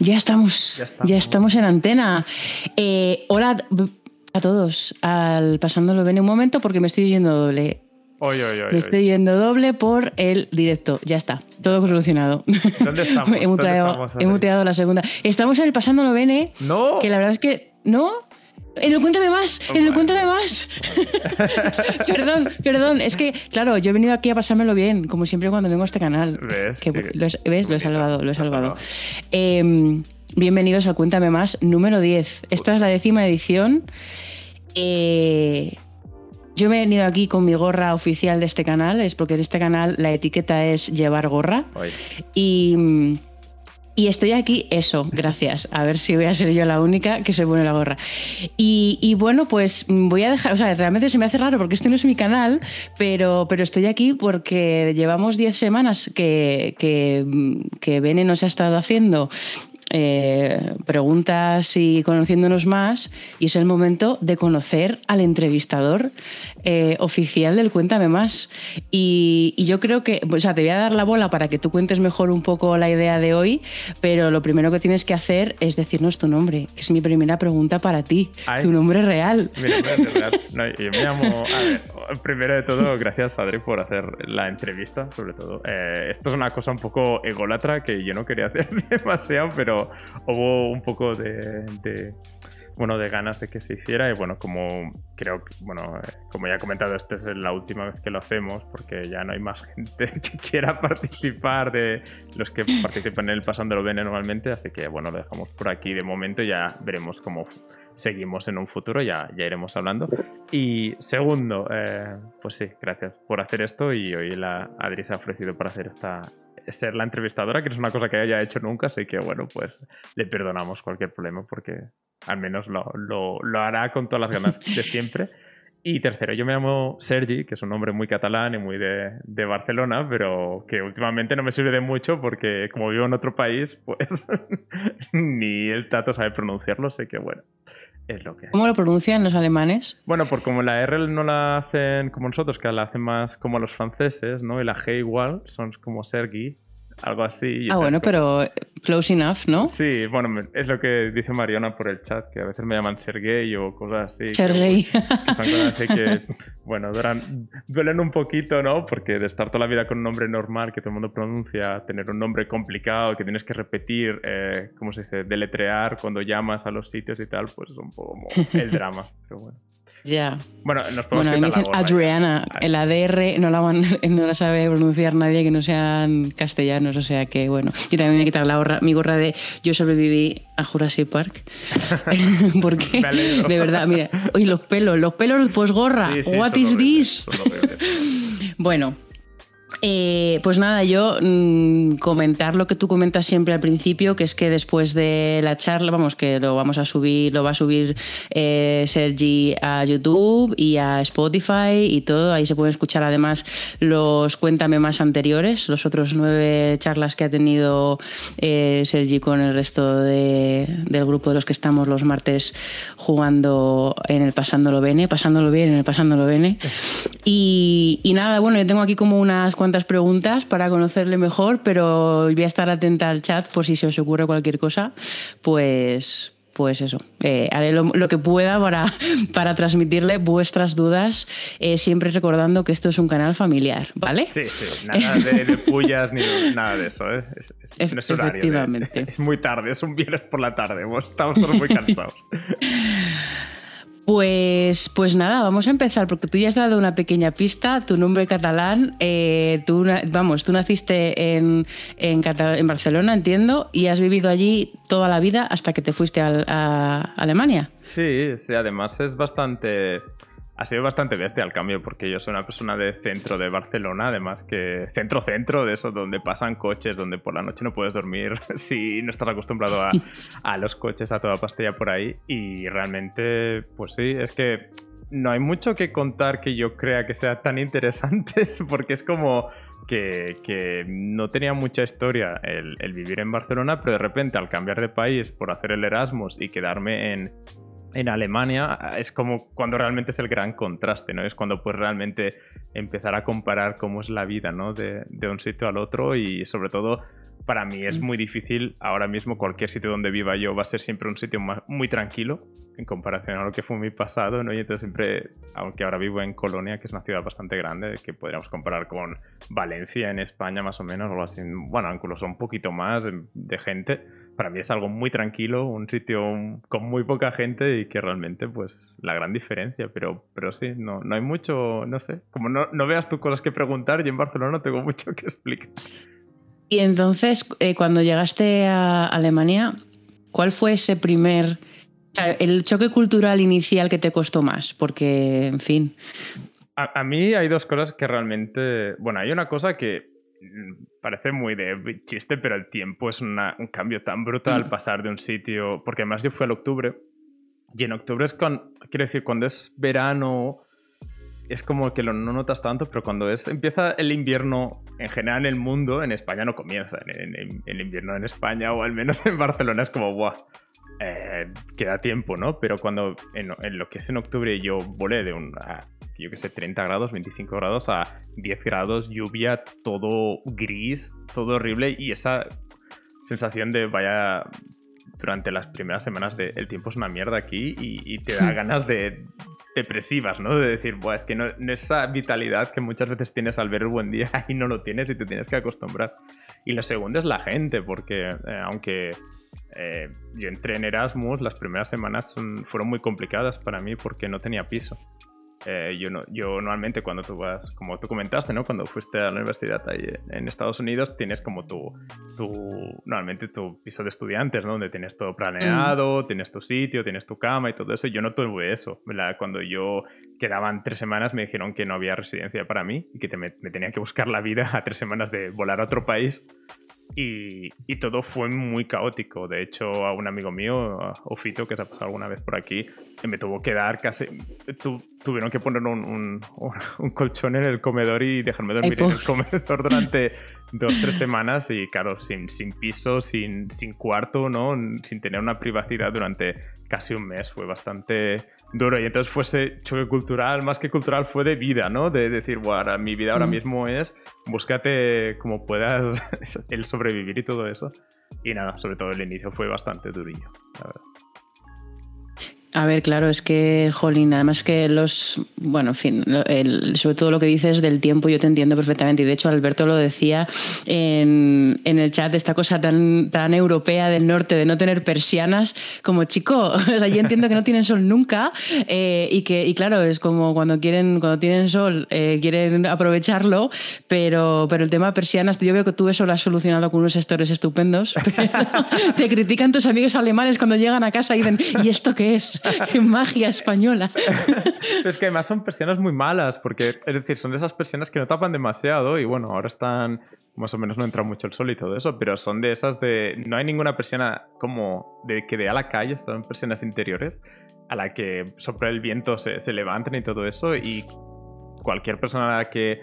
Ya estamos, ya estamos, en antena. Eh, hola a todos, al pasándolo bien un momento porque me estoy oyendo doble. me estoy oyendo doble por el directo. Ya está, todo solucionado. ¿Dónde estamos? he muteado, la segunda. Estamos en el pasándolo bene. No. Que la verdad es que. ¿No? El cuéntame más, el cuéntame más. perdón, perdón. Es que, claro, yo he venido aquí a pasármelo bien, como siempre cuando vengo a este canal. ¿Ves? lo, ¿ves? lo he salvado, lo he salvado. Eh, bienvenidos a Cuéntame Más número 10. Esta es la décima edición. Eh, yo me he venido aquí con mi gorra oficial de este canal, es porque en este canal la etiqueta es llevar gorra. Y y estoy aquí, eso, gracias. A ver si voy a ser yo la única que se pone la gorra. Y, bueno, pues voy a dejar, o sea, realmente se me hace raro porque este no es mi canal, pero, pero estoy aquí porque llevamos 10 semanas que, que, que Bene nos ha estado haciendo eh, preguntas y conociéndonos más y es el momento de conocer al entrevistador eh, oficial del Cuéntame Más. Y, yo creo que, o sea, te voy a dar la bola para que tú cuentes mejor un poco la idea de hoy, pero lo primero que tienes que hacer es decirnos tu nombre, que es mi primera pregunta para ti, tu nombre real. Mi nombre real. yo me llamo, a ver, primero de todo, gracias Adri por hacer la entrevista, sobre todo. Eh, esto es una cosa un poco ególatra que yo no quería hacer demasiado, pero hubo un poco de, bueno, de ganas de que se hiciera y bueno, como creo que, bueno, eh, como ya he comentado, esta es la última vez que lo hacemos porque ya no hay más gente que quiera participar de los que participan en el Pasándolo Bene normalmente, así que bueno, lo dejamos por aquí de momento ya veremos cómo seguimos en un futuro, ya, ya iremos hablando. Y segundo, eh, pues sí, gracias por hacer esto y hoy la Adri se ha ofrecido para hacer esta, ser la entrevistadora, que no es una cosa que haya hecho nunca, así que bueno, pues le perdonamos cualquier problema porque al menos lo, lo, lo hará con todas las ganas de siempre. Y tercero, yo me llamo Sergi, que es un nombre muy catalán y muy de, de, Barcelona, pero que últimamente no me sirve de mucho porque como vivo en otro país, pues ni el tato sabe pronunciarlo, sé que bueno, es lo que ¿Cómo lo pronuncian los alemanes? Bueno, por como la R no la hacen como nosotros, que la hacen más como los franceses, ¿no? Y la G igual, son como Sergi, algo así. Ah, bueno, pero close enough, ¿no? Sí, bueno, es lo que dice Mariana por el chat, que a veces me llaman Sergey o cosas así. Sergey. Que, son cosas así que, bueno, duelen, un poquito, ¿no? Porque de estar toda la vida con un nombre normal que todo el mundo pronuncia, tener un nombre complicado que tienes que repetir, eh, ¿cómo se dice? Deletrear cuando llamas a los sitios y tal, pues es un poco como el drama, pero bueno. Ya. Bueno, nos podemos bueno, me dicen Adriana. El ADR no la, no la sabe pronunciar nadie que no sean castellanos. O sea que, bueno, yo también me a quitar la gorra, mi gorra de Yo sobreviví a Jurassic Park. Porque, de verdad, mira, oye, los pelos, los pelos pues gorra. What is this? bueno, eh, pues nada, yo mm, comentar lo que tú comentas siempre al principio, que es que después de la charla, vamos, que lo vamos a subir, lo va a subir eh, Sergi a YouTube y a Spotify y todo. Ahí se pueden escuchar además los Cuéntame más anteriores, los otros nueve charlas que ha tenido eh, Sergi con el resto del grupo de los que estamos los martes jugando en el Pasándolo Bene, pasándolo bien en el Pasándolo Bene. Y, y nada, bueno, yo tengo aquí como unas cuantas preguntas para conocerle mejor, pero voy a estar atenta al chat por si se os ocurre cualquier cosa, pues, pues eso, eh, haré lo, que pueda para, para transmitirle vuestras dudas, eh, siempre recordando que esto es un canal familiar, ¿vale? Sí, sí, nada de, pullas ni nada de eso, ¿eh? es, es, Efectivamente. es muy tarde, es un viernes por la tarde, estamos todos muy cansados. Pues, pues nada, vamos a empezar, porque tú ya has dado una pequeña pista, tu nombre catalán, eh, tú, vamos, tú naciste en, en, en, Barcelona, entiendo, y has vivido allí toda la vida hasta que te fuiste a Alemania. Sí, sí, además es bastante ha sido bastante bestia el cambio porque yo soy una persona de centro de Barcelona, además que centro-centro de eso, donde pasan coches, donde por la noche no puedes dormir si no estás acostumbrado a, a, los coches a toda pastilla por ahí. Y realmente, pues sí, es que no hay mucho que contar que yo crea que sea tan interesante porque es como que, que, no tenía mucha historia el, el, vivir en Barcelona, pero de repente al cambiar de país por hacer el Erasmus y quedarme en, en Alemania es como cuando realmente es el gran contraste, ¿no? Es cuando puedes realmente empezar a comparar cómo es la vida, ¿no? De, un sitio al otro y sobre todo para mí es mm. muy difícil. Ahora mismo cualquier sitio donde viva yo va a ser siempre un sitio muy tranquilo en comparación a lo que fue mi pasado, ¿no? Y entonces siempre, aunque ahora vivo en Colonia, que es una ciudad bastante grande, que podríamos comparar con Valencia en España más o menos, o así, bueno, incluso un poquito más de gente, para mí es algo muy tranquilo, un sitio con muy poca gente y que realmente, pues, la gran diferencia. Pero, pero sí, no, no hay mucho, no sé, como no, no veas tú cosas que preguntar, yo en Barcelona no tengo mucho que explicar. Y entonces, eh, cuando llegaste a Alemania, ¿cuál fue ese primer, el choque cultural inicial que te costó más? Porque, en fin. A, mí hay dos cosas que realmente, bueno, hay una cosa que mm, parece muy de chiste, pero el tiempo es un cambio tan brutal mm. pasar de un sitio, porque además yo fui al octubre, y en octubre es con, quiero decir, cuando es verano es como que lo no notas tanto, pero cuando es, empieza el invierno en general en el mundo, en España no comienza. En, el invierno en España o al menos en Barcelona es como, ¡buah! Eh, queda tiempo, ¿no? Pero cuando en, lo que es en octubre yo volé de un, yo que sé, 30 grados, 25 grados a 10 grados, lluvia, todo gris, todo horrible y esa sensación de vaya durante las primeras semanas de el tiempo es una mierda aquí y te da ganas de, depresivas, ¿no? De decir, Buah, es que no, esa vitalidad que muchas veces tienes al ver el buen día, ahí no lo tienes y te tienes que acostumbrar. Y lo segundo es la gente, porque eh, aunque eh, yo entré en Erasmus, las primeras semanas fueron muy complicadas para mí porque no tenía piso. Eh, yo, no, yo normalmente cuando tú vas, como tú comentaste, ¿no? Cuando fuiste a la universidad ahí en Estados Unidos, tienes como tu, tu normalmente tu piso de estudiantes, ¿no? Donde tienes todo planeado, mm. tienes tu sitio, tienes tu cama y todo eso. Yo no tuve eso. Cuando yo quedaban tres semanas me dijeron que no había residencia para mí y que me, me tenía que buscar la vida a tres semanas de volar a otro país. Y, y, todo fue muy caótico. De hecho, a un amigo mío, Ofito, que se ha pasado alguna vez por aquí, me tuvo que dar casi. Tu, tuvieron que poner un, un, colchón en el comedor y dejarme dormir en el comedor durante dos, tres semanas. Y claro, sin, sin piso, sin, sin cuarto, ¿no? Sin tener una privacidad durante casi un mes. Fue bastante duro. Y entonces fue ese choque cultural, más que cultural, fue de vida, ¿no? De decir, bueno, mi vida ahora mm. mismo es búscate como puedas el sobrevivir y todo eso. Y nada, sobre todo el inicio fue bastante durillo, la verdad. A ver, claro, es que, Jolín, además que los, bueno, en fin, sobre todo lo que dices del tiempo, yo te entiendo perfectamente. Y de hecho, Alberto lo decía en, el chat, esta cosa tan, tan europea del norte de no tener persianas, como chico, o sea, yo entiendo que no tienen sol nunca eh, y que, y claro, es como cuando quieren, cuando tienen sol, eh, quieren aprovecharlo, pero, pero el tema de persianas, yo veo que tú eso lo has solucionado con unos gestores estupendos, pero te critican tus amigos alemanes cuando llegan a casa y dicen, ¿y esto qué es? magia española. es que además son persianas muy malas, porque es decir, son de esas persianas que no tapan demasiado y bueno, ahora están más o menos no entra mucho el sol y todo eso, pero son de esas de no hay ninguna persiana como de que de a la calle, son persianas interiores a la que sopla el viento se, se levanten y todo eso y cualquier persona que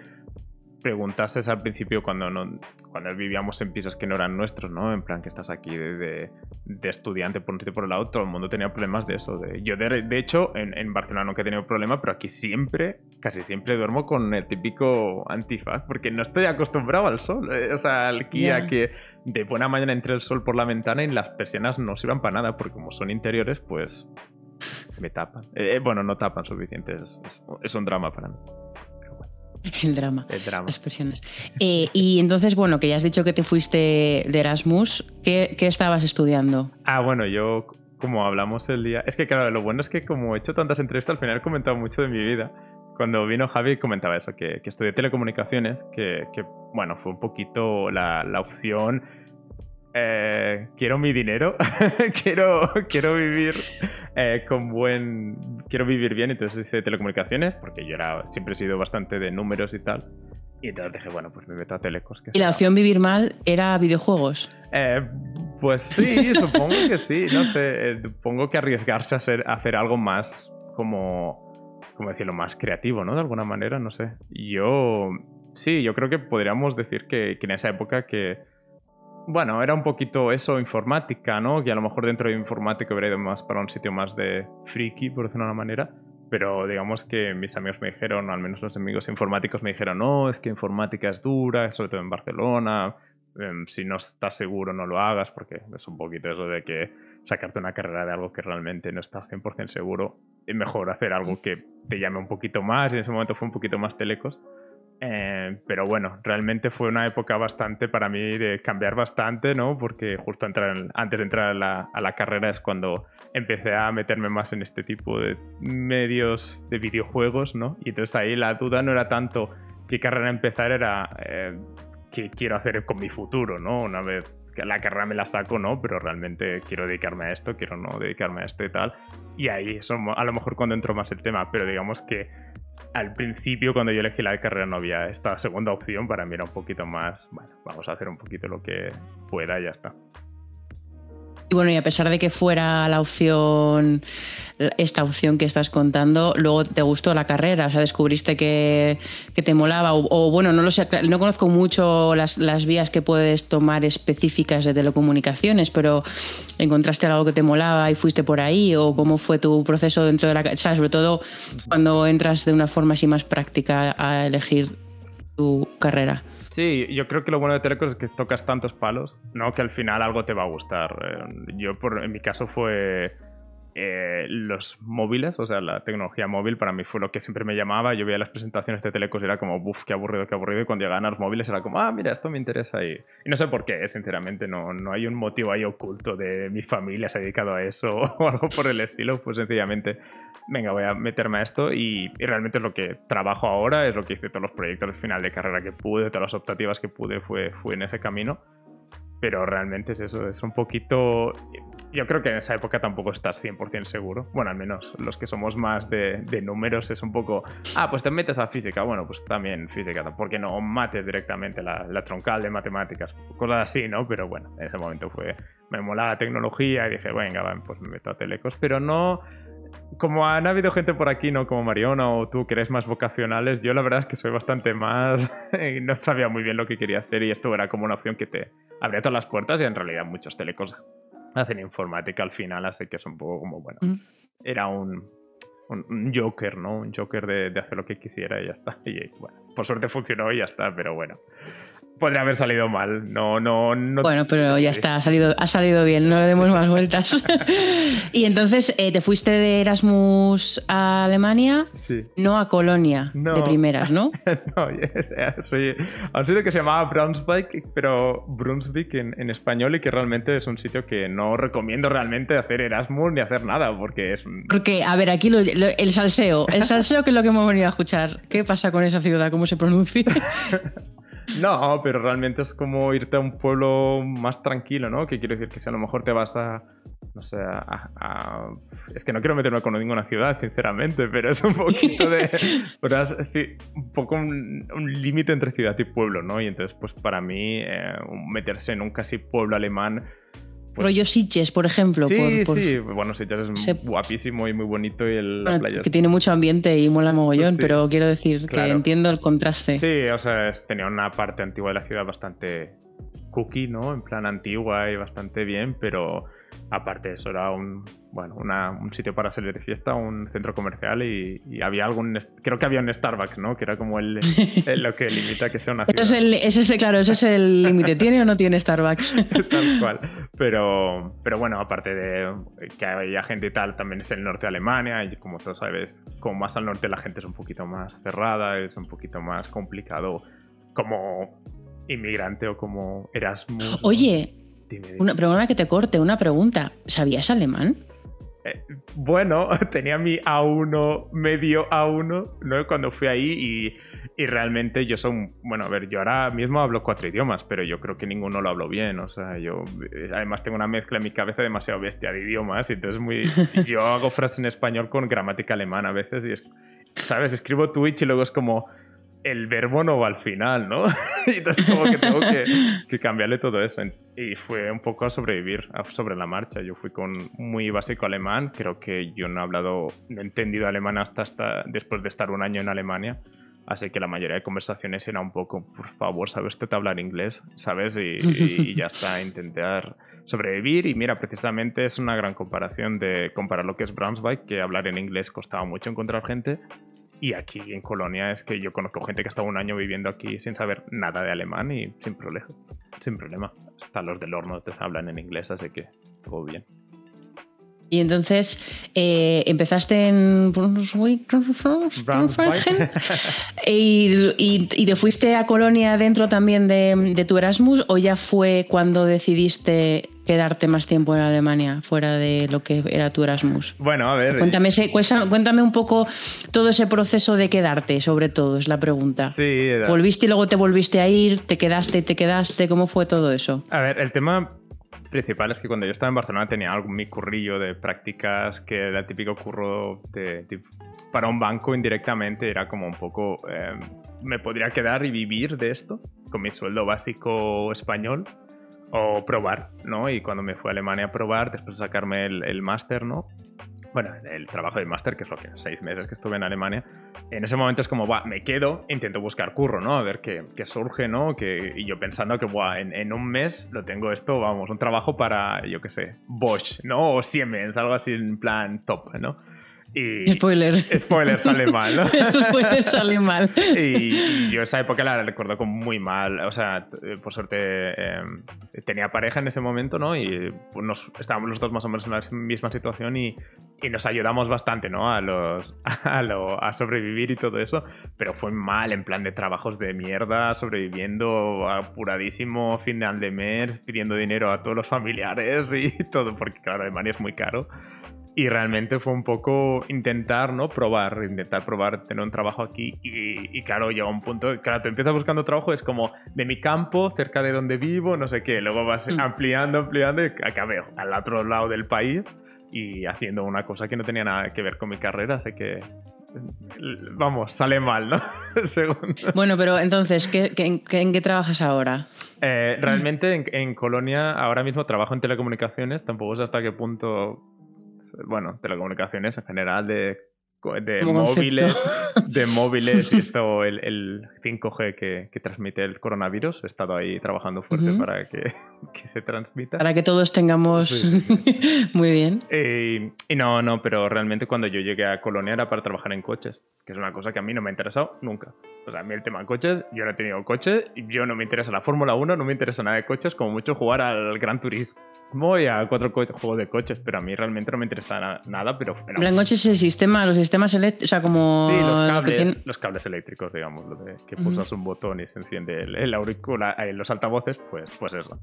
preguntases al principio cuando, no, cuando vivíamos en pisos que no eran nuestros, ¿no? En plan que estás aquí de, de, estudiante por un sitio por el lado, todo el mundo tenía problemas de eso. De, yo, de, de hecho, en, en, Barcelona nunca he tenido problema, pero aquí siempre, casi siempre duermo con el típico antifaz, porque no estoy acostumbrado al sol. Eh, o sea, aquí a que de buena mañana entre el sol por la ventana y las persianas no sirvan para nada, porque como son interiores, pues me tapan. Eh, eh, bueno, no tapan suficiente, es un drama para mí. El drama. El drama. Expresiones. Eh, y entonces, bueno, que ya has dicho que te fuiste de Erasmus, ¿qué, estabas estudiando? Ah, bueno, yo, como hablamos el día. Es que, claro, lo bueno es que, como he hecho tantas entrevistas, al final he comentado mucho de mi vida. Cuando vino Javi, comentaba eso, que, estudié telecomunicaciones, que, bueno, fue un poquito la, la opción eh, quiero mi dinero, quiero, quiero vivir eh, con buen, quiero vivir bien, entonces hice telecomunicaciones, porque yo era, siempre he sido bastante de números y tal. Y entonces dije, bueno, pues me meto a Telecos. ¿Y la opción vivir mal era videojuegos? Eh, pues sí, supongo que sí, no sé, supongo que arriesgarse a hacer, hacer algo más como, como decirlo, más creativo, ¿no? De alguna manera, no sé. Yo, sí, yo creo que podríamos decir que, que en esa época que bueno, era un poquito eso, informática, ¿no? Que a lo mejor dentro de informática hubiera ido más para un sitio más de friki, por decirlo de una manera. Pero digamos que mis amigos me dijeron, al menos los amigos informáticos me dijeron, no, es que informática es dura, sobre todo en Barcelona, Em, si no estás seguro, no lo hagas, porque es un poquito eso de que sacarte una carrera de algo que realmente no estás 100% seguro. Es mejor hacer algo que te llame un poquito más, y en ese momento fue un poquito más telecos. Eh, pero bueno, realmente fue una época bastante para mí de cambiar bastante, ¿no? Porque justo entrar antes de entrar a la, a la, carrera es cuando empecé a meterme más en este tipo de medios de videojuegos, ¿no? Y entonces ahí la duda no era tanto qué carrera empezar, era eh, qué quiero hacer con mi futuro, ¿no? Una vez que la carrera me la saco, ¿no? Pero realmente quiero dedicarme a esto, quiero no dedicarme a esto y tal. Y ahí eso a lo mejor cuando entro más el tema, pero digamos que al principio cuando yo elegí la carrera no había esta segunda opción, para mí era un poquito más, bueno, vamos a hacer un poquito lo que pueda y ya está. Y bueno, y a pesar de que fuera la opción, esta opción que estás contando, luego te gustó la carrera, o sea, descubriste que, te molaba, o, bueno, no lo sé, no conozco mucho las, vías que puedes tomar específicas de telecomunicaciones, pero encontraste algo que te molaba y fuiste por ahí, o cómo fue tu proceso dentro de la carrera, sobre todo cuando entras de una forma así más práctica a elegir tu carrera. Sí, yo creo que lo bueno de Telecos es que tocas tantos palos, ¿no? Que al final algo te va a gustar. Eh, yo, por, en mi caso, fue eh, los móviles, o sea, la tecnología móvil para mí fue lo que siempre me llamaba. Yo veía las presentaciones de Telecos y era como, uff, qué aburrido, qué aburrido. Y cuando llegaban a los móviles era como, ah, mira, esto me interesa. Y, y no sé por qué, sinceramente, no, no hay un motivo ahí oculto de mi familia se ha dedicado a eso o algo por el estilo. Pues sencillamente, venga, voy a meterme a esto. Y, y, realmente es lo que trabajo ahora, es lo que hice todos los proyectos al final de carrera que pude, todas las optativas que pude, fue, fue en ese camino pero realmente es eso, es un poquito... Yo creo que en esa época tampoco estás 100% seguro. Bueno, al menos los que somos más de, de, números es un poco... Ah, pues te metes a física. Bueno, pues también física. porque no mates directamente la, la, troncal de matemáticas? Cosas así, ¿no? Pero bueno, en ese momento fue... Me molaba la tecnología y dije, venga, pues me meto a telecos. Pero no como han habido gente por aquí, ¿no? Como Mariona o tú, que eres más vocacionales, yo la verdad es que soy bastante más... y no sabía muy bien lo que quería hacer y esto era como una opción que te abría todas las puertas y en realidad muchos telecos hacen informática al final, así que es un poco como, bueno, mm. era un, un, joker, ¿no? Un joker de, de, hacer lo que quisiera y ya está. Y bueno, por suerte funcionó y ya está, pero bueno podría haber salido mal. No, no, no. Bueno, pero ya está, ha salido, ha salido bien, no le demos más vueltas. y entonces eh, te fuiste de Erasmus a Alemania, no a Colonia de primeras, ¿no? no, soy a un sitio que se llamaba Brunswick, pero Brunswick en, en, español y que realmente es un sitio que no recomiendo realmente hacer Erasmus ni hacer nada, porque es un... Porque, a ver, aquí el salseo, el salseo que es lo que hemos venido a escuchar. ¿Qué pasa con esa ciudad? ¿Cómo se pronuncia? No, pero realmente es como irte a un pueblo más tranquilo, ¿no? Que quiero decir que si a lo mejor te vas a, no sé, a, es que no quiero meterme con ninguna ciudad, sinceramente, pero es un poquito de, es decir, un poco un, límite entre ciudad y pueblo, ¿no? Y entonces, pues para mí, eh, meterse en un casi pueblo alemán pues... Rollo Sitges, por ejemplo. Sí, sí. Bueno, Sitges es guapísimo y muy bonito y el, Que tiene mucho ambiente y mola mogollón, pero quiero decir que entiendo el contraste. Sí, o sea, tenía una parte antigua de la ciudad bastante cookie, ¿no? En plan antigua y bastante bien, pero aparte de eso era un, bueno, un sitio para salir de fiesta, un centro comercial y, había algún, creo que había un Starbucks, ¿no? Que era como el, lo que limita que sea una ciudad. Ese es el, ese claro, ese es el límite. ¿Tiene o no tiene Starbucks? tal cual. Pero, pero bueno, aparte de que había gente y tal, también es el norte de Alemania y como todos sabes, como más al norte la gente es un poquito más cerrada, es un poquito más complicado como inmigrante o como Erasmus. Oye, una, perdona que te corte, una pregunta. ¿Sabías alemán? Eh, bueno, tenía mi A1, medio A1, ¿no? Cuando fui ahí y, y, realmente yo soy, bueno, a ver, yo ahora mismo hablo cuatro idiomas, pero yo creo que ninguno lo hablo bien, o sea, yo eh, además tengo una mezcla en mi cabeza demasiado bestia de idiomas, y entonces muy, yo hago frases en español con gramática alemana a veces y es, ¿sabes? Escribo Twitch y luego es como el verbo no va al final, ¿no? y entonces como que tengo que, cambiarle todo eso. Y fue un poco a sobrevivir sobre la marcha. Yo fui con muy básico alemán. Creo que yo no he hablado, no he entendido alemán hasta, hasta después de estar un año en Alemania. Así que la mayoría de conversaciones era un poco, por favor, ¿sabes usted hablar inglés? ¿Sabes? Y, y, ya está, intentar sobrevivir. Y mira, precisamente es una gran comparación de comparar lo que es Brunswick, que hablar en inglés costaba mucho encontrar gente, Y aquí en Colonia es que yo conozco gente que ha estado un año viviendo aquí sin saber nada de alemán y sin problema. Sin problema. Hasta los del horno te hablan en inglés, así que todo bien. Y entonces eh, empezaste en y, y, te fuiste a Colonia dentro también de, de, tu Erasmus o ya fue cuando decidiste quedarte más tiempo en Alemania fuera de lo que era tu Erasmus? Bueno, a ver. Cuéntame, cuéntame un poco todo ese proceso de quedarte, sobre todo, es la pregunta. Sí. ¿Volviste y luego te volviste a ir? ¿Te quedaste y te quedaste? ¿Cómo fue todo eso? A ver, el tema principal es que cuando yo estaba en Barcelona tenía algún mi currillo de prácticas que era el típico curro de, para un banco indirectamente. Era como un poco, em, me podría quedar y vivir de esto con mi sueldo básico español o probar, ¿no? Y cuando me fui a Alemania a probar, después de sacarme el, el máster, ¿no? bueno, el trabajo de máster, que es lo que seis meses que estuve en Alemania, en ese momento es como, va, me quedo, intento buscar curro, ¿no? A ver qué, qué surge, ¿no? Que, y yo pensando que, buah, en, en, un mes lo tengo esto, vamos, un trabajo para, yo qué sé, Bosch, ¿no? O Siemens, algo así en plan top, ¿no? Y spoiler. Spoiler sale mal, ¿no? spoiler sale mal. y, yo esa época la recuerdo como muy mal. O sea, por suerte em, tenía pareja en ese momento, ¿no? Y nos, estábamos los dos más o menos en la misma situación y, y nos ayudamos bastante, ¿no? A, los, a, lo, a, sobrevivir y todo eso. Pero fue mal, en plan de trabajos de mierda, sobreviviendo apuradísimo, final de mes, pidiendo dinero a todos los familiares y todo, porque claro, Alemania es muy caro. Y realmente fue un poco intentar, ¿no? Probar, intentar probar tener un trabajo aquí. Y, claro, llega un punto, claro, te empiezas buscando trabajo, es como de mi campo, cerca de donde vivo, no sé qué. Luego vas mm. ampliando, ampliando y acabé al otro lado del país y haciendo una cosa que no tenía nada que ver con mi carrera. Así que vamos, sale mal, ¿no? bueno, pero entonces, en, qué trabajas ahora? Eh, realmente en, en, Colonia ahora mismo trabajo en telecomunicaciones, tampoco sé hasta qué punto bueno, telecomunicaciones en general, de, de móviles, de móviles y esto, el, el 5G que, que, transmite el coronavirus. He estado ahí trabajando fuerte para que, que, se transmita. Para que todos tengamos... Muy bien. Y, no, no, pero realmente cuando yo llegué a Colonia era para trabajar en coches, que es una cosa que a mí no me ha interesado nunca. O sea, a mí el tema de coches, yo no he tenido coche, y yo no me interesa la Fórmula 1, no me interesa nada de coches, como mucho jugar al Gran Turismo voy a cuatro juegos de coches, pero a mí realmente no me interesa nada, pero... en coches el sistema, los sistemas eléctricos, o sea, como... Sí, los cables, los cables eléctricos, digamos, lo de que pulsas un botón y se enciende el, auricular, eh, los altavoces, pues, pues eso.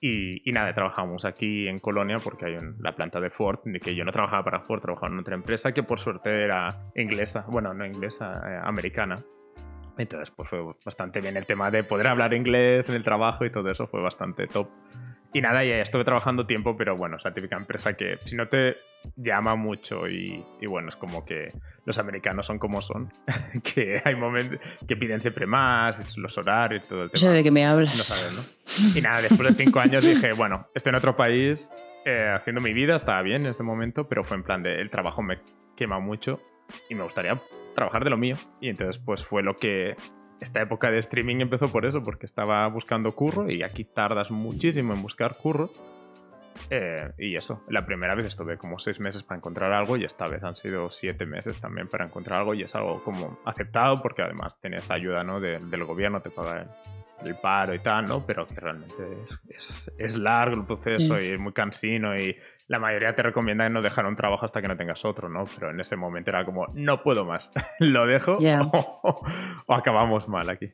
Y, nada, trabajamos aquí en Colonia porque hay la planta de Ford, que yo no trabajaba para Ford, trabajaba en otra empresa que por suerte era inglesa, bueno, no inglesa, eh, americana. Entonces, pues fue bastante bien el tema de poder hablar inglés en el trabajo y todo eso fue bastante top. Y nada, ya estuve trabajando tiempo, pero bueno, es la típica empresa que si no te llama mucho y, bueno, es como que los americanos son como son, que hay momentos que piden siempre más, los horarios y todo el tema. No sé de qué me hablas. No sabes, ¿no? Y nada, después de cinco años dije, bueno, estoy en otro país, eh, haciendo mi vida, estaba bien en este momento, pero fue en plan de, el trabajo me quema mucho y me gustaría trabajar de lo mío. Y entonces pues fue lo que esta época de streaming empezó por eso, porque estaba buscando curro y aquí tardas muchísimo en buscar curro. Eh, y eso, la primera vez estuve como seis meses para encontrar algo y esta vez han sido siete meses también para encontrar algo y es algo como aceptado porque además tienes ayuda ¿no? del gobierno, te paga el, paro y tal, ¿no? Pero que realmente es, es, largo el proceso y es muy cansino y la mayoría te recomienda no dejar un trabajo hasta que no tengas otro, ¿no? Pero en ese momento era como, no puedo más, lo dejo o, acabamos mal aquí.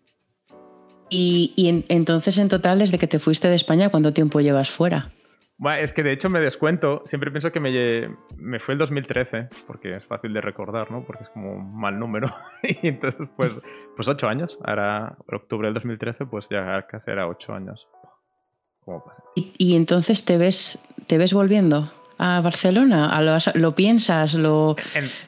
Y, entonces, en total, desde que te fuiste de España, ¿cuánto tiempo llevas fuera? Bueno, es que de hecho me descuento. Siempre pienso que me, me fue el 2013, porque es fácil de recordar, ¿no? Porque es como un mal número. y entonces, pues, pues ocho años. Ahora, octubre del 2013, pues ya casi era ocho años. ¿Y, entonces te ves, te ves volviendo? A Barcelona? ¿Lo, piensas? Lo,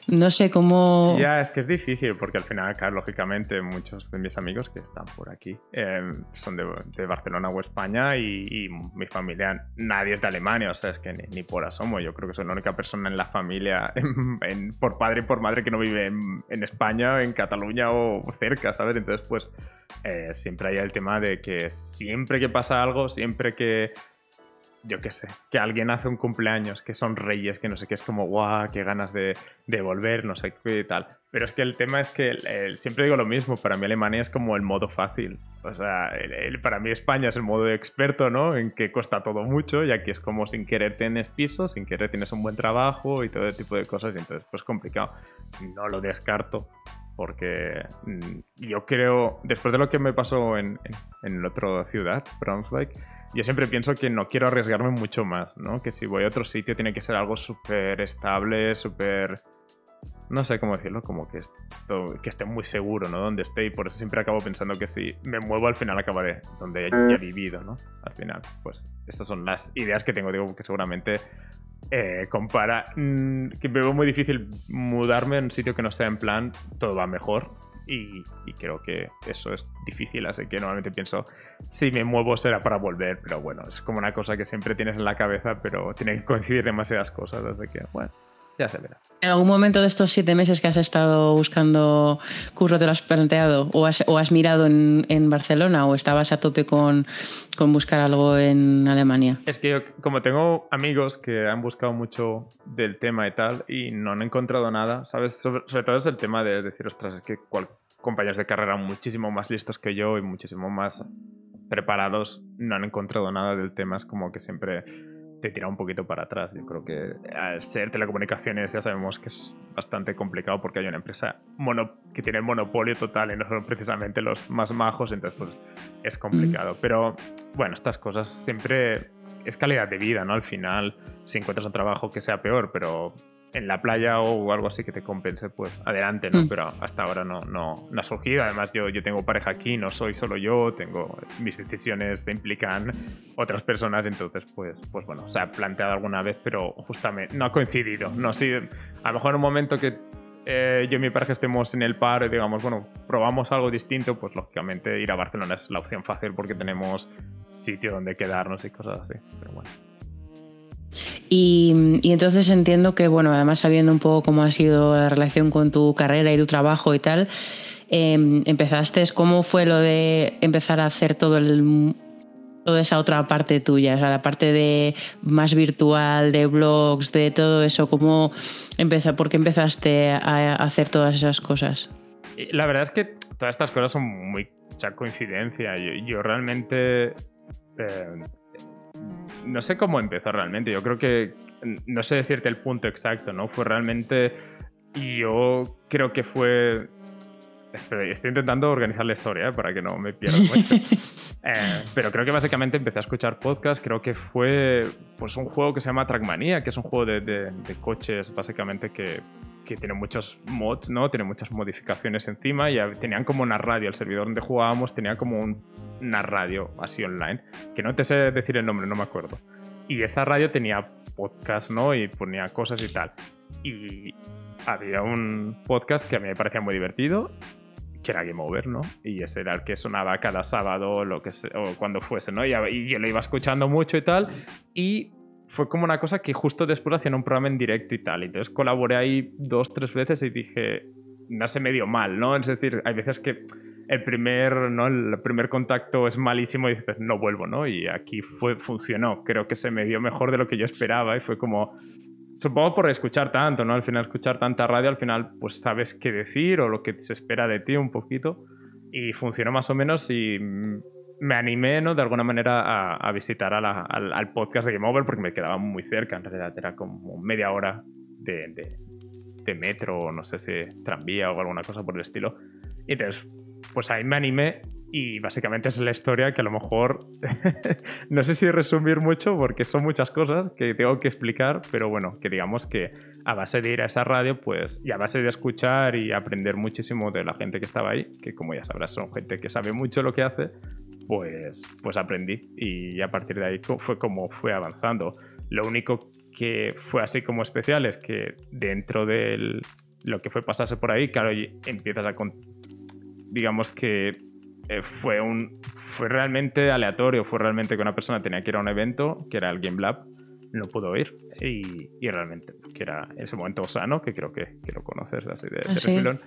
no sé cómo... Ya, es que es difícil porque al final, claro, lógicamente muchos de mis amigos que están por aquí em, son de, Barcelona o España y, mi familia, nadie es de Alemania, o sea, es que ni, por asomo. Yo creo que soy la única persona en la familia, por padre y por madre, que no vive en, en, España, en Cataluña o cerca, ¿sabes? Entonces, pues eh, siempre hay el tema de que siempre que pasa algo, siempre que yo qué sé, que alguien hace un cumpleaños, que son reyes, que no sé qué, es como, guau, qué ganas de, de volver, no sé qué y tal. Pero es que el tema es que siempre digo lo mismo, para mí Alemania es como el modo fácil. O sea, para mí España es el modo experto, ¿no? En que cuesta todo mucho y aquí es como sin querer tienes piso, sin querer tienes un buen trabajo y todo ese tipo de cosas y entonces pues complicado. No lo descarto porque mm, yo creo, después de lo que me pasó en, en, la otra ciudad, Braunschweig, yo siempre pienso que no quiero arriesgarme mucho más, ¿no? Que si voy a otro sitio tiene que ser algo súper estable, súper... No sé cómo decirlo, como que, que esté muy seguro, ¿no? Donde esté y por eso siempre acabo pensando que si me muevo al final acabaré donde ya he vivido, ¿no? Al final, pues estas son las ideas que tengo, digo que seguramente eh, compara mm, que me veo muy difícil mudarme en un sitio que no sea en plan todo va mejor y, creo que eso es difícil, así que normalmente pienso, si me muevo será para volver, pero bueno, es como una cosa que siempre tienes en la cabeza, pero tienen que coincidir demasiadas cosas, así que bueno, ya se verá. ¿En algún momento de estos siete meses que has estado buscando curro te lo has planteado o has, o has mirado en, en, Barcelona o estabas a tope con, con, buscar algo en Alemania? Es que yo, como tengo amigos que han buscado mucho del tema y tal y no han encontrado nada, ¿sabes? Sobre, todo es el tema de decir, ostras, es que compañeros de carrera muchísimo más listos que yo y muchísimo más preparados no han encontrado nada del tema. Es como que siempre te tira un poquito para atrás. Yo creo que al ser telecomunicaciones ya sabemos que es bastante complicado porque hay una empresa mono, que tiene monopolio total y no son precisamente los más majos, entonces pues es complicado. Pero bueno, estas cosas siempre es calidad de vida, ¿no? Al final, si encuentras un trabajo que sea peor, pero en la playa o algo así que te compense, pues adelante, ¿no? Mm. Pero hasta ahora no, no, no, ha surgido. Además, yo, yo tengo pareja aquí, no soy solo yo, tengo mis decisiones implican otras personas, entonces, pues, pues bueno, se ha planteado alguna vez, pero justamente no ha coincidido. No, sí, a lo mejor en un momento que eh, yo y mi pareja estemos en el par y digamos, bueno, probamos algo distinto, pues lógicamente ir a Barcelona es la opción fácil porque tenemos sitio donde quedarnos y cosas así. Pero bueno. Y, entonces entiendo que, bueno, además sabiendo un poco cómo ha sido la relación con tu carrera y tu trabajo y tal, em, empezaste, ¿cómo fue lo de empezar a hacer todo el, toda esa otra parte tuya, o sea, la parte de más virtual, de blogs, de todo eso, ¿cómo empezó, por qué empezaste a hacer todas esas cosas? La verdad es que todas estas cosas son muy mucha coincidencia. Yo, realmente eh, no sé cómo empezó realmente. Yo creo que, no sé decirte el punto exacto, ¿no? Fue realmente, y yo creo que fue... Estoy intentando organizar la historia ¿eh? para que no me pierda mucho. Eh, pero creo que básicamente empecé a escuchar podcast. Creo que fue pues, un juego que se llama Trackmania, que es un juego de, de coches básicamente que que tiene muchos mods, ¿no? Tiene muchas modificaciones encima y tenían como una radio, el servidor donde jugábamos tenía como una radio así online, que no te sé decir el nombre, no me acuerdo. Y esa radio tenía podcast, ¿no? Y ponía cosas y tal. Y había un podcast que a mí me parecía muy divertido, que era Game Over, ¿no? Y ese era el que sonaba cada sábado lo que o cuando fuese, ¿no? Y, y yo lo iba escuchando mucho y tal. Y fue como una cosa que justo después hacían un programa en directo y tal. Entonces colaboré ahí dos, tres veces y dije, no se me dio mal, ¿no? Es decir, hay veces que el primer, ¿no? el primer contacto es malísimo y dices, no vuelvo, ¿no? Y aquí fue, funcionó. Creo que se me dio mejor de lo que yo esperaba y fue como, supongo por escuchar tanto, ¿no? Al final escuchar tanta radio, al final pues sabes qué decir o lo que se espera de ti un poquito. Y funcionó más o menos y me animé, ¿no? De alguna manera a, visitar al, podcast de Game Over porque me quedaba muy cerca. En realidad era como media hora de, de, metro o no sé si tranvía o alguna cosa por el estilo. Y entonces, pues ahí me animé y básicamente es la historia que a lo mejor no sé si resumir mucho porque son muchas cosas que tengo que explicar, pero bueno, que digamos que a base de ir a esa radio, pues y a base de escuchar y aprender muchísimo de la gente que estaba ahí, que como ya sabrás son gente que sabe mucho lo que hace, pues, pues aprendí. Y a partir de ahí fue como fue avanzando. Lo único que fue así como especial es que dentro de lo que fue pasarse por ahí, claro, empiezas a... digamos que eh, fue, un, fue realmente aleatorio, fue realmente que una persona tenía que ir a un evento, que era el Game Lab, no pudo ir. Y, y realmente, que era ese momento Osano, que creo que, que lo conoces así de, de ah,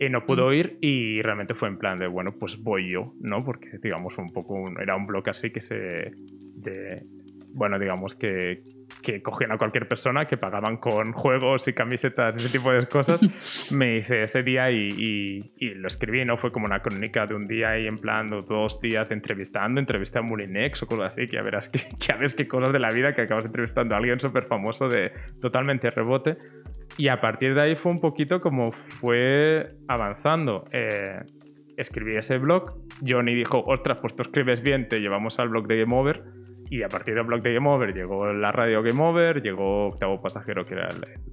y no pudo ir y realmente fue en plan de, bueno, pues voy yo, ¿no? Porque, digamos, un poco, era un bloque así que se... De, bueno, digamos que, que cogían a cualquier persona que pagaban con juegos y camisetas, ese tipo de cosas. Me hice ese día y, y, lo escribí, ¿no? Fue como una crónica de un día y en plan dos días entrevistando, entrevisté a Mulinex o cosas así, que ya verás que, ya ves qué cosas de la vida que acabas entrevistando a alguien súper famoso de totalmente rebote. Y a partir de ahí fue un poquito como fue avanzando. Eh, escribí ese blog, Johnny dijo, ostras, pues tú escribes bien, te llevamos al blog de Game Over y a partir del blog de Game Over llegó la radio Game Over, llegó Octavo Pasajero, que era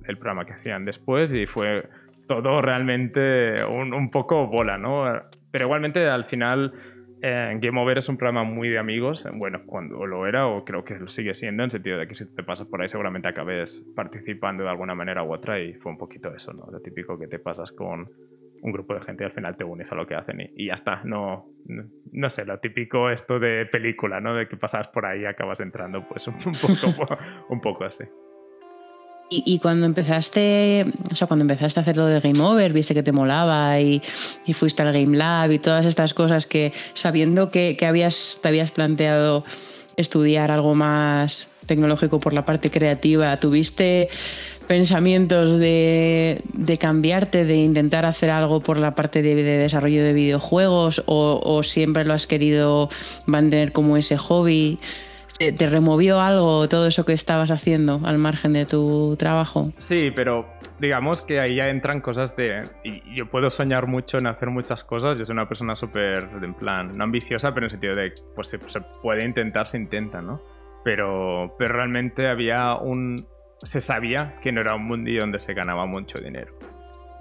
el, programa que hacían después, y fue todo realmente un, poco bola, ¿no? Pero igualmente al final eh, Game Over es un programa muy de amigos, bueno, cuando lo era o creo que lo sigue siendo, en sentido de que si te pasas por ahí seguramente acabes participando de alguna manera u otra y fue un poquito eso, ¿no? Lo típico que te pasas con un grupo de gente y al final te unes a lo que hacen y, ya está. No, no, sé, lo típico esto de película, ¿no? De que pasas por ahí y acabas entrando, pues un poco, un poco así. Y, cuando empezaste, o sea, cuando empezaste a hacer lo de Game Over, viste que te molaba y, fuiste al Game Lab y todas estas cosas que, sabiendo que, que, habías, te habías planteado estudiar algo más tecnológico por la parte creativa, ¿tuviste pensamientos de, cambiarte, de intentar hacer algo por la parte de, desarrollo de videojuegos o, siempre lo has querido mantener como ese hobby? ¿Te, removió algo todo eso que estabas haciendo al margen de tu trabajo? Sí, pero digamos que ahí ya entran cosas de... Yo puedo soñar mucho en hacer muchas cosas. Yo soy una persona súper, en plan, no ambiciosa, pero en el sentido de, pues se, se puede intentar, se intenta, ¿no? Pero, pero realmente había un, se sabía que no era un mundillo donde se ganaba mucho dinero.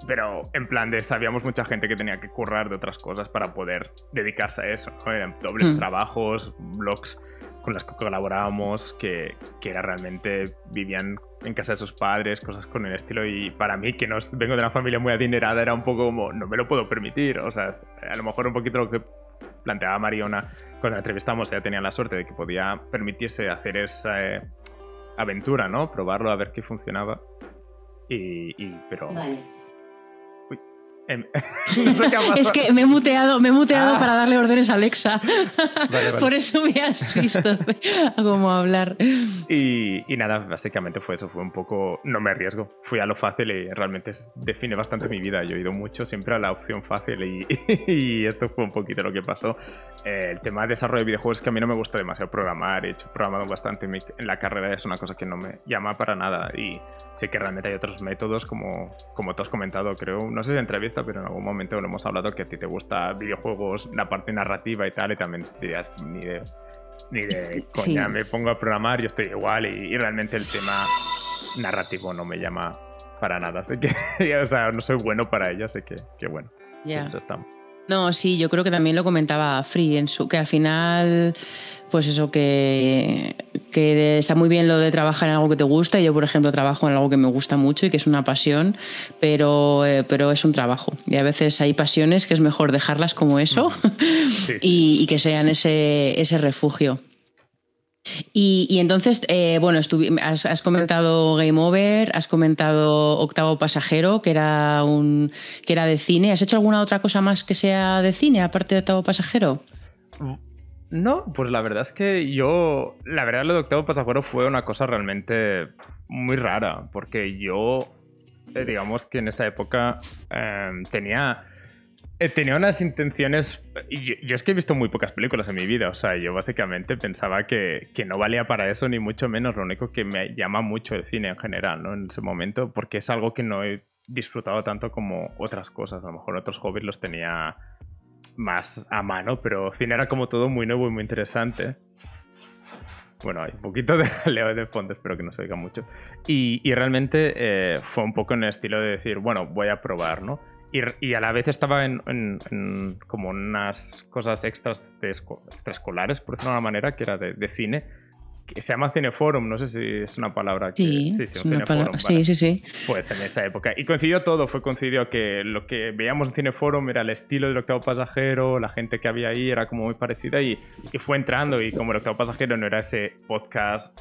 Pero en plan de sabíamos mucha gente que tenía que currar de otras cosas para poder dedicarse a eso. Eran dobles hmm. trabajos, blogs con los que colaborábamos, que, que era realmente vivían en casa de sus padres, cosas con el estilo. Y para mí, que no vengo de una familia muy adinerada, era un poco como, no me lo puedo permitir. O sea, a lo mejor un poquito lo que planteaba Mariona cuando la entrevistamos, ella tenía la suerte de que podía permitirse hacer esa, eh, aventura, ¿no? Probarlo a ver qué funcionaba. Y, y pero Em, es que me he muteado, me he muteado ah. para darle órdenes a Alexa. Por eso me has visto cómo hablar. Y, nada, básicamente fue eso, fue un poco, no me arriesgo, fui a lo fácil y realmente define bastante mi vida. Yo he ido mucho siempre a la opción fácil y, esto fue un poquito lo que pasó. Eh, el tema de desarrollo de videojuegos es que a mí no me gusta demasiado programar, he hecho programado bastante en, la carrera, es una cosa que no me llama para nada y sé que realmente hay otros métodos como, como tú has comentado, creo, no sé si pero en algún momento lo hemos hablado que a ti te gusta videojuegos, la parte narrativa y tal, y también dirías, ni de, ni de coña, me pongo a programar, yo estoy igual, y, realmente el tema narrativo no me llama para nada. Así que, o sea, no soy bueno para ella, así que, que bueno, estamos. No, sí, yo creo que también lo comentaba Free en su, que al final pues eso, que, que, está muy bien lo de trabajar en algo que te gusta. Yo, por ejemplo, trabajo en algo que me gusta mucho y que es una pasión, pero, eh, pero es un trabajo. Y a veces hay pasiones que es mejor dejarlas como eso y, que sean ese, ese refugio. Y, entonces, eh, bueno, has, comentado Game Over, has comentado Octavo Pasajero, que era, un, que era de cine. ¿Has hecho alguna otra cosa más que sea de cine, aparte de Octavo Pasajero? No, pues la verdad es que yo, la verdad lo de Octavo Pasajero fue una cosa realmente muy rara, porque yo, eh, digamos que en esa época em, tenía, eh, tenía unas intenciones, yo, yo, es que he visto muy pocas películas en mi vida, o sea, yo básicamente pensaba que, que, no valía para eso, ni mucho menos, lo único que me llama mucho el cine en general, ¿no? En ese momento, porque es algo que no he disfrutado tanto como otras cosas, a lo mejor otros hobbies los tenía más a mano, pero cine era como todo muy nuevo y muy interesante. Bueno, hay un poquito de leo de fondo, espero que no se oiga mucho. Y, realmente eh, fue un poco en el estilo de decir, bueno, voy a probar, ¿no? Y, a la vez estaba en, como unas cosas extras extraescolares, por decirlo de una manera, que era de, de cine se llama Cineforum, no sé si es una palabra que... Sí, sí, sí, Cineforum, sí, sí, sí. Pues en esa época. Y coincidió todo, fue coincidió que lo que veíamos en Cineforum era el estilo del octavo pasajero, la gente que había ahí era como muy parecida y, y fue entrando y como el octavo pasajero no era ese podcast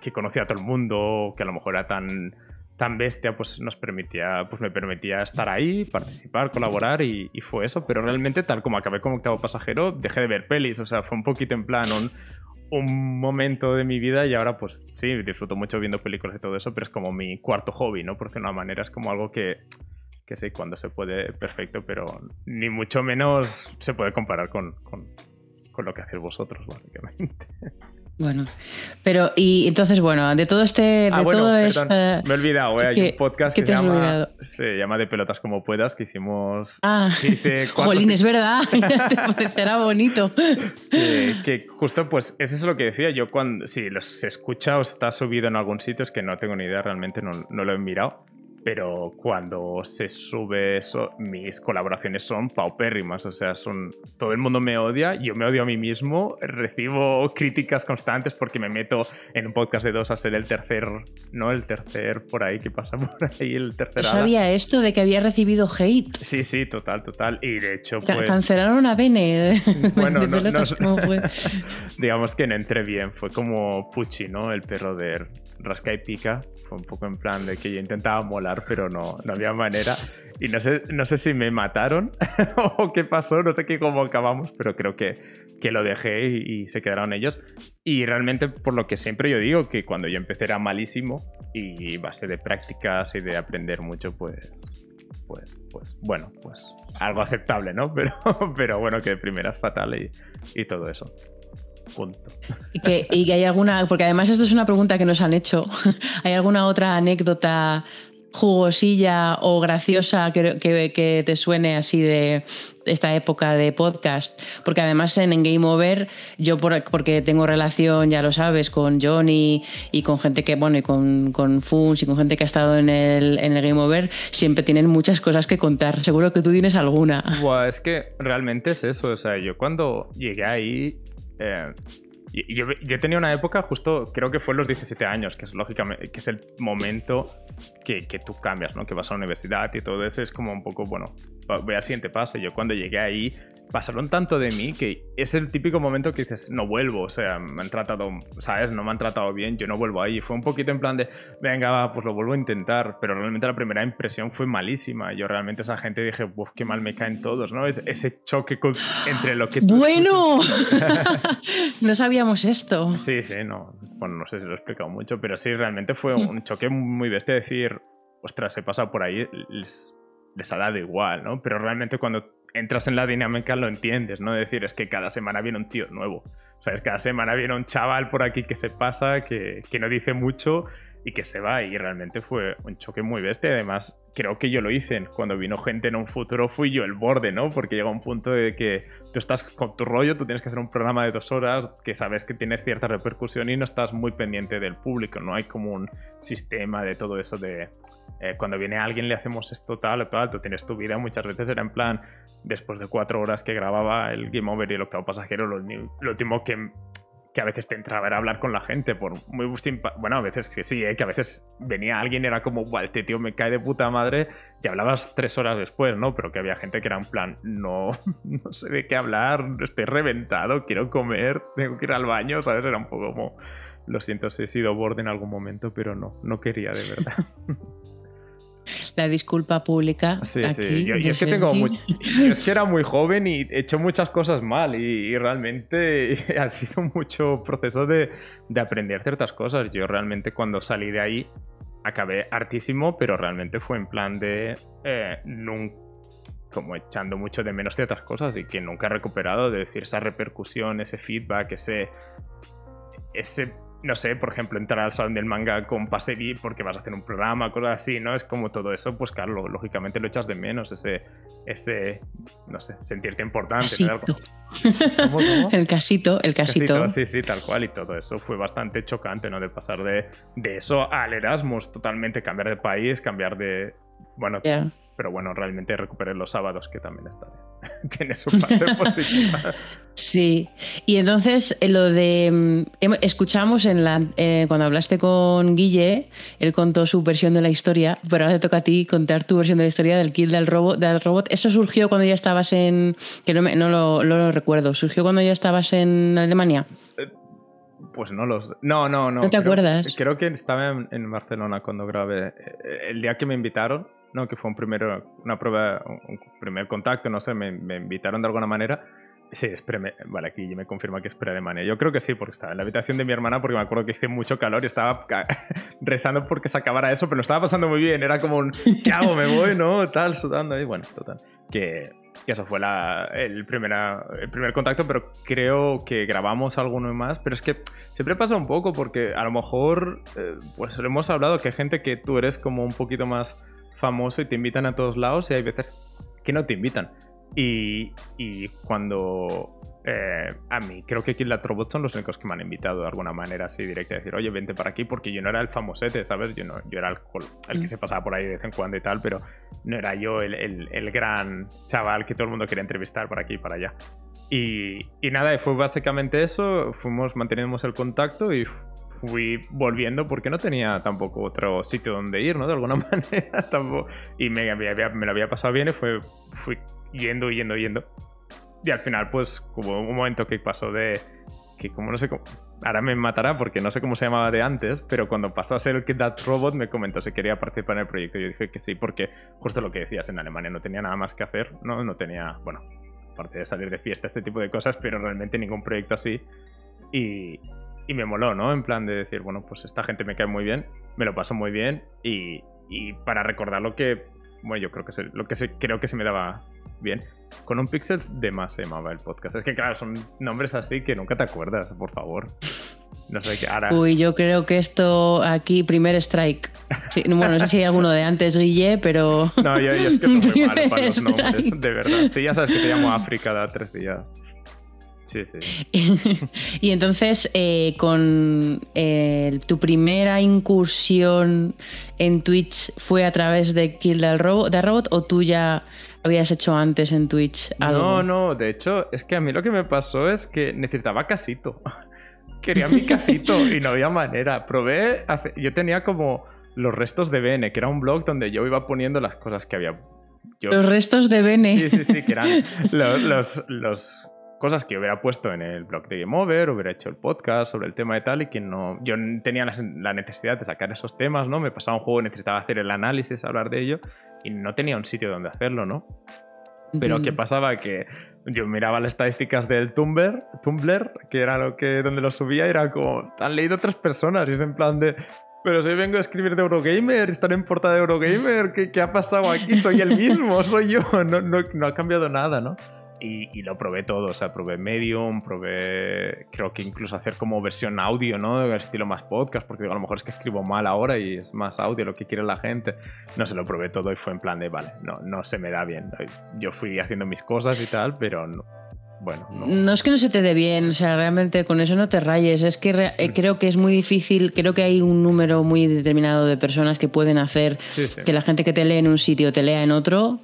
que conocía a todo el mundo, que a lo mejor era tan tan bestia, pues nos permitía, pues me permitía estar ahí, participar, colaborar y, y, fue eso. Pero realmente, tal como acabé como octavo pasajero, dejé de ver pelis. O sea, fue un poquito en plan un, un momento de mi vida y ahora pues sí, disfruto mucho viendo películas y todo eso, pero es como mi cuarto hobby, ¿no? Por de una manera, es como algo que, que sí, cuando se puede, perfecto, pero ni mucho menos se puede comparar con, con, con lo que hacéis vosotros, básicamente. Bueno, pero y entonces, bueno, de todo este. De ah, bueno, todo perdón, esta... me he olvidado, ¿eh? hay ¿Qué- un podcast que se llama, olvidado? se llama De Pelotas como puedas, que hicimos. Ah, que hice cuatro- jolín, es verdad. Te parecerá bonito. que, que justo pues eso es lo que decía yo cuando si los escucha o está subido en algún sitio es que no tengo ni idea realmente no, no lo he mirado pero cuando se sube eso mis colaboraciones son paupérrimas o sea son todo el mundo me odia yo me odio a mí mismo recibo críticas constantes porque me meto en un podcast de dos a ser el tercer no el tercer por ahí que pasa por ahí el tercer sabía esto de que había recibido hate. sí sí total total y de hecho pues Cancelaron a Bene. Bueno, de no- pelotas, no- ¿cómo fue? digamos que no entré bien. Fue como Pucci, ¿no? El perro de Rasca y Pica. Fue un poco en plan de que yo intentaba molar, pero no, no había manera. Y no sé, no sé si me mataron o qué pasó, no sé qué cómo acabamos, pero creo que, que lo dejé y, se quedaron ellos. Y realmente, por lo que siempre yo digo, que cuando yo empecé era malísimo y base de prácticas y de aprender mucho, pues, pues, pues bueno, pues algo aceptable, ¿no? Pero, pero bueno, que de primera es fatal y, y todo eso. Punto. Y que, y que hay alguna, porque además esto es una pregunta que nos han hecho. ¿Hay alguna otra anécdota jugosilla o graciosa que, que- que te suene así de esta época de podcast? Porque además en, Game Over, yo por- porque tengo relación, ya lo sabes, con Johnny y con gente que, bueno, y con, con Funs y con gente que ha estado en el, en Game Over, siempre tienen muchas cosas que contar. Seguro que tú tienes alguna. Buah, es que realmente es eso. O sea, yo cuando llegué ahí. eh, yo, yo tenía una época justo, creo que fue los 17 años, que es lógicamente, que es el momento que, que tú cambias, ¿no? Que vas a la universidad y todo eso es como un poco, bueno, voy al siguiente paso. Yo cuando llegué ahí, pasaron tanto de mí que es el típico momento que dices, no vuelvo, o sea, me han tratado, ¿sabes? No me han tratado bien, yo no vuelvo ahí. Fue un poquito en plan de, venga, va, pues lo vuelvo a intentar, pero realmente la primera impresión fue malísima. Yo realmente esa gente dije, uff, qué mal me caen todos, ¿no? Es- ese choque con- entre lo que tú Bueno, no sabíamos esto. Sí, sí, no. Bueno, no sé si lo he explicado mucho, pero sí, realmente fue un choque muy bestia decir, ostras, he pasado por ahí, les, les ha dado igual, ¿no? Pero realmente cuando entras en la dinámica lo entiendes, ¿no? Decir, es que cada semana viene un tío nuevo. ¿Sabes? Cada semana viene un chaval por aquí que se pasa, que, que no dice mucho y que se va. Y realmente fue un choque muy bestia. Además, creo que yo lo hice. Cuando vino gente en un futuro, fui yo el borde, ¿no? Porque llega un punto de que tú estás con tu rollo, tú tienes que hacer un programa de dos horas que sabes que tienes cierta repercusión y no estás muy pendiente del público. No hay como un sistema de todo eso de eh, cuando viene alguien le hacemos esto tal o tal, tú tienes tu vida. Muchas veces era en plan, después de cuatro horas que grababa el Game Over y el octavo pasajero, lo, lo último que que a veces te entraba era hablar con la gente, por muy Bueno, a veces que sí, ¿eh? que a veces venía alguien era como, guau, este tío me cae de puta madre, y hablabas tres horas después, ¿no? Pero que había gente que era en plan, no, no sé de qué hablar, estoy reventado, quiero comer, tengo que ir al baño, ¿sabes? Era un poco como, lo siento si he sido borde en algún momento, pero no, no quería de verdad. La disculpa pública. Sí, aquí, sí. Yo, es que tengo yo es que era muy joven y he hecho muchas cosas mal y, y realmente ha sido mucho proceso de, de aprender ciertas cosas. Yo realmente cuando salí de ahí acabé hartísimo, pero realmente fue en plan de eh, nun- como echando mucho de menos ciertas cosas y que nunca he recuperado, de decir esa repercusión, ese feedback, ese ese, no sé, por ejemplo, entrar al salón del manga con Pasevi porque vas a hacer un programa, cosas así, ¿no? Es como todo eso, pues claro, lógicamente lo echas de menos, ese, ese, no sé, sentirte importante. Casito. ¿Cómo, cómo? El casito, el casito. Casito, sí, sí, tal cual, y todo eso fue bastante chocante, ¿no? De pasar de, de eso al Erasmus, totalmente, cambiar de país, cambiar de... Bueno. Pero bueno, realmente recuperé los sábados, que también está bien. Tiene su parte positiva. Sí, y entonces eh, lo de. mm, Escuchamos en la, eh, cuando hablaste con Guille, él contó su versión de la historia, pero ahora te toca a ti contar tu versión de la historia del kill del robot. Del robot. Eso surgió cuando ya estabas en. que no, me- no, lo, no lo recuerdo. ¿Surgió cuando ya estabas en Alemania? Pues no los. No, no, no. ¿No te creo- acuerdas? Creo que estaba en, en Barcelona cuando grabé. Eh, El día que me invitaron, ¿no? Que fue un primero, una prueba, primer contacto, no sé, me, invitaron de alguna manera. Sí, es Vale, aquí me confirma que es pre-Alemania. Yo creo que sí, porque estaba en la habitación de mi hermana porque me acuerdo que hice mucho calor y estaba rezando porque se acabara eso, pero lo estaba pasando muy bien. Era como un, ¿qué hago? ¿Me voy? ¿No? Tal, sudando ahí. Bueno, total. Que, que eso fue la, el, primera, el primer contacto, pero creo que grabamos alguno más. Pero es que siempre pasa un poco porque a lo mejor, eh, pues hemos hablado que hay gente que tú eres como un poquito más famoso y te invitan a todos lados y hay veces que no te invitan. Y, cuando eh, a mí, creo que Kill Robot son los únicos que me han invitado de alguna manera así directa a decir, oye, vente para aquí, porque yo no era el famosete, ¿sabes? Yo, no, yo era el, el que mm. se pasaba por ahí de vez en cuando y tal, pero no era yo el, el, gran chaval que todo el mundo quería entrevistar por aquí y para allá. Y, y nada, fue básicamente eso, fuimos, mantenimos el contacto y fui volviendo porque no tenía tampoco otro sitio donde ir, ¿no? De alguna manera tampoco. Y me, me, me lo había pasado bien y fue, fui yendo, yendo, yendo. Y al final, pues, hubo un momento que pasó de. Que como no sé cómo. Ahora me matará porque no sé cómo se llamaba de antes, pero cuando pasó a ser el Kid That Robot me comentó si quería participar en el proyecto. Yo dije que sí, porque justo lo que decías en Alemania, no tenía nada más que hacer, ¿no? No tenía, bueno, aparte de salir de fiesta, este tipo de cosas, pero realmente ningún proyecto así. Y, y me moló, ¿no? En plan de decir, bueno, pues esta gente me cae muy bien, me lo paso muy bien y, y para recordar lo que, bueno, yo creo que, se, lo que se, creo que se me daba bien. Con un pixel de más se llamaba el podcast. Es que, claro, son nombres así que nunca te acuerdas, por favor. No sé qué. Ahora... Uy, yo creo que esto aquí, primer strike. bueno, no sé si hay alguno de antes, Guille, pero. No, yo, es que soy muy malo para los nombres, de verdad. Sí, ya sabes que te llamo África cada tres días. Sí, sí. y entonces, eh, con eh, tu primera incursión en Twitch fue a través de Kill the Robot, Robot o tú ya habías hecho antes en Twitch algo? No, no, de hecho, es que a mí lo que me pasó es que necesitaba casito. Quería mi casito y no había manera. Probé, yo tenía como los restos de Bene, que era un blog donde yo iba poniendo las cosas que había. los restos de Bene. Sí, sí, sí, que eran los, los cosas que hubiera puesto en el blog de Game Over, hubiera hecho el podcast sobre el tema y tal, y que no. Yo tenía la necesidad de sacar esos temas, ¿no? Me pasaba un juego, necesitaba hacer el análisis, hablar de ello, y no tenía un sitio donde hacerlo, ¿no? Pero ¿qué pasaba? Que yo miraba las estadísticas del Tumblr, Tumblr, que era lo que donde lo subía, y era como, han leído otras personas, y es en plan de, pero si vengo a escribir de Eurogamer, estar en portada de Eurogamer, ¿qué, ¿qué, ha pasado aquí? Soy el mismo, soy yo, no, no, no ha cambiado nada, ¿no? Y, lo probé todo, o sea, probé Medium, probé, creo que incluso hacer como versión audio, ¿no? Estilo más podcast, porque a lo mejor es que escribo mal ahora y es más audio lo que quiere la gente. No se lo probé todo y fue en plan de, vale, no, no se me da bien. Yo fui haciendo mis cosas y tal, pero no, bueno, no. no. es que no se te dé bien, o sea, realmente con eso no te rayes. Es que eh, mm. creo que es muy difícil, creo que hay un número muy determinado de personas que pueden hacer que la gente que te lee en un sitio te lea en otro.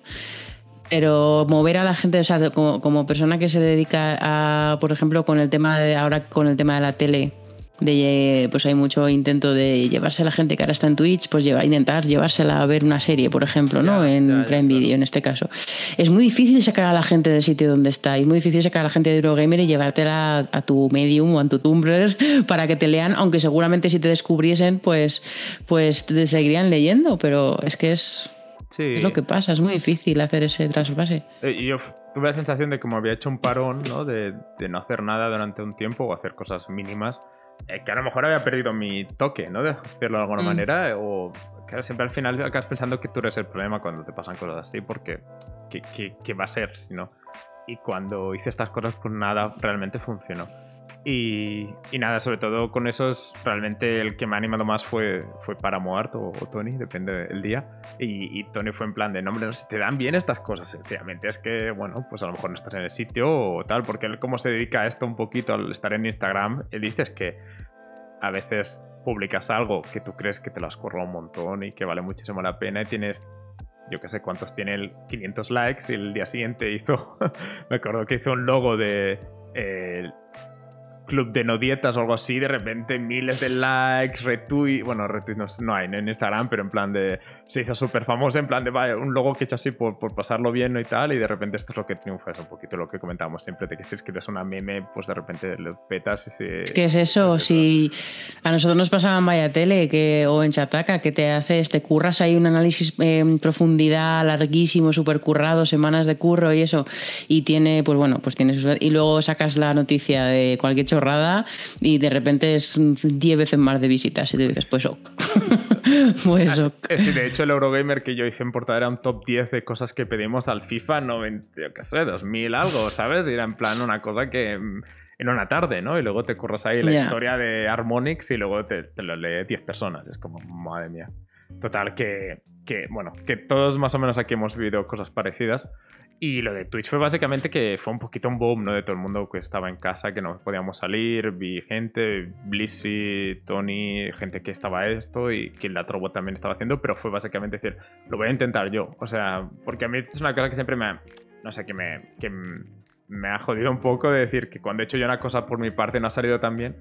Pero mover a la gente, o sea, como, persona que se dedica a, por ejemplo, con el tema de ahora con el tema de la tele, de pues hay mucho intento de llevarse a la gente que ahora está en Twitch, pues llevar, intentar llevársela a ver una serie, por ejemplo, ¿no? en Prime Video, en este caso. Es muy difícil sacar a la gente del sitio donde está, y es muy difícil sacar a la gente de Eurogamer y llevártela a tu Medium o a tu Tumblr para que te lean, aunque seguramente si te descubriesen, pues, pues te seguirían leyendo, pero es que es es lo que pasa, es muy difícil hacer ese trasvase. Eh, y yo tuve la sensación de que me había hecho un parón, ¿no? De, no hacer nada durante un tiempo o hacer cosas mínimas. Eh, que a lo mejor había perdido mi toque, ¿no? De hacerlo de alguna mm. manera. O que siempre al final acabas pensando que tú eres el problema cuando te pasan cosas así, porque ¿qué, qué va a ser si no? Y cuando hice estas cosas, pues nada realmente funcionó. Y, nada, sobre todo con esos, realmente el que me ha animado más fue, fue para o, o Tony, depende del día. Y, Tony fue en plan de, no, hombre, te dan bien estas cosas, sencillamente es que, bueno, pues a lo mejor no estás en el sitio o tal, porque él como se dedica a esto un poquito al estar en Instagram, él dices que a veces publicas algo que tú crees que te lo has corrido un montón y que vale muchísimo la pena y tienes yo qué sé cuántos tiene el 500 likes y el día siguiente hizo, me acuerdo que hizo un logo de club de no dietas o algo así, de repente miles de likes, retweets, bueno, retweets no, hay en Instagram, pero en plan de, se hizo súper famoso, en plan de, vaya, un logo que he hecho así por, por, pasarlo bien y tal, y de repente esto es lo que triunfa, es un poquito lo que comentábamos siempre, de que si escribes una meme, pues de repente lo petas y se... ¿Qué es eso? Si a nosotros nos pasaba en Vaya Tele que, o en Chataca, que te haces, te curras ahí un análisis en profundidad larguísimo, súper currado, semanas de curro y eso, y tiene, pues bueno, pues tienes, y luego sacas la noticia de cualquier chorrada y de repente es 10 veces más de visitas y te dices, pues ok. pues ok. Sí, de hecho el Eurogamer que yo hice en portada era un top 10 de cosas que pedimos al FIFA 90, yo qué sé, 2000 algo, ¿sabes? Y era en plan una cosa que en una tarde, ¿no? Y luego te corres ahí la historia de Harmonix y luego te, te lo lee 10 personas. Es como, madre mía. Total, que, que, bueno, que todos más o menos aquí hemos vivido cosas parecidas. Y lo de Twitch fue básicamente que fue un poquito un boom, ¿no? De todo el mundo que estaba en casa, que no podíamos salir. Vi gente, Blissy, Tony, gente que estaba esto y que la Trobo también estaba haciendo, pero fue básicamente decir, lo voy a intentar yo. O sea, porque a mí es una cosa que siempre me, no sé, que me, que me ha jodido un poco de decir que cuando he hecho yo una cosa por mi parte no ha salido tan bien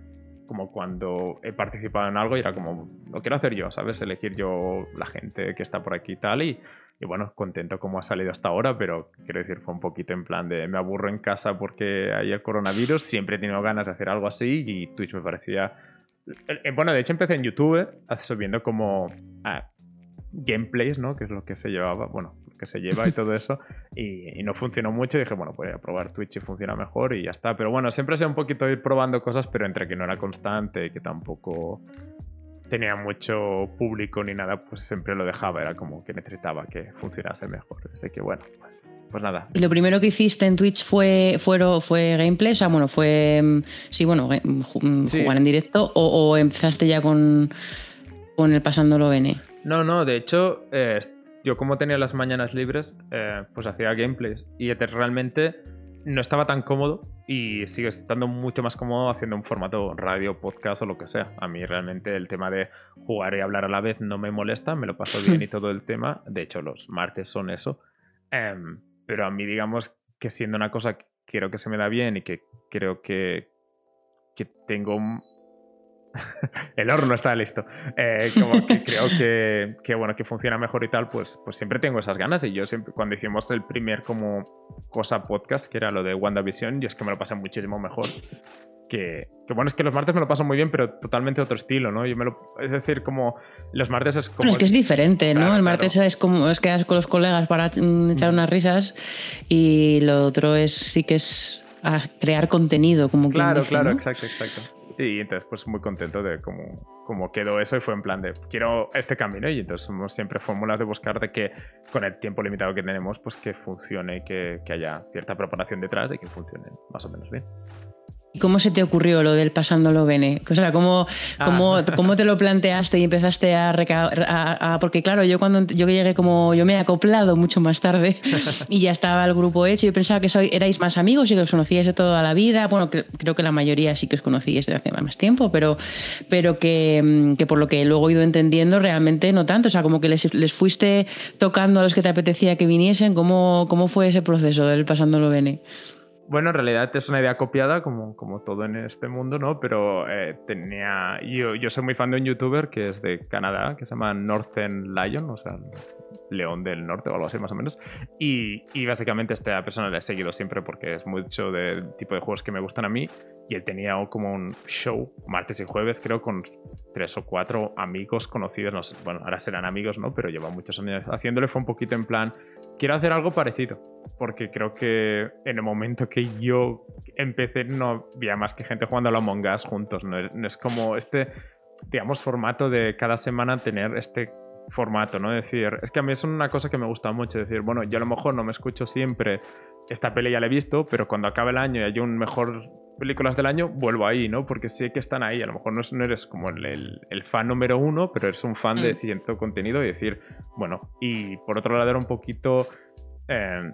como cuando he participado en algo y era como, lo quiero hacer yo, ¿sabes? Elegir yo la gente que está por aquí y tal. Y, y bueno, contento como ha salido hasta ahora, pero quiero decir, fue un poquito en plan de me aburro en casa porque hay el coronavirus, siempre he tenido ganas de hacer algo así y Twitch me parecía... Eh, eh, bueno, de hecho empecé en YouTube, subiendo como ah, gameplays, ¿no? Que es lo que se llevaba, bueno, que se lleva y todo eso, y, no funcionó mucho. Y dije, bueno, voy a probar Twitch y funciona mejor y ya está. Pero bueno, siempre sé un poquito ir probando cosas, pero entre que no era constante y que tampoco tenía mucho público ni nada, pues siempre lo dejaba. Era como que necesitaba que funcionase mejor. Así que bueno, pues, pues nada. ¿Y lo primero que hiciste en Twitch fue, fue, fue gameplay? O sea, bueno, fue. Mm, sí, bueno, mm, jugar en directo. O, empezaste ya con, con el pasándolo bene? No, no, de hecho, eh, yo como tenía las mañanas libres, eh, pues hacía gameplays y realmente no estaba tan cómodo y sigue estando mucho más cómodo haciendo un formato radio, podcast o lo que sea. A mí realmente el tema de jugar y hablar a la vez no me molesta, me lo paso bien y todo el tema. De hecho, los martes son eso. Em, pero a mí digamos que siendo una cosa que quiero que se me da bien y que creo que, que tengo el horno está listo. Eh, como que creo que, bueno, que funciona mejor y tal, pues, pues siempre tengo esas ganas. Y yo siempre, cuando hicimos el primer como cosa podcast, que era lo de WandaVision, yo es que me lo pasé muchísimo mejor. Que, bueno, es que los martes me lo paso muy bien, pero totalmente otro estilo, ¿no? Yo me lo, es decir, como los martes es como... es que es diferente, ¿no? el martes es como es quedas con los colegas para mm, echar unas risas y lo otro es sí que es crear contenido, como Claro, claro, exacto, exacto. Y entonces, pues muy contento de cómo, cómo quedó eso y fue en plan de, quiero este camino. Y entonces somos siempre fórmulas de buscar de que con el tiempo limitado que tenemos, pues que funcione y que, que haya cierta preparación detrás y que funcione más o menos bien. ¿Y cómo se te ocurrió lo del pasándolo bene? O sea, ¿cómo, cómo, ah. cómo te lo planteaste y empezaste a, a, Porque claro, yo cuando yo llegué como... Yo me he acoplado mucho más tarde y ya estaba el grupo hecho. Yo pensaba que soy, erais más amigos y que os conocíais de toda la vida. Bueno, creo que la mayoría sí que os conocíais desde hace más tiempo, pero, pero que, que, por lo que luego he ido entendiendo realmente no tanto. O sea, como que les, les fuiste tocando a los que te apetecía que viniesen. ¿Cómo, cómo fue ese proceso del pasándolo bene? Bueno, en realidad es una idea copiada, como, como todo en este mundo, ¿no? Pero eh, tenía. Yo, yo soy muy fan de un youtuber que es de Canadá, que se llama Northern Lion, o sea, León del Norte o algo así más o menos. Y, y básicamente esta persona la he seguido siempre porque es mucho del tipo de juegos que me gustan a mí. Y él tenía como un show martes y jueves, creo, con tres o cuatro amigos conocidos. bueno, ahora serán amigos, ¿no? Pero lleva muchos años haciéndole. Fue un poquito en plan, quiero hacer algo parecido. Porque creo que en el momento que yo empecé no había más que gente jugando a la Among Us juntos. No es, no es como este, digamos, formato de cada semana tener este formato, ¿no? Decir, es que a mí es una cosa que me gusta mucho, decir, bueno, yo a lo mejor no me escucho siempre, esta peli ya la he visto, pero cuando acabe el año y hay un mejor películas del año, vuelvo ahí, ¿no? Porque sé que están ahí, a lo mejor no, eres como el, el, fan número uno, pero eres un fan de mm. cierto contenido y decir, bueno, y por otro lado era un poquito... Eh,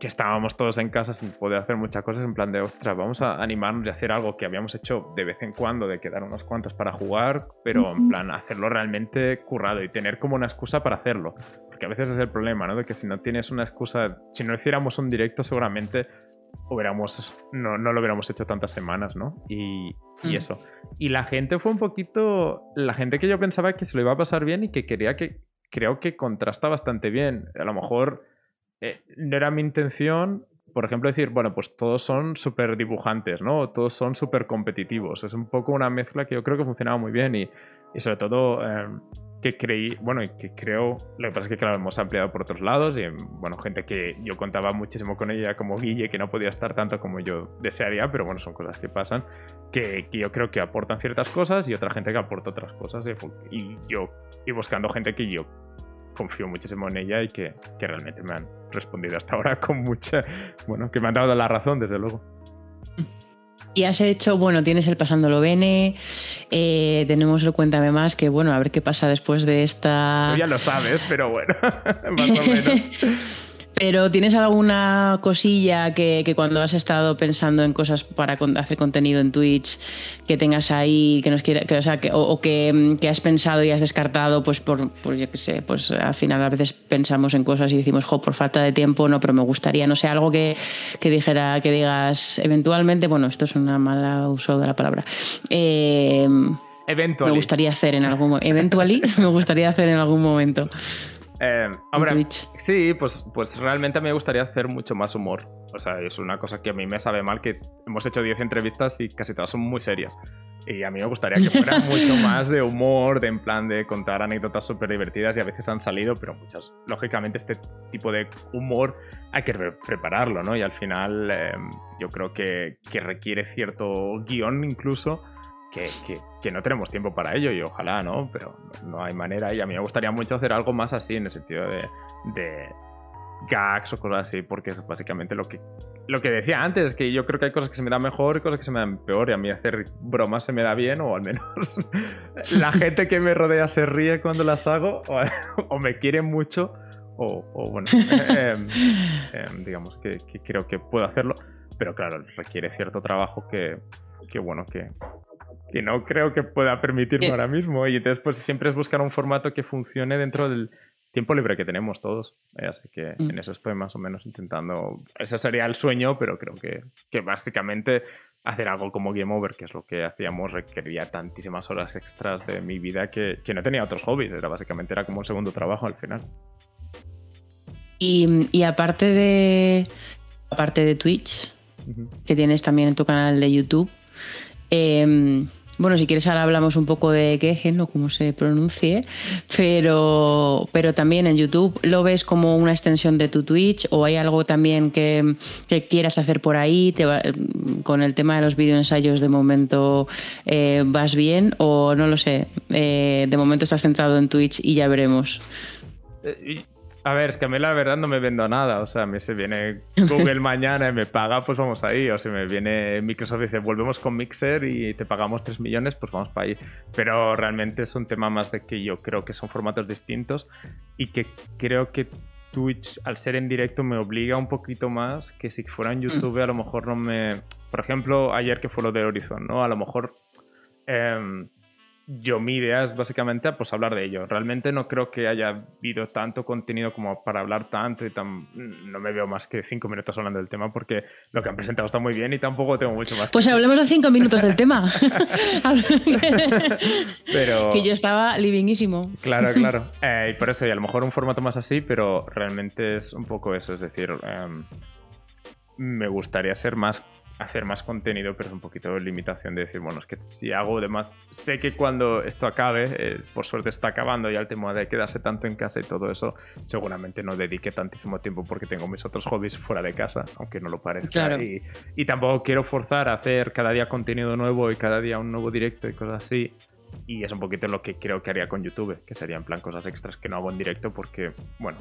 que estábamos todos en casa sin poder hacer muchas cosas, en plan de, ostras, vamos a animarnos y hacer algo que habíamos hecho de vez en cuando, de quedar unos cuantos para jugar, pero en plan hacerlo realmente currado y tener como una excusa para hacerlo. Porque a veces es el problema, ¿no? De que si no tienes una excusa, si no hiciéramos un directo, seguramente hubiéramos, no, no lo hubiéramos hecho tantas semanas, ¿no? Y, y Mm. eso. Y la gente fue un poquito, la gente que yo pensaba que se lo iba a pasar bien y que quería que, creo que contrasta bastante bien. A lo mejor no era mi intención, por ejemplo, decir, bueno, pues todos son súper dibujantes, ¿no? Todos son súper competitivos. Es un poco una mezcla que yo creo que funcionaba muy bien y, y sobre todo eh, que creí, bueno, y que creo, lo que pasa es que claro, hemos ampliado por otros lados y bueno, gente que yo contaba muchísimo con ella como Guille, que no podía estar tanto como yo desearía, pero bueno, son cosas que pasan, que, que yo creo que aportan ciertas cosas y otra gente que aporta otras cosas y yo, y buscando gente que yo confío muchísimo en ella y que, que realmente me han respondido hasta ahora con mucha, bueno, que me han dado la razón, desde luego. Y has hecho, bueno, tienes el Pasándolo Bene, eh, tenemos el Cuéntame Más, que bueno, a ver qué pasa después de esta... Tú ya lo sabes, pero bueno, más o menos. Pero ¿tienes alguna cosilla que, que, cuando has estado pensando en cosas para hacer contenido en Twitch que tengas ahí, que nos quiera, que, o, sea, que, o, o que, que, has pensado y has descartado, pues por, por yo qué sé, pues al final a veces pensamos en cosas y decimos, jo, por falta de tiempo, no, pero me gustaría, no sé, algo que, que dijera, que digas, eventualmente, bueno, esto es una mala uso de la palabra. Eh, Eventually. Me gustaría hacer en algún momento. Eventually, me gustaría hacer en algún momento. Eh, ahora, sí, pues, pues realmente a mí me gustaría hacer mucho más humor. O sea, es una cosa que a mí me sabe mal, que hemos hecho 10 entrevistas y casi todas son muy serias. Y a mí me gustaría que fuera mucho más de humor, de en plan de contar anécdotas súper divertidas y a veces han salido, pero muchas. Lógicamente este tipo de humor hay que prepararlo, ¿no? Y al final eh, yo creo que, que requiere cierto guion incluso. Que, que, que, no tenemos tiempo para ello y ojalá, ¿no? Pero no hay manera y a mí me gustaría mucho hacer algo más así en el sentido de, de gags o cosas así, porque es básicamente lo que, lo que decía antes, que yo creo que hay cosas que se me dan mejor y cosas que se me dan peor y a mí hacer bromas se me da bien o al menos la gente que me rodea se ríe cuando las hago o, o me quiere mucho o, o bueno, eh, eh, digamos que, que, creo que puedo hacerlo, pero claro, requiere cierto trabajo que, que bueno, que, que no creo que pueda permitirme ahora mismo. Y entonces, pues siempre es buscar un formato que funcione dentro del tiempo libre que tenemos todos. Eh, así que mm. en eso estoy más o menos intentando. Ese sería el sueño, pero creo que, que básicamente hacer algo como Game Over, que es lo que hacíamos, requería tantísimas horas extras de mi vida que, que no tenía otros hobbies. Era básicamente era como un segundo trabajo al final. Y, y aparte de aparte de Twitch, uh -huh. que tienes también en tu canal de YouTube, eh, bueno, si quieres ahora hablamos un poco de Gehen o cómo se pronuncie, pero, pero también en YouTube lo ves como una extensión de tu Twitch o hay algo también que, que quieras hacer por ahí, te va, con el tema de los videoensayos de momento eh, vas bien o no lo sé, eh, de momento estás centrado en Twitch y ya veremos. A ver, es que a mí la verdad no me vendo nada. O sea, a mí se viene Google mañana y me paga, pues vamos ahí. O si me viene Microsoft y dice, volvemos con Mixer y te pagamos 3 millones, pues vamos para ahí. Pero realmente es un tema más de que yo creo que son formatos distintos y que creo que Twitch, al ser en directo, me obliga un poquito más que si fuera en YouTube, a lo mejor no me... Por ejemplo, ayer que fue lo de Horizon, ¿no? A lo mejor... Eh, yo mi idea es básicamente pues hablar de ello. Realmente no creo que haya habido tanto contenido como para hablar tanto y tan... No me veo más que cinco minutos hablando del tema porque lo que han presentado está muy bien y tampoco tengo mucho más. Pues hablemos de cinco minutos del tema. pero... Que yo estaba livinguísimo. Claro, claro. Eh, y por eso, y a lo mejor un formato más así, pero realmente es un poco eso. Es decir, eh, me gustaría ser más hacer más contenido, pero es un poquito limitación de decir, bueno, es que si hago demás, sé que cuando esto acabe, eh, por suerte está acabando ya el tema de quedarse tanto en casa y todo eso, seguramente no dedique tantísimo tiempo porque tengo mis otros hobbies fuera de casa, aunque no lo parezca. Claro. Y, y tampoco quiero forzar a hacer cada día contenido nuevo y cada día un nuevo directo y cosas así. Y es un poquito lo que creo que haría con YouTube, que sería en plan cosas extras que no hago en directo porque, bueno,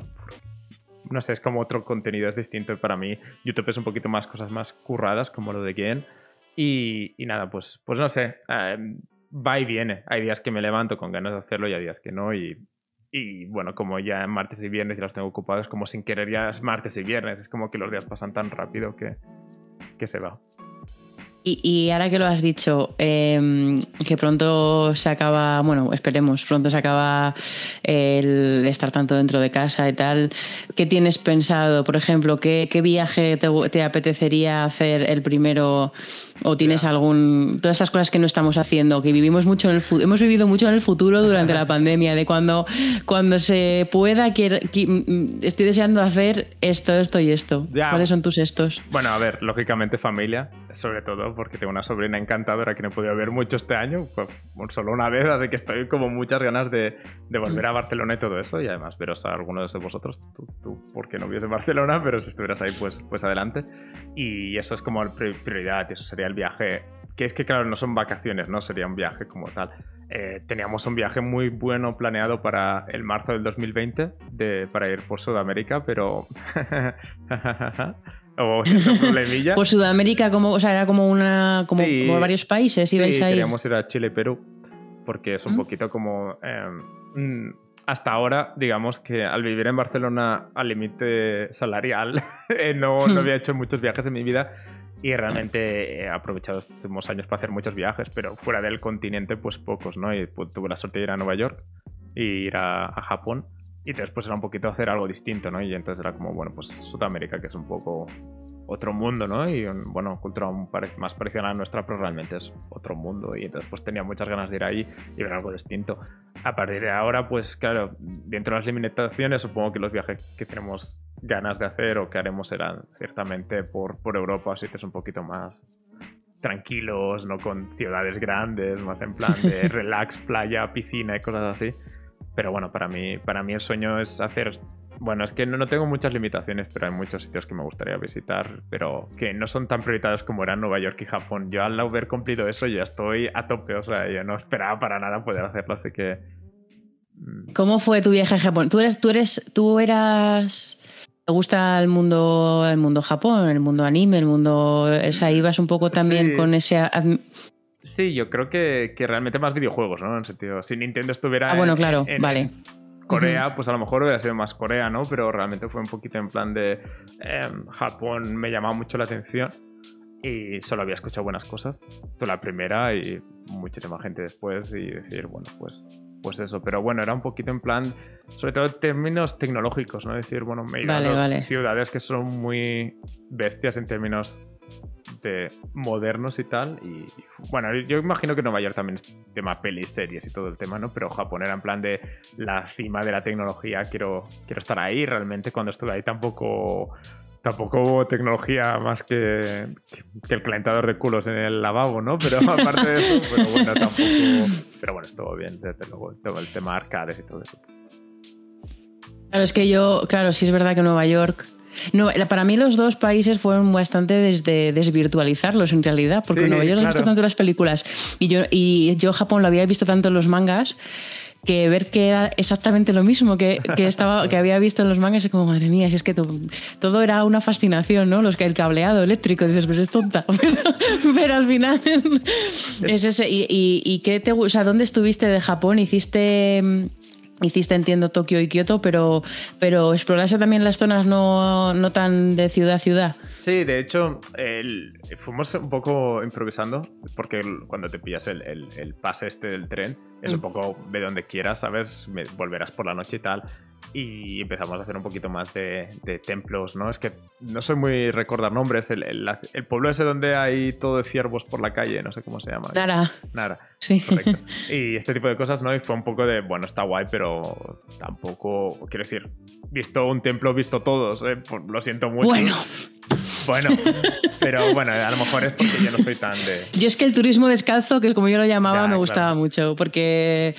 no sé, es como otro contenido, es distinto. Para mí, YouTube es un poquito más cosas más curradas, como lo de Gen. Y, y nada, pues, pues no sé, eh, va y viene. Hay días que me levanto con ganas de hacerlo y hay días que no. Y, y bueno, como ya martes y viernes ya los tengo ocupados, como sin querer ya es martes y viernes. Es como que los días pasan tan rápido que, que se va. Y, ahora que lo has dicho, em, que pronto se acaba, bueno, esperemos, pronto se acaba el estar tanto dentro de casa y tal, ¿qué tienes pensado? Por ejemplo, ¿qué, viaje te, apetecería hacer el primero? ¿O tienes algún... Todas estas cosas que no estamos haciendo, que vivimos mucho en el hemos vivido mucho en el futuro durante la pandemia, de cuando, cuando se pueda, quiero, estoy deseando hacer esto, esto y esto. ¿Cuáles son tus estos? Bueno, a ver, lógicamente familia, sobre todo porque tengo una sobrina encantadora que no he podido ver mucho este año, pues, solo una vez, así que estoy como muchas ganas de, de volver a Barcelona y todo eso, y además veros a algunos de vosotros, tú, tú porque no vives en Barcelona, pero si estuvieras ahí, pues, pues adelante. Y eso es como prioridad, y eso sería el viaje, que es que claro, no son vacaciones, ¿no? Sería un viaje como tal. Eh, teníamos un viaje muy bueno planeado para el marzo del 2020 de, para ir por Sudamérica, pero o problemilla. Por Sudamérica, como, o sea, era como una como, varios países, ibais sí, ahí. queríamos ir a Chile y Perú, porque es un poquito como mm, hasta ahora, digamos que al vivir en Barcelona al límite salarial, eh, no, no había hecho muchos viajes en mi vida y realmente he aprovechado estos últimos años para hacer muchos viajes, pero fuera del continente, pues pocos, ¿no? Y pues, tuve la suerte de ir a Nueva York y ir a, a Japón y después era un poquito hacer algo distinto, ¿no? Y entonces era como, bueno, pues Sudamérica, que es un poco otro mundo, ¿no? Y bueno, cultura más parecida a la nuestra, pero realmente es otro mundo. Y entonces pues tenía muchas ganas de ir ahí y ver algo distinto. A partir de ahora, pues claro, dentro de las limitaciones, supongo que los viajes que tenemos ganas de hacer o que haremos serán ciertamente por, por Europa, así que es un poquito más tranquilos, no con ciudades grandes, más en plan de relax, playa, piscina y cosas así. Pero bueno, para mí, para mí el sueño es hacer. Bueno, es que no, tengo muchas limitaciones, pero hay muchos sitios que me gustaría visitar, pero que no son tan prioritarios como eran Nueva York y Japón. Yo al haber cumplido eso ya estoy a tope, o sea, yo no esperaba para nada poder hacerlo, así que. Mm. ¿Cómo fue tu viaje a Japón? Tú eres, tú eres, tú eras. ¿Te gusta el mundo, el mundo Japón, el mundo anime, el mundo. O sea, ibas un poco también con ese Sí, yo creo que, realmente más videojuegos, ¿no? En sentido, si Nintendo estuviera ah, bueno, claro, vale. Corea, pues a lo mejor hubiera sido más Corea, ¿no? Pero realmente fue un poquito en plan de em, Japón me llamaba mucho la atención y solo había escuchado buenas cosas. Tú la primera y muchísima gente después y decir, bueno, pues, pues eso. Pero bueno, era un poquito en plan, sobre todo en términos tecnológicos, ¿no? Decir, bueno, me he ido a ciudades que son muy bestias en términos de modernos y tal. Y, bueno, yo imagino que Nueva York también es tema pelis, series y todo el tema, ¿no? Pero Japón era en plan de la cima de la tecnología, quiero, quiero estar ahí. Realmente cuando estuve ahí tampoco, tampoco hubo tecnología más que, el calentador de culos en el lavabo, ¿no? Pero aparte de eso, pero bueno, tampoco... Pero bueno, estuvo bien, desde luego, todo el tema arcades y todo eso. Claro, es que yo, claro, sí es verdad que Nueva York no, para mí los dos países fueron bastante desde desvirtualizarlos en realidad, porque Nueva York claro. he visto tanto las películas y yo, y yo Japón lo había visto tanto en los mangas que ver que era exactamente lo mismo que, estaba, que había visto en los mangas es como, madre mía, si es que todo, era una fascinación, ¿no? Los que el cableado eléctrico, dices, pues es tonta. Pero, al final es ese. ¿Y, y, qué te, o sea, dónde estuviste de Japón? ¿Hiciste Hiciste, entiendo, Tokio y Kioto, pero, pero exploraste también las zonas no, no tan de ciudad a ciudad. Sí, de hecho, fuimos un poco improvisando, porque cuando te pillas el, el, pase este del tren, es un mm. poco de donde quieras, ¿sabes? Volverás por la noche y tal y empezamos a hacer un poquito más de, templos, ¿no? Es que no soy muy recordar nombres. El, el, pueblo ese donde hay todo de ciervos por la calle, no sé cómo se llama. Nara. Nara. Sí. Correcto. Y este tipo de cosas, ¿no? Y fue un poco de, bueno, está guay, pero tampoco, quiero decir, visto un templo, visto todos, ¿eh? lo siento mucho. Bueno. Bueno, pero bueno, a lo mejor es porque yo no soy tan de... Yo es que el turismo descalzo, que como yo lo llamaba, me gustaba mucho, porque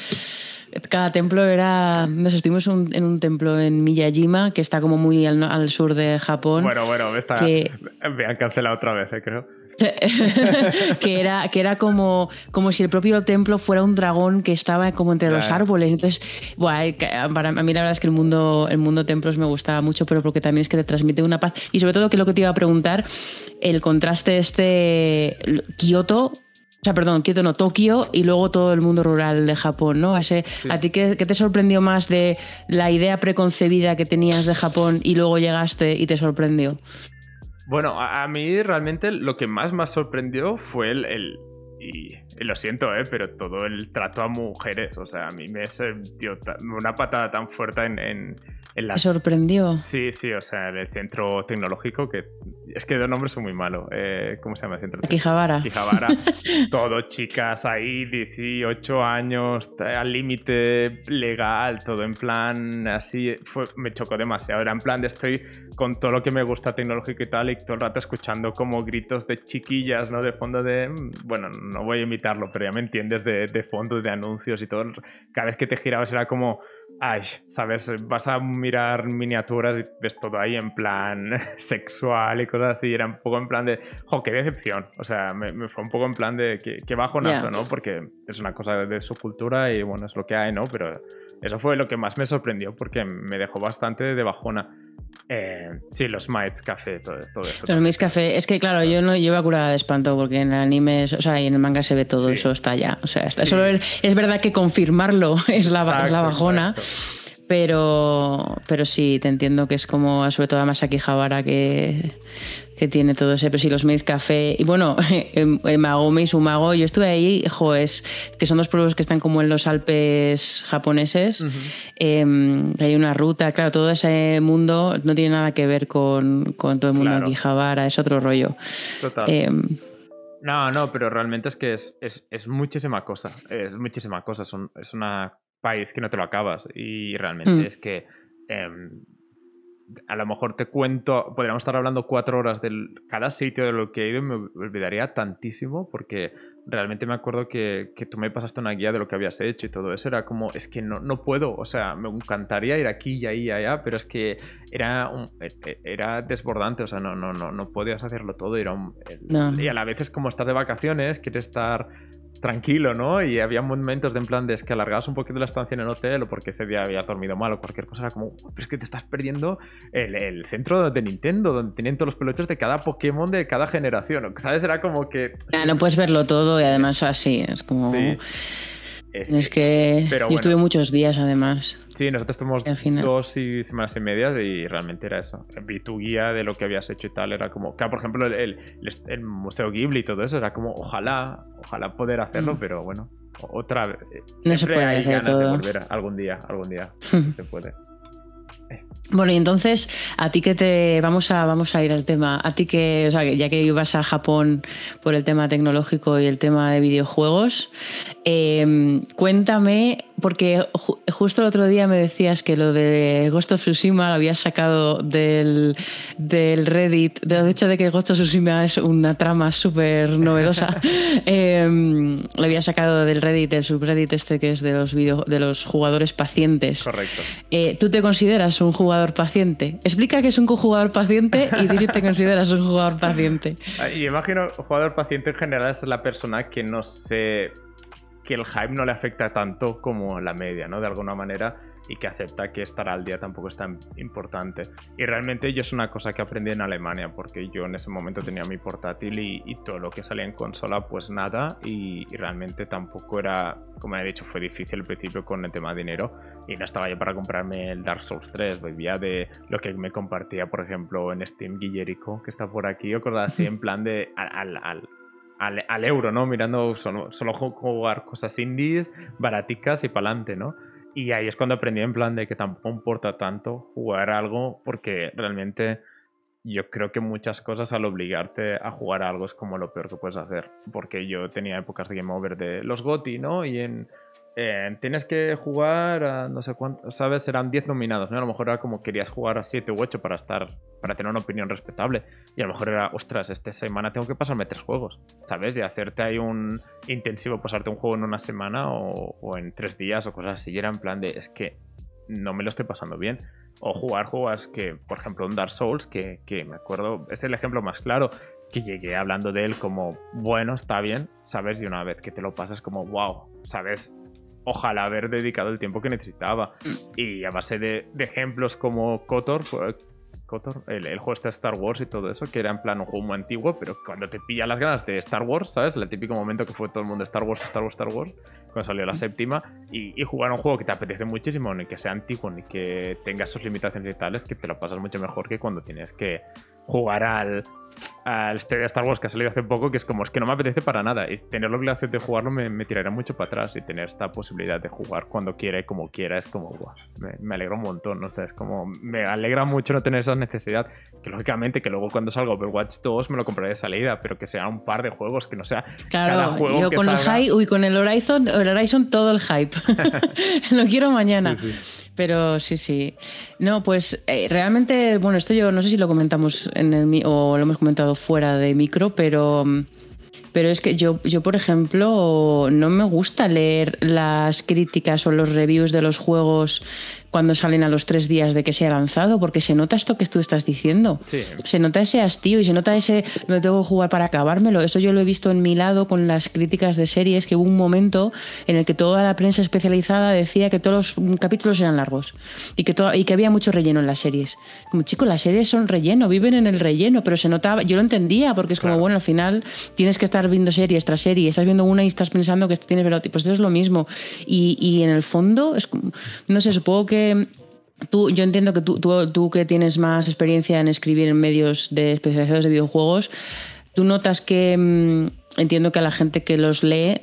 cada templo era. Nos estuvimos en un templo en Miyajima, que está como muy al, sur de Japón. Bueno, bueno, me, está, me han cancelado otra vez, eh, creo. que era, que era como, como si el propio templo fuera un dragón que estaba como entre los árboles. Entonces, bueno, para mí la verdad es que el mundo, el mundo templos me gustaba mucho, pero porque también es que te transmite una paz. Y sobre todo, que lo que te iba a preguntar, el contraste este Kioto o sea, perdón, Kioto no, Tokio y luego todo el mundo rural de Japón, ¿no? ¿A ti qué, te sorprendió más de la idea preconcebida que tenías de Japón y luego llegaste y te sorprendió? Bueno, a, mí realmente lo que más me sorprendió fue el, y, lo siento, ¿eh? pero todo el trato a mujeres, o sea, a mí me dio una patada tan fuerte en, ¿Me sorprendió? Sí, sí, o sea, el centro tecnológico, que es que de nombre son muy malo. Eh, ¿Cómo se llama el centro? Quijabara. Quijabara. todo chicas ahí, 18 años, al límite legal, todo en plan así. Fue, me chocó demasiado. Era en plan de estoy con todo lo que me gusta tecnológico y tal, y todo el rato escuchando como gritos de chiquillas, ¿no? De fondo de. Mm, bueno, no voy a imitarlo, pero ya me entiendes, de, de fondo de anuncios y todo. Cada vez que te girabas era como ay, ¿sabes? Vas a mirar miniaturas y ves todo ahí en plan sexual y cosas así. Era un poco en plan de, jo, qué decepción. O sea, me, fue un poco en plan de, qué, qué bajonazo, ¿no? Porque es una cosa de su cultura y bueno, es lo que hay, ¿no? Pero eso fue lo que más me sorprendió porque me dejó bastante de bajona. Eh, sí, los Mites Café, todo, eso. Los Mites Café, es que claro, yo no llevo a curada de espanto porque en el anime, o sea, y en el manga se ve todo eso, está ya. O sea, solo es, verdad que confirmarlo es la, la bajona. Pero, pero sí, te entiendo que es como, sobre todo a Masaki Javara, que, que tiene todo ese, pero sí, los Maze Café. Y bueno, en Magome y Sumago, yo estuve ahí, jo, es, que son dos pueblos que están como en los Alpes japoneses. Em, hay una ruta, claro, todo ese mundo no tiene nada que ver con, con todo el mundo aquí Javara, es otro rollo. Total. Em, no, no, pero realmente es que es, es, es muchísima cosa. Es muchísima cosa. es una país que no te lo acabas. Y realmente mm. es que em, a lo mejor te cuento, podríamos estar hablando cuatro horas de cada sitio de lo que he ido y me olvidaría tantísimo porque realmente me acuerdo que, que, tú me pasaste una guía de lo que habías hecho y todo eso. Era como, es que no, no puedo, o sea, me encantaría ir aquí y ahí y allá, pero es que era, e, e, era desbordante, o sea, no, no, no, no podías hacerlo todo. Era Y a la vez es como estás de vacaciones, quieres estar tranquilo, ¿no? Y había momentos de en plan de es que alargabas un poquito la estancia en el hotel o porque ese día había dormido mal o cualquier cosa. Era como, pero es que te estás perdiendo el, centro de Nintendo, donde tienen todos los peluches de cada Pokémon de cada generación. ¿Sabes? Era como que. Ya, no puedes verlo todo y además así. Es como. Sí. Es, que yo estuve muchos días además. Sí, nosotros tuvimos dos y semanas y media y realmente era eso. Vi tu guía de lo que habías hecho y tal, era como, claro, por ejemplo, el, el, Museo Ghibli y todo eso, era como, ojalá, ojalá poder hacerlo, mm. pero bueno, otra vez. No se puede hay ganas de volver algún día, algún día se puede. Bueno, y entonces, a ti que te. Vamos a, vamos a ir al tema. A ti que, o sea, ya que ibas a Japón por el tema tecnológico y el tema de videojuegos, em, cuéntame, porque justo el otro día me decías que lo de Ghost of Tsushima lo habías sacado del, del Reddit. De hecho, de que Ghost of Tsushima es una trama súper novedosa. Em, lo habías sacado del Reddit, del subreddit este que es de los, video, de los jugadores pacientes. Correcto. Eh, ¿Tú te consideras un jugador paciente. Explica que es un jugador paciente y di si te consideras un jugador paciente. Ah, y imagino jugador paciente en general es la persona que no sé que el hype no le afecta tanto como la media, ¿no? De alguna manera y que acepta que estar al día tampoco es tan importante. Y realmente yo es una cosa que aprendí en Alemania, porque yo en ese momento tenía mi portátil y, todo lo que salía en consola, pues nada, y, realmente tampoco era, como he dicho, fue difícil al principio con el tema de dinero, y no estaba yo para comprarme el Dark Souls 3, vivía de lo que me compartía, por ejemplo, en Steam Guillerico, que está por aquí, acordás así en plan de al, al, al, al euro, ¿no? Mirando solo, solo jugar cosas indies, baraticas y pa'lante, ¿no? Y ahí es cuando aprendí en plan de que tampoco importa tanto jugar algo porque realmente yo creo que muchas cosas al obligarte a jugar algo es como lo peor que puedes hacer. Porque yo tenía épocas de Game Over de los GOTI, ¿no? Y en eh, tienes que jugar a no sé cuánto, ¿sabes? Eran 10 nominados, ¿no? A lo mejor era como querías jugar a 7 u 8 para estar, para tener una opinión respetable. Y a lo mejor era, ostras, esta semana tengo que pasarme tres juegos, ¿sabes? Y hacerte ahí un intensivo, pasarte un juego en una semana o, en tres días o cosas así. Y era en plan de, es que no me lo estoy pasando bien. O jugar juegos que, por ejemplo, un Dark Souls, que, que me acuerdo, es el ejemplo más claro que llegué hablando de él como, bueno, está bien, ¿sabes? Y una vez que te lo pasas como, wow, ¿sabes? Ojalá haber dedicado el tiempo que necesitaba. Mm. Y a base de, ejemplos como Kotor, Kotor el, juego de Star Wars y todo eso, que era en plan un juego muy antiguo, pero cuando te pilla las ganas de Star Wars, ¿sabes? El típico momento que fue todo el mundo Star Wars, Star Wars, Star Wars. Cuando salió la séptima, y, jugar un juego que te apetece muchísimo, ni que sea antiguo, ni que tenga sus limitaciones y tales, que te lo pasas mucho mejor que cuando tienes que jugar al, al este Star Wars que ha salido hace poco, que es como, es que no me apetece para nada. Y tener la obligación de jugarlo me, me tiraría mucho para atrás. Y tener esta posibilidad de jugar cuando quiera y como quiera es como, guau, me, me alegro un montón. ¿no? sé es como, me alegra mucho no tener esa necesidad. Que lógicamente, que luego cuando salga Overwatch 2 me lo compraré de salida, pero que sea un par de juegos, que no sea claro, cada juego. Yo con el hype, uy, con el Horizon, el Horizon todo el hype. lo quiero mañana. Sí, sí. Pero sí, sí. No, pues eh, realmente, bueno, esto yo no sé si lo comentamos en el o lo hemos comentado fuera de micro, pero pero es que yo, yo, por ejemplo, no me gusta leer las críticas o los reviews de los juegos cuando salen a los tres días de que se ha lanzado, porque se nota esto que tú estás diciendo. Se nota ese hastío y se nota ese no tengo que jugar para acabármelo. Eso yo lo he visto en mi lado con las críticas de series, que hubo un momento en el que toda la prensa especializada decía que todos los capítulos eran largos y que, y que había mucho relleno en las series. Como chico, las series son relleno, viven en el relleno, pero se notaba, yo lo entendía, porque es como, bueno, al final tienes que estar viendo series tras serie, estás viendo una y estás pensando que tienes pero pues esto es lo mismo. Y, y en el fondo, es, no sé, supongo que tú, yo entiendo que tú, que tienes más experiencia en escribir en medios de especializados de videojuegos, tú notas que mm, entiendo que a la gente que los lee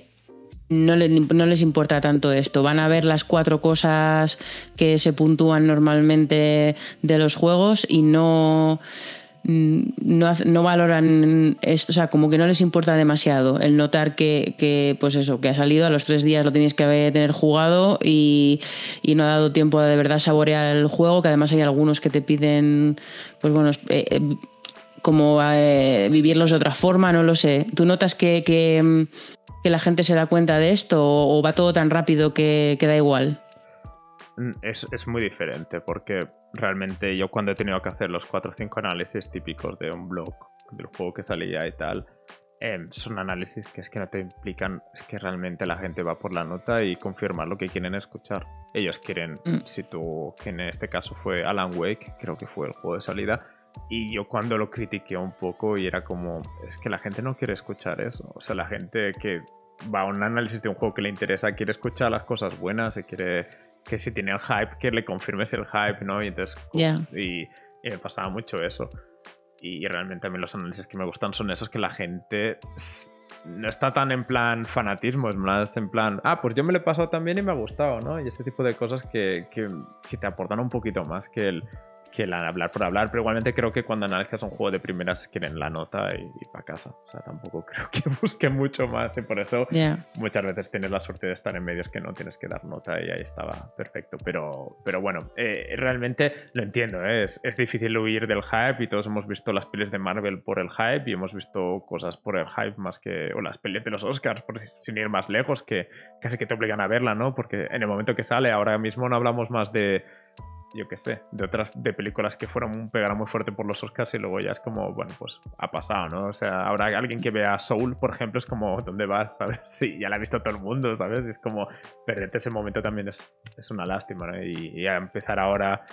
no, no, les importa tanto esto. Van a ver las cuatro cosas que se puntúan normalmente de los juegos y no no, no, valoran esto, o sea, como que no les importa demasiado el notar que, pues eso, que ha salido a los tres días lo tenéis que tener jugado y, no ha dado tiempo de verdad saborear el juego, que además hay algunos que te piden, pues bueno, eh, eh, como eh, vivirlos de otra forma, no lo sé. ¿Tú notas que, que, la gente se da cuenta de esto o, va todo tan rápido que, que da igual? Mm, es, es, muy diferente porque realmente yo cuando he tenido que hacer los 4 o 5 análisis típicos de un blog, del juego que salía y tal, em, son análisis que es que no te implican, es que realmente la gente va por la nota y confirma lo que quieren escuchar. Ellos quieren, mm. si tú, que en este caso fue Alan Wake, creo que fue el juego de salida, y yo cuando lo critiqué un poco y era como, es que la gente no quiere escuchar eso. O sea, la gente que va a un análisis de un juego que le interesa quiere escuchar las cosas buenas y quiere que si tiene el hype, que le confirmes el hype, ¿no? Y entonces. Y, me pasaba mucho eso. Y realmente a mí los análisis que me gustan son esos que la gente no está tan en plan fanatismo, es más en plan, ah, pues yo me lo he pasado también y me ha gustado, ¿no? Y este tipo de cosas que, que, que te aportan un poquito más que el, que el hablar por hablar, pero igualmente creo que cuando analizas un juego de primeras quieren la nota y, para casa. O sea, tampoco creo que busque mucho más y por eso muchas veces tienes la suerte de estar en medios que no tienes que dar nota y ahí estaba perfecto. Pero, pero bueno, eh, realmente lo entiendo, ¿eh? es, es, difícil huir del hype y todos hemos visto las pelis de Marvel por el hype y hemos visto cosas por el hype más que, o las pelis de los Oscars, por, sin ir más lejos, que casi que te obligan a verla, ¿no? Porque en el momento que sale, ahora mismo no hablamos más de yo qué sé, de otras de películas que fueron pegaron muy fuerte por los Oscars y luego ya es como, bueno, pues ha pasado, ¿no? O sea, ahora alguien que vea Soul, por ejemplo, es como, ¿dónde vas? ¿Sabes? Sí, ya la ha visto todo el mundo, ¿sabes? Es como, perderte ese momento también es, es una lástima, ¿no? Y, a empezar ahora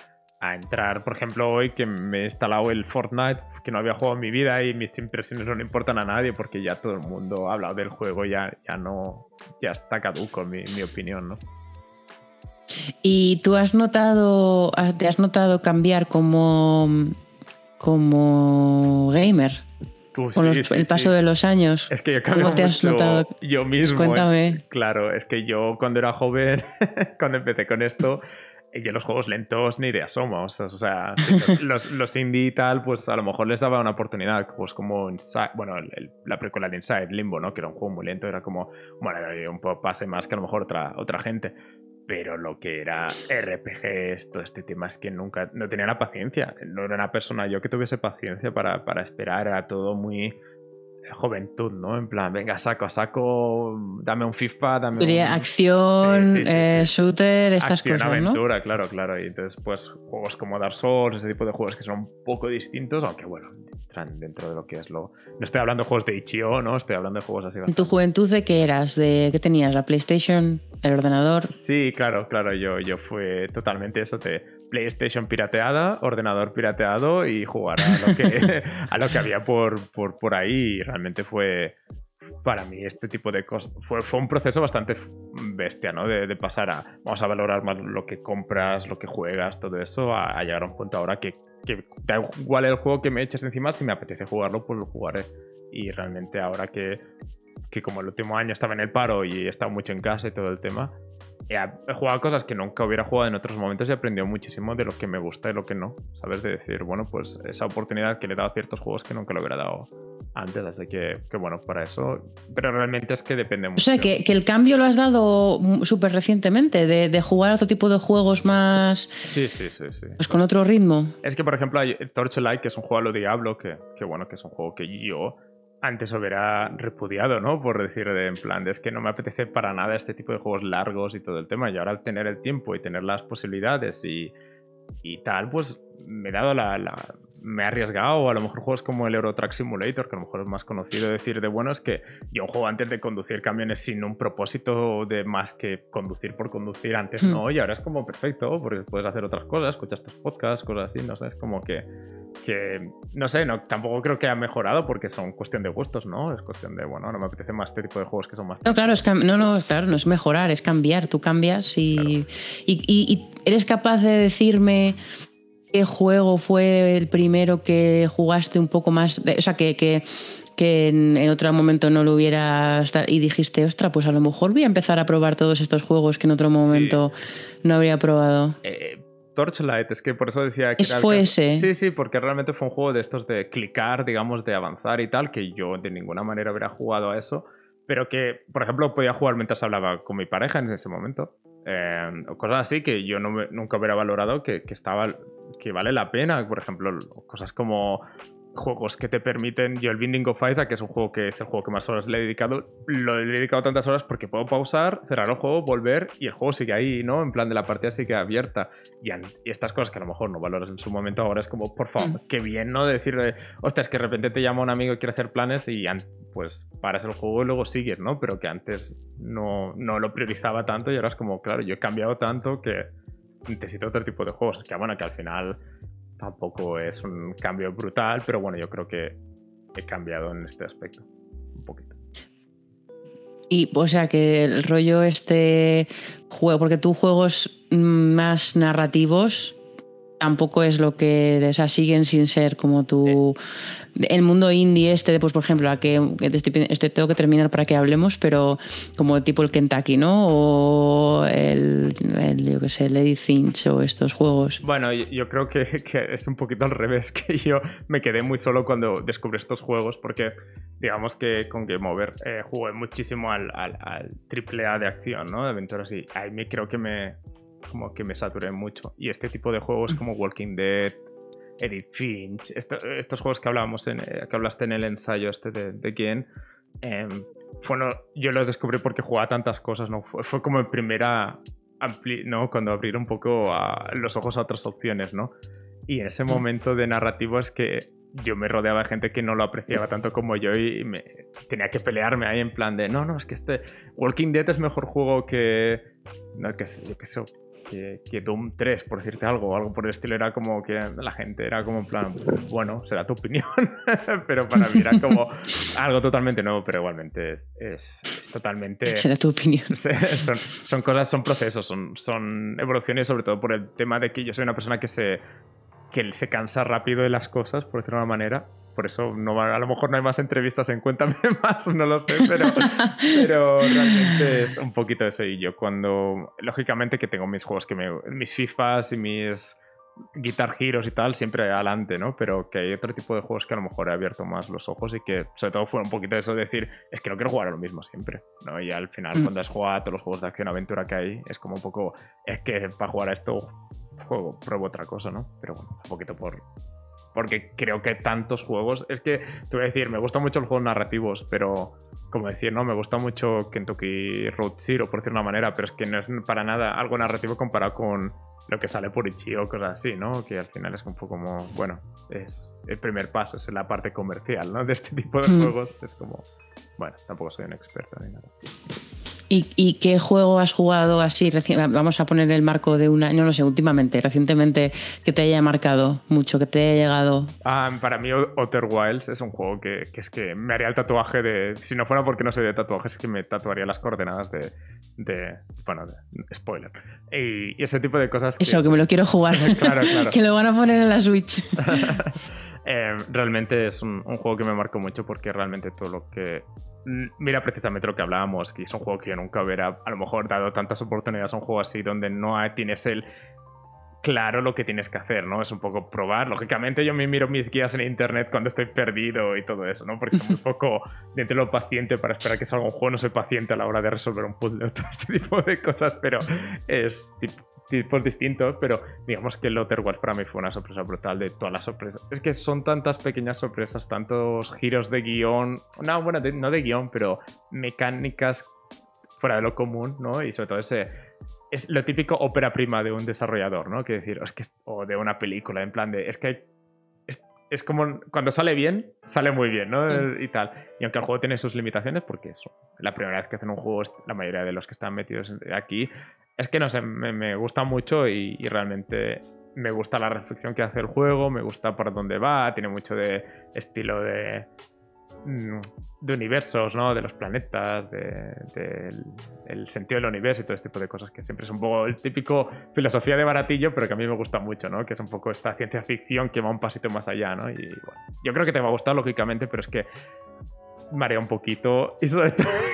a entrar, por ejemplo, hoy que me he instalado el Fortnite, que no había jugado en mi vida y mis impresiones no le importan a nadie porque ya todo el mundo ha hablado del juego, ya, ya no, ya está caduco mi, mi opinión, ¿no? ¿Y tú has notado, te has notado cambiar como, como gamer? con el paso de los años. Es que yo ¿Cómo te has notado? yo mismo. Cuéntame. Claro, es que yo cuando era joven, cuando empecé con esto, yo los juegos lentos ni de asomos. O sea, los, los, indie y tal, pues a lo mejor les daba una oportunidad. Pues como Inside, bueno, la precuela de Inside, Limbo, ¿no? Que era un juego muy lento, era como, bueno, un poco pase más que a lo mejor otra, otra gente pero lo que era RPG, todo este tema es que nunca, no tenía la paciencia, no era una persona yo que tuviese paciencia para, para esperar, era todo muy juventud, ¿no? En plan, venga, saco, saco, dame un FIFA, dame un... Acción, eh, shooter, estas Acción, cosas, aventura, claro, claro. Y entonces, pues, juegos como Dark Souls, ese tipo de juegos que son un poco distintos, aunque bueno, entran dentro de lo que es lo... No estoy hablando de juegos de Ichio, ¿no? Estoy hablando de juegos así. ¿En tu juventud de qué eras? ¿De qué tenías? ¿La PlayStation? ¿El ordenador? Sí, claro, claro. Yo, yo fui totalmente eso de PlayStation pirateada, ordenador pirateado y jugar a lo que, a había por, por, por ahí. realmente fue, para mí este tipo de cosas fue, fue un proceso bastante bestia, ¿no? De, pasar a, vamos a valorar más lo que compras, lo que juegas, todo eso, a, llegar a un punto ahora que, que, da igual el juego que me eches encima, si me apetece jugarlo, pues lo jugaré. Y realmente ahora que, que como el último año estaba en el paro y he estado mucho en casa y todo el tema, he, jugado cosas que nunca hubiera jugado en otros momentos y he aprendido muchísimo de lo que me gusta y lo que no. ¿Sabes? De decir, bueno, pues esa oportunidad que le he dado a ciertos juegos que nunca lo hubiera dado antes. Así que, que bueno, para eso. Pero realmente es que depende mucho. O sea, que, que el cambio lo has dado súper recientemente, de, de, jugar a otro tipo de juegos más. Sí, sí, sí. sí. Pues con otro ritmo. Es que, por ejemplo, hay Torchlight, que es un juego a lo Diablo, que, que bueno, que es un juego que yo antes hubiera repudiado, ¿no? Por decir de en plan, es que no me apetece para nada este tipo de juegos largos y todo el tema. Y ahora al tener el tiempo y tener las posibilidades y, y tal, pues me he dado la, me he arriesgado, a lo mejor juegos como el Euro Truck Simulator, que a lo mejor es más conocido decir de bueno, es que yo juego antes de conducir camiones sin un propósito de más que conducir por conducir, antes hmm. no, y ahora es como perfecto, porque puedes hacer otras cosas, escuchas tus podcasts, cosas así, no sé, es como que, que no sé, no, tampoco creo que ha mejorado porque son cuestión de gustos, ¿no? Es cuestión de, bueno, no me apetece más este tipo de juegos que son más... No, claro, es no, no, claro, no es mejorar, es cambiar, tú cambias y, y, y eres capaz de decirme ¿Qué juego fue el primero que jugaste un poco más? o sea, que, que, que en, otro momento no lo hubiera y dijiste, ostra, pues a lo mejor voy a empezar a probar todos estos juegos que en otro momento no habría probado. Eh, Torchlight, es que por eso decía que... Es fue ese. Sí, sí, porque realmente fue un juego de estos de clicar, digamos, de avanzar y tal, que yo de ninguna manera hubiera jugado a eso, pero que, por ejemplo, podía jugar mientras hablaba con mi pareja en ese momento. Eh, cosas así que yo no nunca hubiera valorado que, que, estaba, que vale la pena. Por ejemplo, cosas como juegos que te permiten. Yo, el Binding of Isaac, que es un juego que es el juego que más horas le he dedicado, lo he dedicado tantas horas porque puedo pausar, cerrar el juego, volver y el juego sigue ahí, ¿no? En plan de la partida sigue abierta. Y, estas cosas que a lo mejor no valoras en su momento, ahora es como, por favor, mm. qué bien, ¿no? decir, hostia, es que de repente te llama un amigo y quiere hacer planes y pues paras el juego y luego sigues, ¿no? Pero que antes no, no lo priorizaba tanto y ahora es como, claro, yo he cambiado tanto que necesito otro tipo de juegos. Que bueno, que al final Tampoco es un cambio brutal, pero bueno, yo creo que he cambiado en este aspecto un poquito. Y, o sea, que el rollo este juego, porque tú juegos más narrativos tampoco es lo que, o sea, siguen sin ser como tu el mundo indie este, pues por ejemplo, a que, este, tengo que terminar para que hablemos, pero como tipo el Kentucky, ¿no? O el, yo qué sé, Lady Finch o estos juegos. Bueno, yo, creo que, es un poquito al revés, que yo me quedé muy solo cuando descubrí estos juegos, porque digamos que con Game Over eh, jugué muchísimo al, al, triple A de acción, ¿no? De aventuras y ahí me creo que me como que me saturé mucho. Y este tipo de juegos como Walking Dead, Edith Finch, estos juegos que hablábamos en, eh, que hablaste en el ensayo este de, de quién, em, yo los descubrí porque jugaba tantas cosas, ¿no? Fue, como en primera, ¿no? Cuando abrir un poco los ojos a otras opciones, ¿no? Y en ese mm. momento de narrativo es que yo me rodeaba de gente que no lo apreciaba tanto como yo y me, tenía que pelearme ahí en plan de, no, no, es que este Walking Dead es mejor juego que, no, que, yo que sé, que, Doom 3, por decirte algo, o algo por el estilo, era como que la gente era como en plan, bueno, será tu opinión, pero para mí era como algo totalmente nuevo, pero igualmente es, totalmente... Será tu opinión. Son, son, cosas, son procesos, son, son evoluciones, sobre todo por el tema de que yo soy una persona que se, que se cansa rápido de las cosas, por decirlo de una manera, por eso no a lo mejor no hay más entrevistas en Cuéntame Más, no lo sé, pero, pero realmente es un poquito eso. Y yo cuando, lógicamente que tengo mis juegos, que me, mis FIFAs y mis Guitar Heroes y tal, siempre adelante, ¿no? Pero que hay otro tipo de juegos que a lo mejor he abierto más los ojos y que sobre todo fue un poquito eso de decir, es que no quiero jugar a lo mismo siempre, ¿no? Y al final mm. cuando has jugado a todos los juegos de acción-aventura que hay, es como un poco, es que para jugar a esto juego, pruebo otra cosa, ¿no? Pero bueno, un poquito por, porque creo que tantos juegos. Es que te voy a decir, me gustan mucho los juegos narrativos, pero como decir, no, me gusta mucho Kentucky Road Zero, por decir una manera, pero es que no es para nada algo narrativo comparado con lo que sale por Ichi o cosas así, ¿no? Que al final es un poco como, bueno, es el primer paso, es la parte comercial, ¿no? De este tipo de hmm. juegos. Es como, bueno, tampoco soy un experto ni nada. ¿Y, qué juego has jugado así? Vamos a poner el marco de una, no lo sé, últimamente, recientemente, que te haya marcado mucho, que te haya llegado. Ah, para mí, Outer Wilds es un juego que, es que me haría el tatuaje de. Si no fuera porque no soy de tatuajes, es que me tatuaría las coordenadas de. de bueno, de, spoiler. Y, ese tipo de cosas. Eso, que me lo quiero jugar. claro, claro. que lo van a poner en la Switch. Eh, realmente es un, juego que me marcó mucho porque realmente todo lo que. Mm, mira, precisamente lo que hablábamos, que es un juego que yo nunca hubiera a lo mejor dado tantas oportunidades a un juego así donde no tienes el claro lo que tienes que hacer, ¿no? Es un poco probar. Lógicamente yo me miro mis guías en internet cuando estoy perdido y todo eso, ¿no? Porque soy un poco dentro de lo paciente para esperar que salga un juego. No soy paciente a la hora de resolver un puzzle o todo este tipo de cosas, pero es tipo, tipos distintos, pero digamos que el Outer Wilds para mí fue una sorpresa brutal de todas las sorpresas. Es que son tantas pequeñas sorpresas, tantos giros de guion, no, bueno, no de guion, pero mecánicas fuera de lo común, ¿no? Y sobre todo ese es lo típico ópera prima de un desarrollador, ¿no? Que decir, es que o de una película, en plan de, es que es, es, como cuando sale bien, sale muy bien, ¿no? Mm. Y tal. Y aunque el juego tiene sus limitaciones, porque es la primera vez que hacen un juego, la mayoría de los que están metidos aquí es que no sé, me, gusta mucho y, realmente me gusta la reflexión que hace el juego, me gusta por dónde va, tiene mucho de estilo de, mm, de universos, ¿no? De los planetas, del sentido del universo y todo este tipo de cosas que siempre es un poco el típico filosofía de baratillo, pero que a mí me gusta mucho, ¿no? Que es un poco esta ciencia ficción que va un pasito más allá, ¿no? Y yo creo que te va a gustar, lógicamente, pero es que marea un poquito.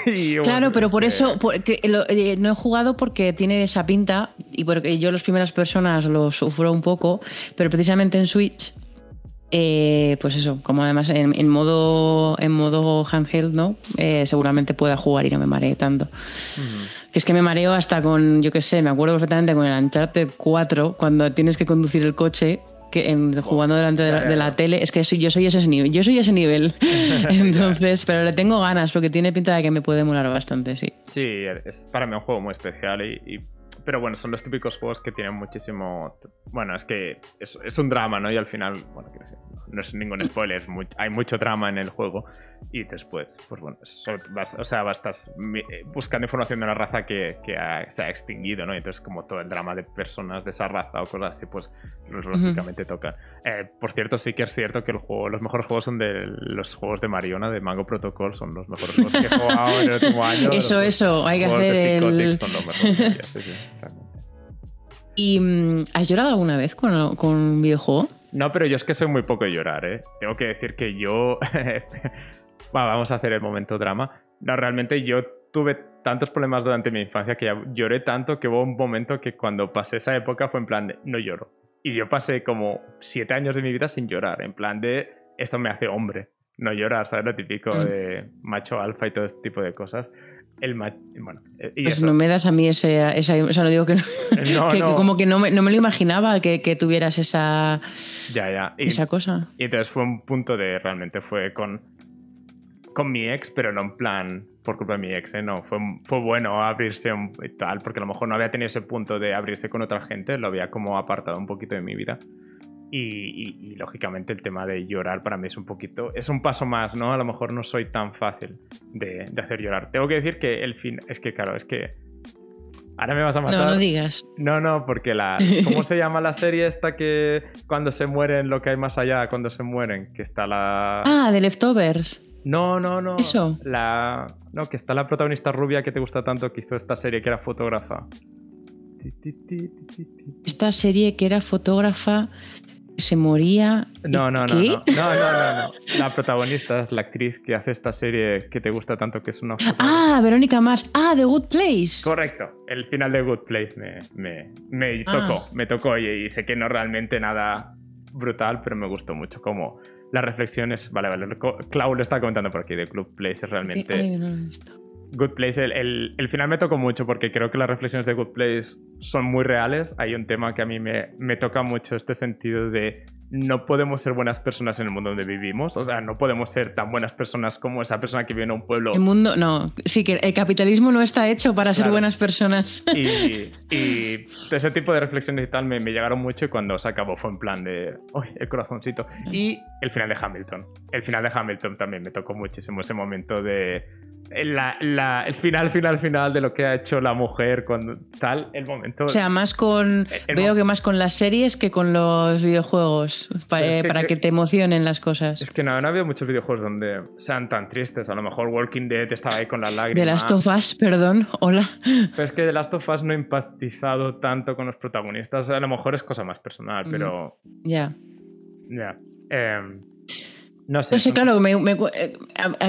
Y, claro, pero por eso eh, no he jugado porque tiene esa pinta y porque yo las primeras personas lo sufro un poco, pero precisamente en Switch, eh, pues eso, como además en, modo en modo handheld, ¿no? Eh, seguramente pueda jugar y no me maree tanto. Que es que me mareo hasta con, yo qué sé, me acuerdo perfectamente con el Uncharted 4, cuando tienes que conducir el coche en, jugando delante de la, tele, es que yo soy ese nivel, yo soy ese nivel. Entonces, pero le tengo ganas porque tiene pinta de que me puede molar bastante, sí. Sí, es para mí un juego muy especial y, pero bueno, son los típicos juegos que tienen muchísimo. Bueno, es que es, es un drama, ¿no? Y al final, bueno, decir, no es ningún spoiler, hay mucho drama en el juego y después, pues bueno, o sea, vas, eh, buscando información de una raza que, se ha extinguido, ¿no? Y entonces como todo el drama de personas de esa raza o cosas así, pues lógicamente toca. Eh, por cierto, sí que es cierto que el juego, los mejores juegos son de los juegos de Mariona, de Mango Protocol, son los mejores juegos que he jugado en el último año. Eso, eso, hay que hacer el... Son los mejores, sí, sí, ¿Y mm, has llorado alguna vez con, con un videojuego? No, pero yo es que soy muy poco de llorar, ¿eh? Tengo que decir que yo... vamos a hacer el momento drama. No, realmente yo tuve tantos problemas durante mi infancia que lloré tanto que hubo un momento que cuando pasé esa época fue en plan de no lloro. Y yo pasé como siete años de mi vida sin llorar, en plan de esto me hace hombre. No llorar, ¿sabes? Lo típico mm. de macho alfa y todo este tipo de cosas el bueno eh, pues no me das a mí ese, esa, o sea, no digo que, no, como que no me, no me lo imaginaba que, que, tuvieras esa ya ya. Esa cosa. y entonces fue un punto de realmente fue con con mi ex pero no en plan por culpa de mi ex ¿eh? no fue, fue bueno abrirse y tal porque a lo mejor no había tenido ese punto de abrirse con otra gente lo había como apartado un poquito de mi vida y, lógicamente el tema de llorar para mí es un poquito, es un paso más, ¿no? A lo mejor no soy tan fácil de, hacer llorar. Tengo que decir que el fin, es que claro, es que ahora me vas a matar. No, no digas. No, no, porque la, ¿cómo se llama la serie esta que cuando se mueren, lo que hay más allá, cuando se mueren? Que está la... Ah, de Leftovers. No, no, no. Eso. La, no, que está la protagonista rubia que te gusta tanto que hizo esta serie que era fotógrafa. Esta serie que era fotógrafa se moría. No, no, no, no, no, no, no, La protagonista es la actriz que hace esta serie que te gusta tanto, que es una. Ah, Verónica Mars. Ah, The Good Place. Correcto. El final de Good Place me, me, me tocó, ah. me tocó y, sé que no realmente nada brutal, pero me gustó mucho como las reflexiones. Vale, vale. Clau lo está comentando por aquí de Good Place es realmente. Good Place, el, el, final me tocó mucho porque creo que las reflexiones de Good Place son muy reales. Hay un tema que a mí me, me toca mucho este sentido de no podemos ser buenas personas en el mundo donde vivimos. O sea, no podemos ser tan buenas personas como esa persona que vive en un pueblo. El mundo, no. Sí, que el capitalismo no está hecho para ser buenas personas. Y, y, ese tipo de reflexiones y tal me, me, llegaron mucho y cuando se acabó fue en plan de, ¡ay, el corazoncito! Y el final de Hamilton. El final de Hamilton también me tocó muchísimo ese momento de el final, final, final de lo que ha hecho la mujer cuando tal, el momento. O sea, más con. veo que más con las series que con los videojuegos. Para, que, te emocionen las cosas. Es que no, no había muchos videojuegos donde sean tan tristes. A lo mejor Walking Dead estaba ahí con las lágrimas. The Last of Us, perdón. Hola. Pero es que The Last of Us no ha empatizado tanto con los protagonistas. A lo mejor es cosa más personal, pero. Ya. Ya. Em, no sé. claro, eh,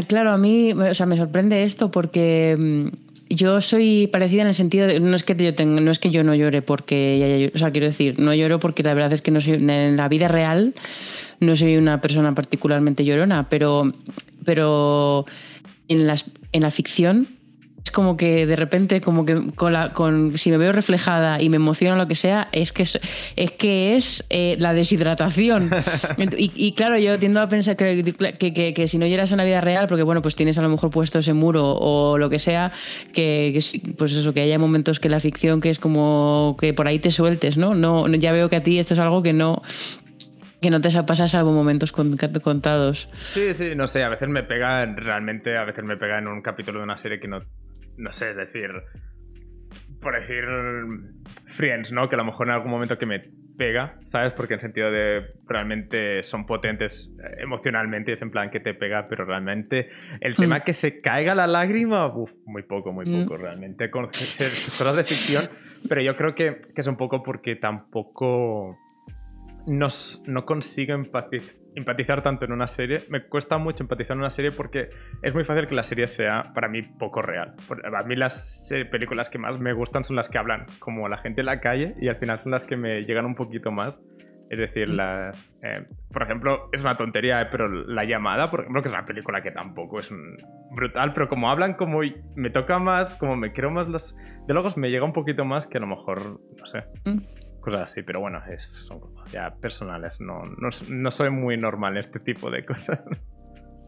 claro, a mí o sea, me sorprende esto porque mm, yo soy parecida en el sentido de, no es que yo tengo, no es que yo no llore porque o sea, quiero decir, no lloro porque la verdad es que no soy en la vida real no soy una persona particularmente llorona, pero pero en las en la ficción es como que de repente, como que con la, con, si me veo reflejada y me emociona lo que sea, es que es, es, que es eh, la deshidratación. y, claro, yo tiendo a pensar que, que, que, si no llegas a la vida real, porque bueno, pues tienes a lo mejor puesto ese muro o lo que sea, que, pues eso, que haya momentos que la ficción que es como que por ahí te sueltes, ¿no? no ya veo que a ti esto es algo que no, que no te pasas salvo momentos contados. Sí, sí, no sé, a veces me pega, realmente, a veces me pega en un capítulo de una serie que no no sé, es decir, por decir Friends, ¿no? Que a lo mejor en algún momento que me pega, ¿sabes? Porque en sentido de realmente son potentes emocionalmente, es en plan que te pega, pero realmente el mm. tema que se caiga la lágrima, uff, muy poco, muy mm. poco, realmente, con cosas de ficción, pero yo creo que, que, es un poco porque tampoco nos, no consigo empatizar empatizar tanto en una serie. Me cuesta mucho empatizar en una serie porque es muy fácil que la serie sea para mí poco real. A mí las películas que más me gustan son las que hablan como la gente en la calle y al final son las que me llegan un poquito más. Es decir, mm. las. Eh, por ejemplo, es una tontería, eh, pero La llamada, por ejemplo, que es una película que tampoco es brutal, pero como hablan, como me toca más, como me creo más los diálogos, me llega un poquito más que a lo mejor, no sé. Mm cosas así, pero bueno, es, son ya personales, no, no, no, soy muy normal en este tipo de cosas.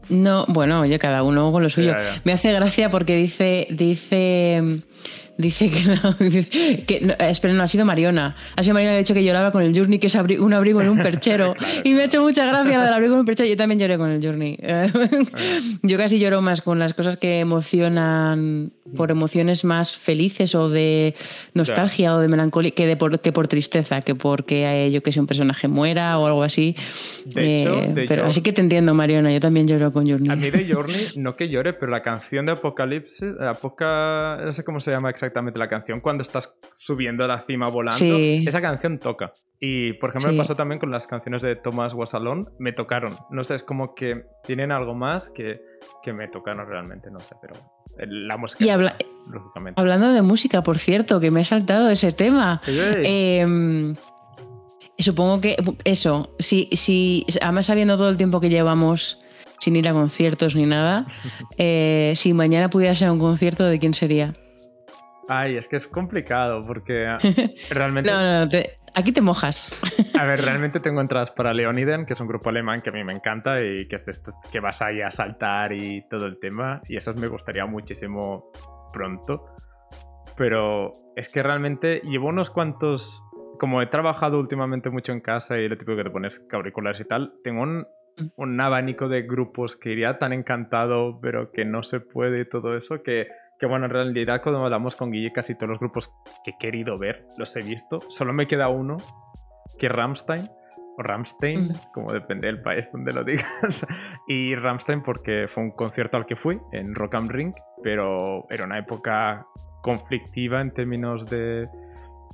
No, bueno, oye, cada uno con lo suyo. Me hace gracia porque dice, dice Dice que no. que, no, espera, no, ha sido Mariona. Ha sido Mariona, de hecho, que lloraba con el Journey, que es un abrigo en un perchero. y me ha hecho mucha gracia lo del abrigo en un perchero. Yo también lloré con el Journey. Yo casi lloro más con las cosas que emocionan por emociones más felices o de nostalgia o de melancolía que, de por, que por tristeza, que porque yo que sé, un personaje muera o algo así. De hecho, eh, pero, así que te entiendo, Mariona. Yo también lloro con Journey. A mí de Journey, no que llore, pero la canción de Apocalipsis, Apoca, no sé cómo se llama exactamente exactamente la canción cuando estás subiendo a la cima volando. Esa canción toca. Y por ejemplo, me pasó también con las canciones de Thomas Wasalón, me tocaron. No sé, es como que tienen algo más que, que me tocaron realmente, no sé, pero la música. Y lógicamente. Hablando de música, por cierto, que me he saltado ese tema. Em, supongo que eso, si, si, además sabiendo todo el tiempo que llevamos sin ir a conciertos ni nada, eh, si mañana pudiera ser un concierto, ¿de quién sería? Ay, es que es complicado porque realmente... no, no, aquí te mojas. a ver, realmente tengo entradas para Leoniden, que es un grupo alemán que a mí me encanta y que, es que vas ahí a saltar y todo el tema. Y eso me gustaría muchísimo pronto. Pero es que realmente llevo unos cuantos... Como he trabajado últimamente mucho en casa y lo típico que te pones auriculares y tal, tengo un, mm. un abanico de grupos que iría tan encantado, pero que no se puede y todo eso, que que bueno, en realidad cuando hablamos con Guille, casi todos los grupos que he querido ver los he visto. Solo me queda uno, que Ramstein, o Ramstein, como depende del país donde lo digas. y Ramstein porque fue un concierto al que fui en Rock am Ring, pero era una época conflictiva en términos de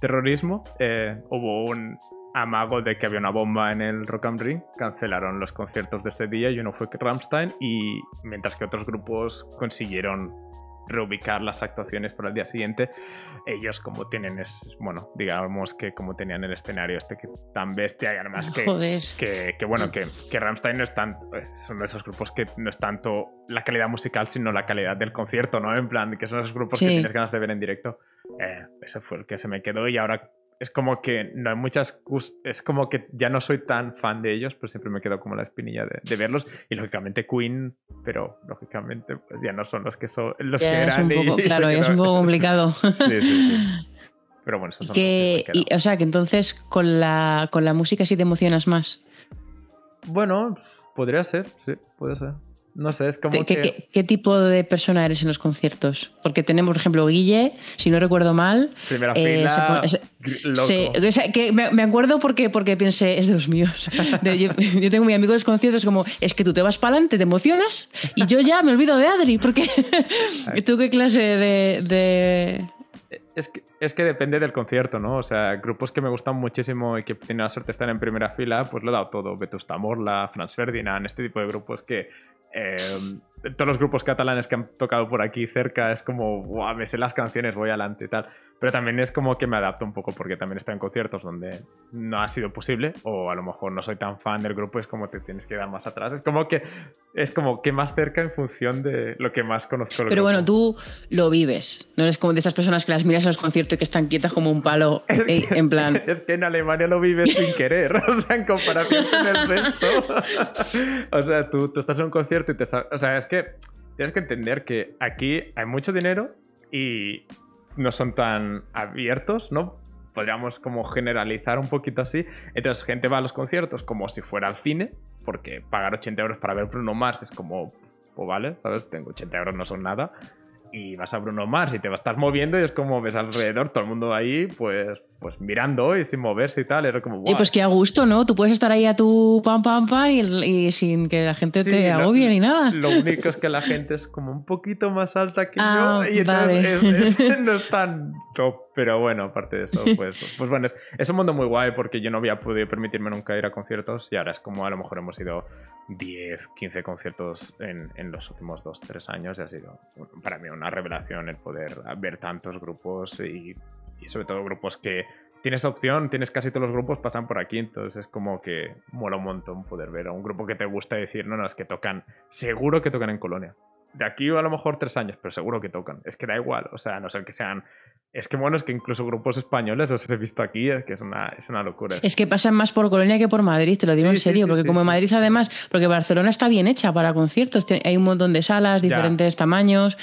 terrorismo. Eh, hubo un amago de que había una bomba en el Rock am Ring, cancelaron los conciertos de ese día y uno fue Ramstein y mientras que otros grupos consiguieron reubicar las actuaciones para el día siguiente. Ellos como tienen, es, bueno, digamos que como tenían el escenario este que tan bestia y además que, que, que, bueno, que, que Rammstein no es tan, eh, son de esos grupos que no es tanto la calidad musical, sino la calidad del concierto, ¿no? En plan, que son esos grupos que tienes ganas de ver en directo. Eh, ese fue el que se me quedó y ahora es como que no hay muchas. Es como que ya no soy tan fan de ellos, pero siempre me quedo como la espinilla de, verlos. Y lógicamente Queen, pero lógicamente pues ya no son los que son los que eran. claro, ya es un poco complicado. sí, sí, sí. Pero bueno, eso son que, O sea, que entonces con la, con la música sí te emocionas más. Bueno, podría ser, sí, puede ser. No sé, es como ¿Qué, que... ¿qué, tipo de persona eres en los conciertos? Porque tenemos, por ejemplo, Guille, si no recuerdo mal. Primera eh, fila. Se, que me, acuerdo porque, porque pensé, es de los míos. yo, tengo mi amigo en los conciertos como, es que tú te vas para adelante, te emocionas, y yo ya me olvido de Adri, porque tú qué clase de... Es que, es que, depende del concierto, ¿no? O sea, grupos que me gustan muchísimo y que tienen la suerte de estar en primera fila, pues lo he dado todo. Vetusta Morla, Franz Ferdinand, este tipo de grupos que eh, todos los grupos catalanes que han tocado por aquí cerca es como, wow, me sé las canciones, voy adelante y tal. Pero también es como que me adapto un poco porque también estoy en conciertos donde no ha sido posible o a lo mejor no soy tan fan del grupo, es como te tienes que dar más atrás. Es como que es como que más cerca en función de lo que más conozco. Pero bueno, tú lo vives, no eres como de esas personas que las miras en los conciertos y que están quietas como un palo eh, en plan... Es que en Alemania lo vives sin querer, o sea, en comparación con el resto. o sea, tú, tú estás en un concierto y te... O sea, es que tienes que entender que aquí hay mucho dinero y no son tan abiertos, ¿no? Podríamos como generalizar un poquito así. Entonces, gente va a los conciertos como si fuera al cine, porque pagar 80 euros para ver Bruno Mars es como, pues vale, ¿sabes? Tengo 80 euros, no son nada. Y vas a Bruno Mars y te vas a estar moviendo y es como ves alrededor todo el mundo ahí, pues pues mirando y sin moverse y tal, era como... Y pues qué a gusto, ¿no? Tú puedes estar ahí a tu pam pam pam y, sin que la gente te agobie ni nada. Lo único es que la gente es como un poquito más alta que ah, yo y entonces no es tan top. Pero bueno, aparte de eso, pues, pues bueno, es, un mundo muy guay porque yo no había podido permitirme nunca ir a conciertos y ahora es como a lo mejor hemos ido 10, 15 conciertos en, en los últimos 2, 3 años y ha sido para mí una revelación el poder ver tantos grupos y y sobre todo grupos que tienes opción, tienes casi todos los grupos pasan por aquí, entonces es como que mola un montón poder ver a un grupo que te gusta decir, no, no, es que tocan, seguro que tocan en Colonia. De aquí a lo mejor tres años, pero seguro que tocan. Es que da igual, o sea, a no ser que sean es que bueno, es que incluso grupos españoles los he visto aquí, es que es una, es una locura. Es que pasan más por Colonia que por Madrid, te lo digo en serio, porque como en Madrid además, porque Barcelona está bien hecha para conciertos, hay un montón de salas, diferentes tamaños,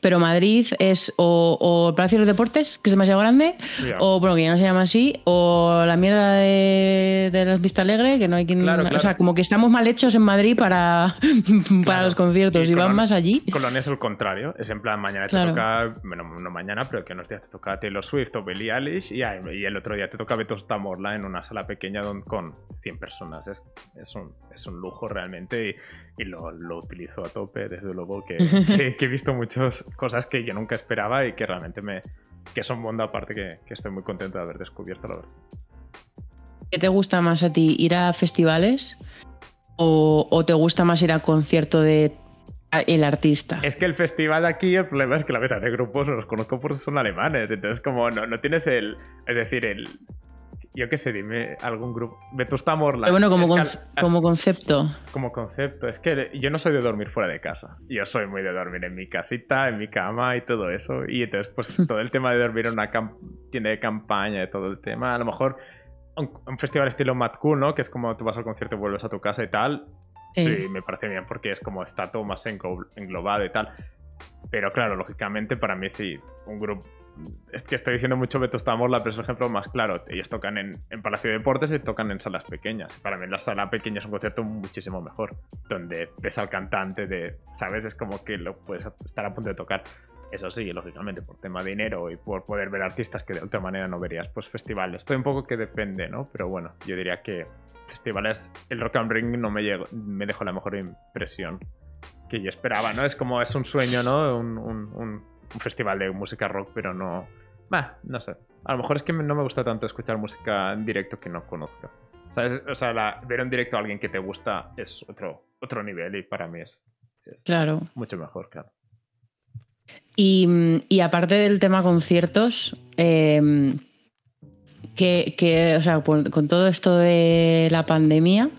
pero Madrid es o, el Palacio de los Deportes, que es demasiado grande, o bueno, que ya no se llama así, o la mierda de, de las Vista Alegre, que no hay quien... O sea, como que estamos mal hechos en Madrid para, para los conciertos y, van más allí. Colonia es el contrario, es en plan, mañana te toca, bueno, no mañana, pero que unos días te toca Taylor Swift o Billie Eilish y, el otro día te toca Betos Tamorla en una sala pequeña con 100 personas. Es, es, un, es un, lujo realmente y, lo, lo, utilizo a tope, desde luego que, que, he visto muchas cosas que yo nunca esperaba y que realmente me... que son mundo aparte que, que estoy muy contento de haber descubierto, la verdad. ¿Qué te gusta más a ti? ¿Ir a festivales? ¿O, o te gusta más ir a concierto de el artista. Es que el festival aquí, el problema es que la mitad de grupos los conozco porque son alemanes. Entonces, como no, no tienes el. Es decir, el. Yo qué sé, dime algún grupo. Vetusta Morla. bueno, como, como concepto. Como concepto. Es que yo no soy de dormir fuera de casa. Yo soy muy de dormir en mi casita, en mi cama y todo eso. Y entonces, pues todo el tema de dormir en una tienda de campaña y todo el tema. A lo mejor un, festival estilo Mad Cool, ¿no? Que es como tú vas al concierto y vuelves a tu casa y tal. Sí, me parece bien porque es como está todo más englobado y tal. Pero claro, lógicamente para mí sí, un grupo... Es que estoy diciendo mucho Beto Morla, pero es el ejemplo más claro. Ellos tocan en, en, Palacio de Deportes y tocan en salas pequeñas. Para mí la sala pequeña es un concierto muchísimo mejor, donde ves al cantante de, ¿sabes? Es como que lo puedes estar a punto de tocar. Eso sí, lógicamente, por tema de dinero y por poder ver artistas que de otra manera no verías, pues festivales. Estoy un poco que depende, ¿no? Pero bueno, yo diría que festivales, el Rock and Ring no me, llegó, me dejó la mejor impresión que yo esperaba, ¿no? Es como, es un sueño, ¿no? Un, un, festival de música rock, pero no... Bah, no sé. A lo mejor es que no me gusta tanto escuchar música en directo que no conozca. ¿Sabes? O sea, ver en directo a alguien que te gusta es otro, otro nivel y para mí es, claro. mucho mejor, claro. Y, aparte del tema conciertos, eh, que, o sea, con, todo esto de la pandemia,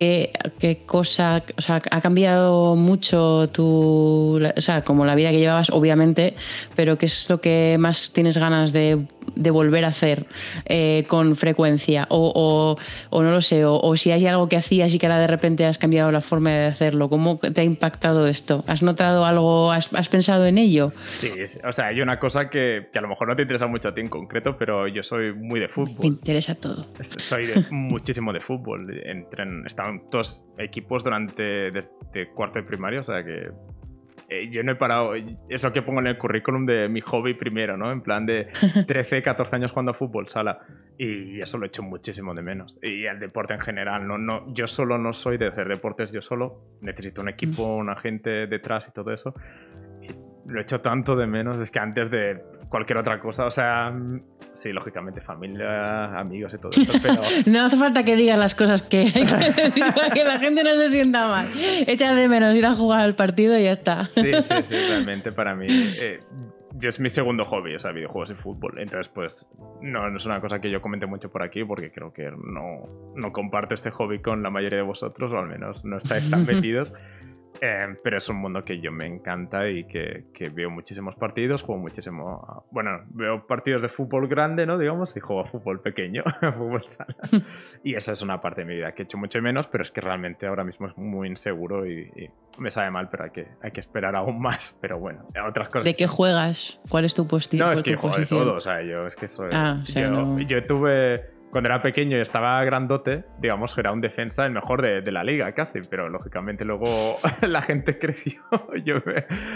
¿qué, cosa, o sea, ha cambiado mucho tu, o sea, como la vida que llevabas, obviamente, pero qué es lo que más tienes ganas de de volver a hacer eh, con frecuencia? O, o, no lo sé, o, si hay algo que hacías y que ahora de repente has cambiado la forma de hacerlo. ¿Cómo te ha impactado esto? ¿Has notado algo? ¿Has, pensado en ello? Sí, o sea, hay una cosa que, que, a lo mejor no te interesa mucho a ti en concreto, pero yo soy muy de fútbol. Me interesa todo. Soy de, muchísimo de fútbol. Entren, estaban todos equipos durante desde cuarto de primaria, o sea que eh, yo no he parado, es lo que pongo en el currículum de mi hobby primero, ¿no? En plan de 13, 14 años jugando a fútbol, sala. Y eso lo he hecho muchísimo de menos. Y el deporte en general, no, no, yo solo no soy de hacer deportes yo solo, necesito un equipo, una gente detrás y todo eso. Y lo he hecho tanto de menos, es que antes de cualquier otra cosa. O sea, sí, lógicamente, familia, amigos y todo eso, pero... no hace falta que digas las cosas que hay que decir para que la gente no se sienta mal. Echa de menos ir a jugar al partido y ya está. sí, sí, sí, realmente para mí... Eh, yo es mi segundo hobby, o sea, videojuegos y fútbol. Entonces, pues, no, no, es una cosa que yo comente mucho por aquí, porque creo que no, no comparto este hobby con la mayoría de vosotros, o al menos no estáis tan metidos. Eh, pero es un mundo que yo me encanta y que, que, veo muchísimos partidos, juego muchísimo. Bueno, veo partidos de fútbol grande, ¿no? Digamos, y juego a fútbol pequeño, fútbol sala. y esa es una parte de mi vida que he hecho mucho menos, pero es que realmente ahora mismo es muy inseguro y, me sabe mal, pero hay que, hay que esperar aún más. Pero bueno, otras cosas. ¿De qué juegas? ¿Cuál es tu puesto? No, es que juego de todo, o sea, yo es que soy. Ah, yo, yo tuve cuando era pequeño y estaba grandote, digamos que era un defensa el mejor de, la liga casi, pero lógicamente luego la gente creció. Yo,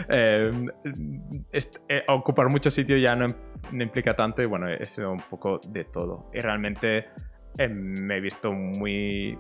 eh, eh, ocupar mucho sitio ya no, no, implica tanto y bueno, he sido un poco de todo. Y realmente eh, me he visto muy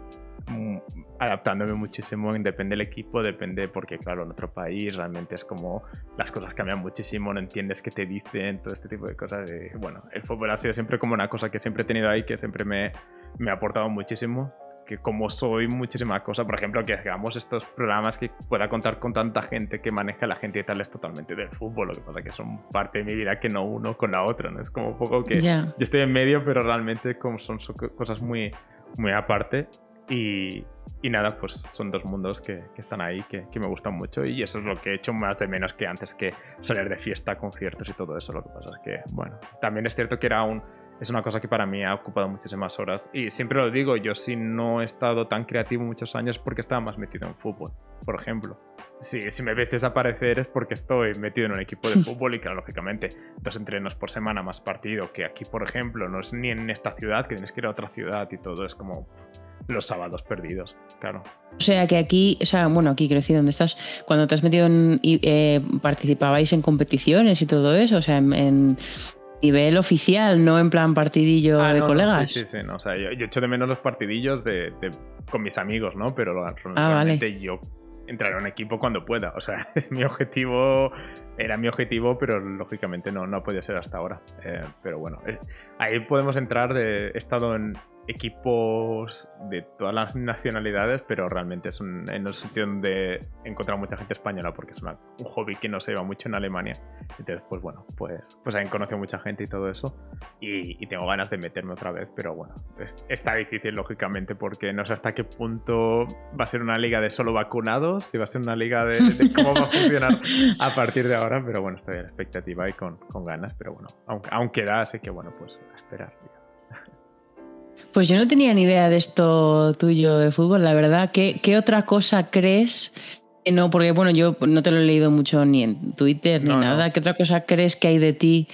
adaptándome muchísimo, depende del equipo, depende porque claro, en otro país realmente es como las cosas cambian muchísimo, no entiendes qué te dicen, todo este tipo de cosas. bueno, el fútbol ha sido siempre como una cosa que siempre he tenido ahí, que siempre me, me ha aportado muchísimo, que como soy muchísima cosa, por ejemplo, que hagamos estos programas que pueda contar con tanta gente que maneja la gente y tal, es totalmente del fútbol, lo que pasa que son parte de mi vida que no uno con la otra, ¿no? Es como un poco que yo estoy en medio, pero realmente como son, son cosas muy, muy aparte y, nada, pues son dos mundos que, están ahí, que, me gustan mucho y eso es lo que he hecho más de menos que antes que salir de fiesta, conciertos y todo eso. Lo que pasa es que, bueno, también es cierto que era un, es una cosa que para mí ha ocupado muchísimas horas y siempre lo digo, yo si no he estado tan creativo muchos años porque estaba más metido en fútbol, por ejemplo. Si, si me ves desaparecer es porque estoy metido en un equipo de fútbol y que lógicamente dos entrenos por semana más partido que aquí, por ejemplo, no es ni en esta ciudad, que tienes que ir a otra ciudad y todo, es como los sábados perdidos, claro. O sea que aquí, o sea, bueno, aquí crecí donde estás, cuando te has metido en, eh, participabais en competiciones y todo eso, o sea, en, nivel oficial, no en plan partidillo ah, de colegas. sí, sí, sí, no, o sea, yo, echo de menos los partidillos de, con mis amigos, ¿no? Pero ah, realmente yo entraré a un equipo cuando pueda, o sea, es mi objetivo, era mi objetivo, pero lógicamente no, no ha podido ser hasta ahora. Eh, pero bueno, ahí podemos entrar, de, he estado en, equipos de todas las nacionalidades, pero realmente es un, en un sitio donde he encontrado mucha gente española porque es un hobby que no se lleva mucho en Alemania. Entonces, pues bueno, pues, pues ahí conocido mucha gente y todo eso. Y, tengo ganas de meterme otra vez, pero bueno, está difícil lógicamente porque no sé hasta qué punto va a ser una liga de solo vacunados, si va a ser una liga de, cómo va a funcionar a partir de ahora, pero bueno, estoy en expectativa y con, con ganas, pero bueno, aunque, da, así que bueno, pues a esperar. Pues yo no tenía ni idea de esto tuyo de fútbol, la verdad. ¿Qué, qué otra cosa crees? No, porque bueno, yo no te lo he leído mucho ni en Twitter ni nada. ¿Qué otra cosa crees que hay de ti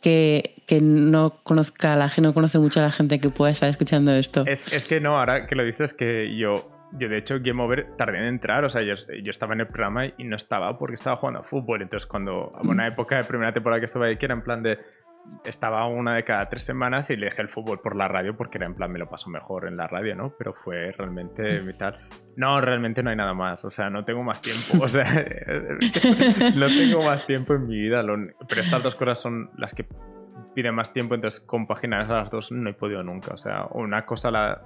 que, que no conozca la gente, no conoce mucho a la gente que pueda estar escuchando esto? Es, es que no, ahora que lo dices, que yo yo, de hecho, Game Over tardé en entrar. O sea, yo, yo, estaba en el programa y no estaba porque estaba jugando a fútbol. Entonces, cuando, a una época de primera temporada que estaba ahí, que era en plan de estaba una de cada tres semanas y le dejé el fútbol por la radio porque era en plan me lo paso mejor en la radio, ¿no? Pero fue realmente vital. No, realmente no hay nada más. O sea, no tengo más tiempo. O sea, no tengo más tiempo en mi vida. Pero estas dos cosas son las que piden más tiempo, entonces compaginar esas las dos no he podido nunca. O sea, una cosa la,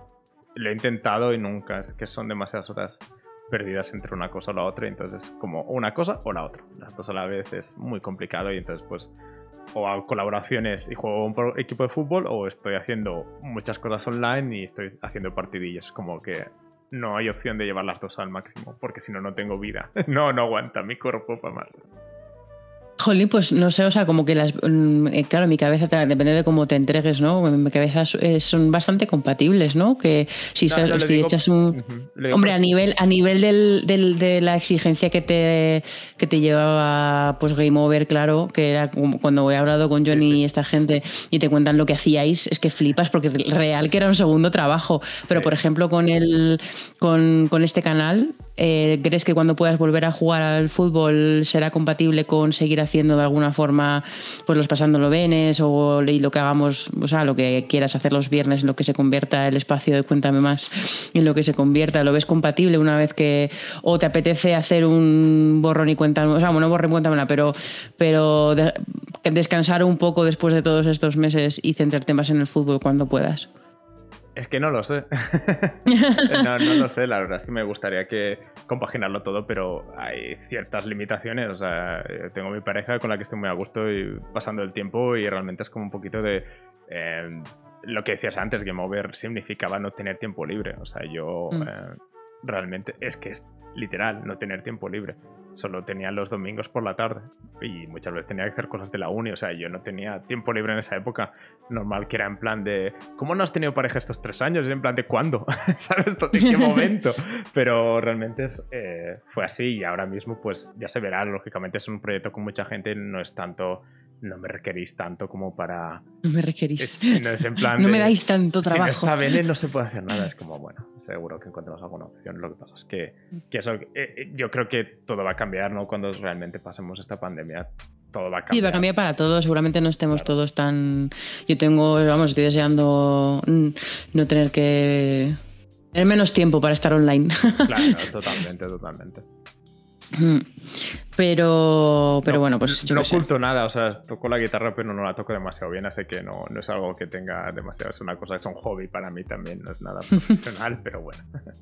lo he intentado y nunca, es que son demasiadas horas perdidas entre una cosa o la otra, entonces como una cosa o la otra. Las dos a la vez es muy complicado y entonces pues o hago colaboraciones y juego un equipo de fútbol o estoy haciendo muchas cosas online y estoy haciendo partidillos. Como que no hay opción de llevar las dos al máximo porque si no, no tengo vida. no, no aguanta mi cuerpo para más. Jolín, pues no sé, o sea, como que las. mm, eh, Claro, mi cabeza, depende de cómo te entregues, ¿no? Mi cabeza son bastante compatibles, ¿no? Que si, No, estás- no, lo si digo- echas un. Hombre, a nivel, a nivel del, del- de la exigencia que te, que te llevaba pues Game Over, claro, que era cuando he hablado con Johnny Sí, sí. y esta gente y te cuentan lo que hacíais, es que flipas porque real que era un segundo trabajo. Pero Sí. por ejemplo, con el con, con este canal, eh, ¿crees que cuando puedas volver a jugar al fútbol será compatible con seguir haciendo de alguna forma pues los pasándolo venes o lo que hagamos, o sea, lo que quieras hacer los viernes, en lo que se convierta el espacio de Cuéntame Más, en lo que se convierta, ¿lo ves compatible una vez que o te apetece hacer un borrón y cuenta, o sea, bueno, borrón y cuéntamela, pero, pero de- descansar un poco después de todos estos meses y centrarte más en el fútbol cuando puedas? Es que no lo sé. no, no lo sé, la verdad es que me gustaría que compaginarlo todo, pero hay ciertas limitaciones. O sea, tengo mi pareja con la que estoy muy a gusto y pasando el tiempo y realmente es como un poquito de... eh, lo que decías antes, Game Over significaba no tener tiempo libre. O sea, yo Mm. eh, realmente es que es literal no tener tiempo libre. Solo tenía los domingos por la tarde y muchas veces tenía que hacer cosas de la uni. O sea, yo no tenía tiempo libre en esa época. Normal que era en plan de, ¿cómo no has tenido pareja estos tres años? Y en plan de, ¿cuándo? ¿Sabes? ¿De qué momento? Pero realmente es, eh, fue así y ahora mismo pues ya se verá. Lógicamente es un proyecto con mucha gente, no es tanto, no me requerís tanto como para... No me requerís. es- no es en plan no de, me dais tanto si no trabajo. está Bene no se puede hacer nada. Es como, bueno, seguro que encontramos alguna opción. Lo que pasa es que, que eso, eh, eh, yo creo que todo va a cambiar, ¿no? Cuando realmente pasemos esta pandemia, todo va a cambiar. Sí, va a cambiar para todos. Seguramente no estemos Claro. todos tan. Yo tengo, vamos, estoy deseando mm, no tener que. Tener menos tiempo para estar online. Claro, totalmente, totalmente. Pero, pero No- bueno, pues yo no sé. oculto nada, o sea, toco la guitarra, pero no la toco demasiado bien, así que no, no es algo que tenga demasiado. Es una cosa, es un hobby para mí también, no es nada profesional, pero bueno.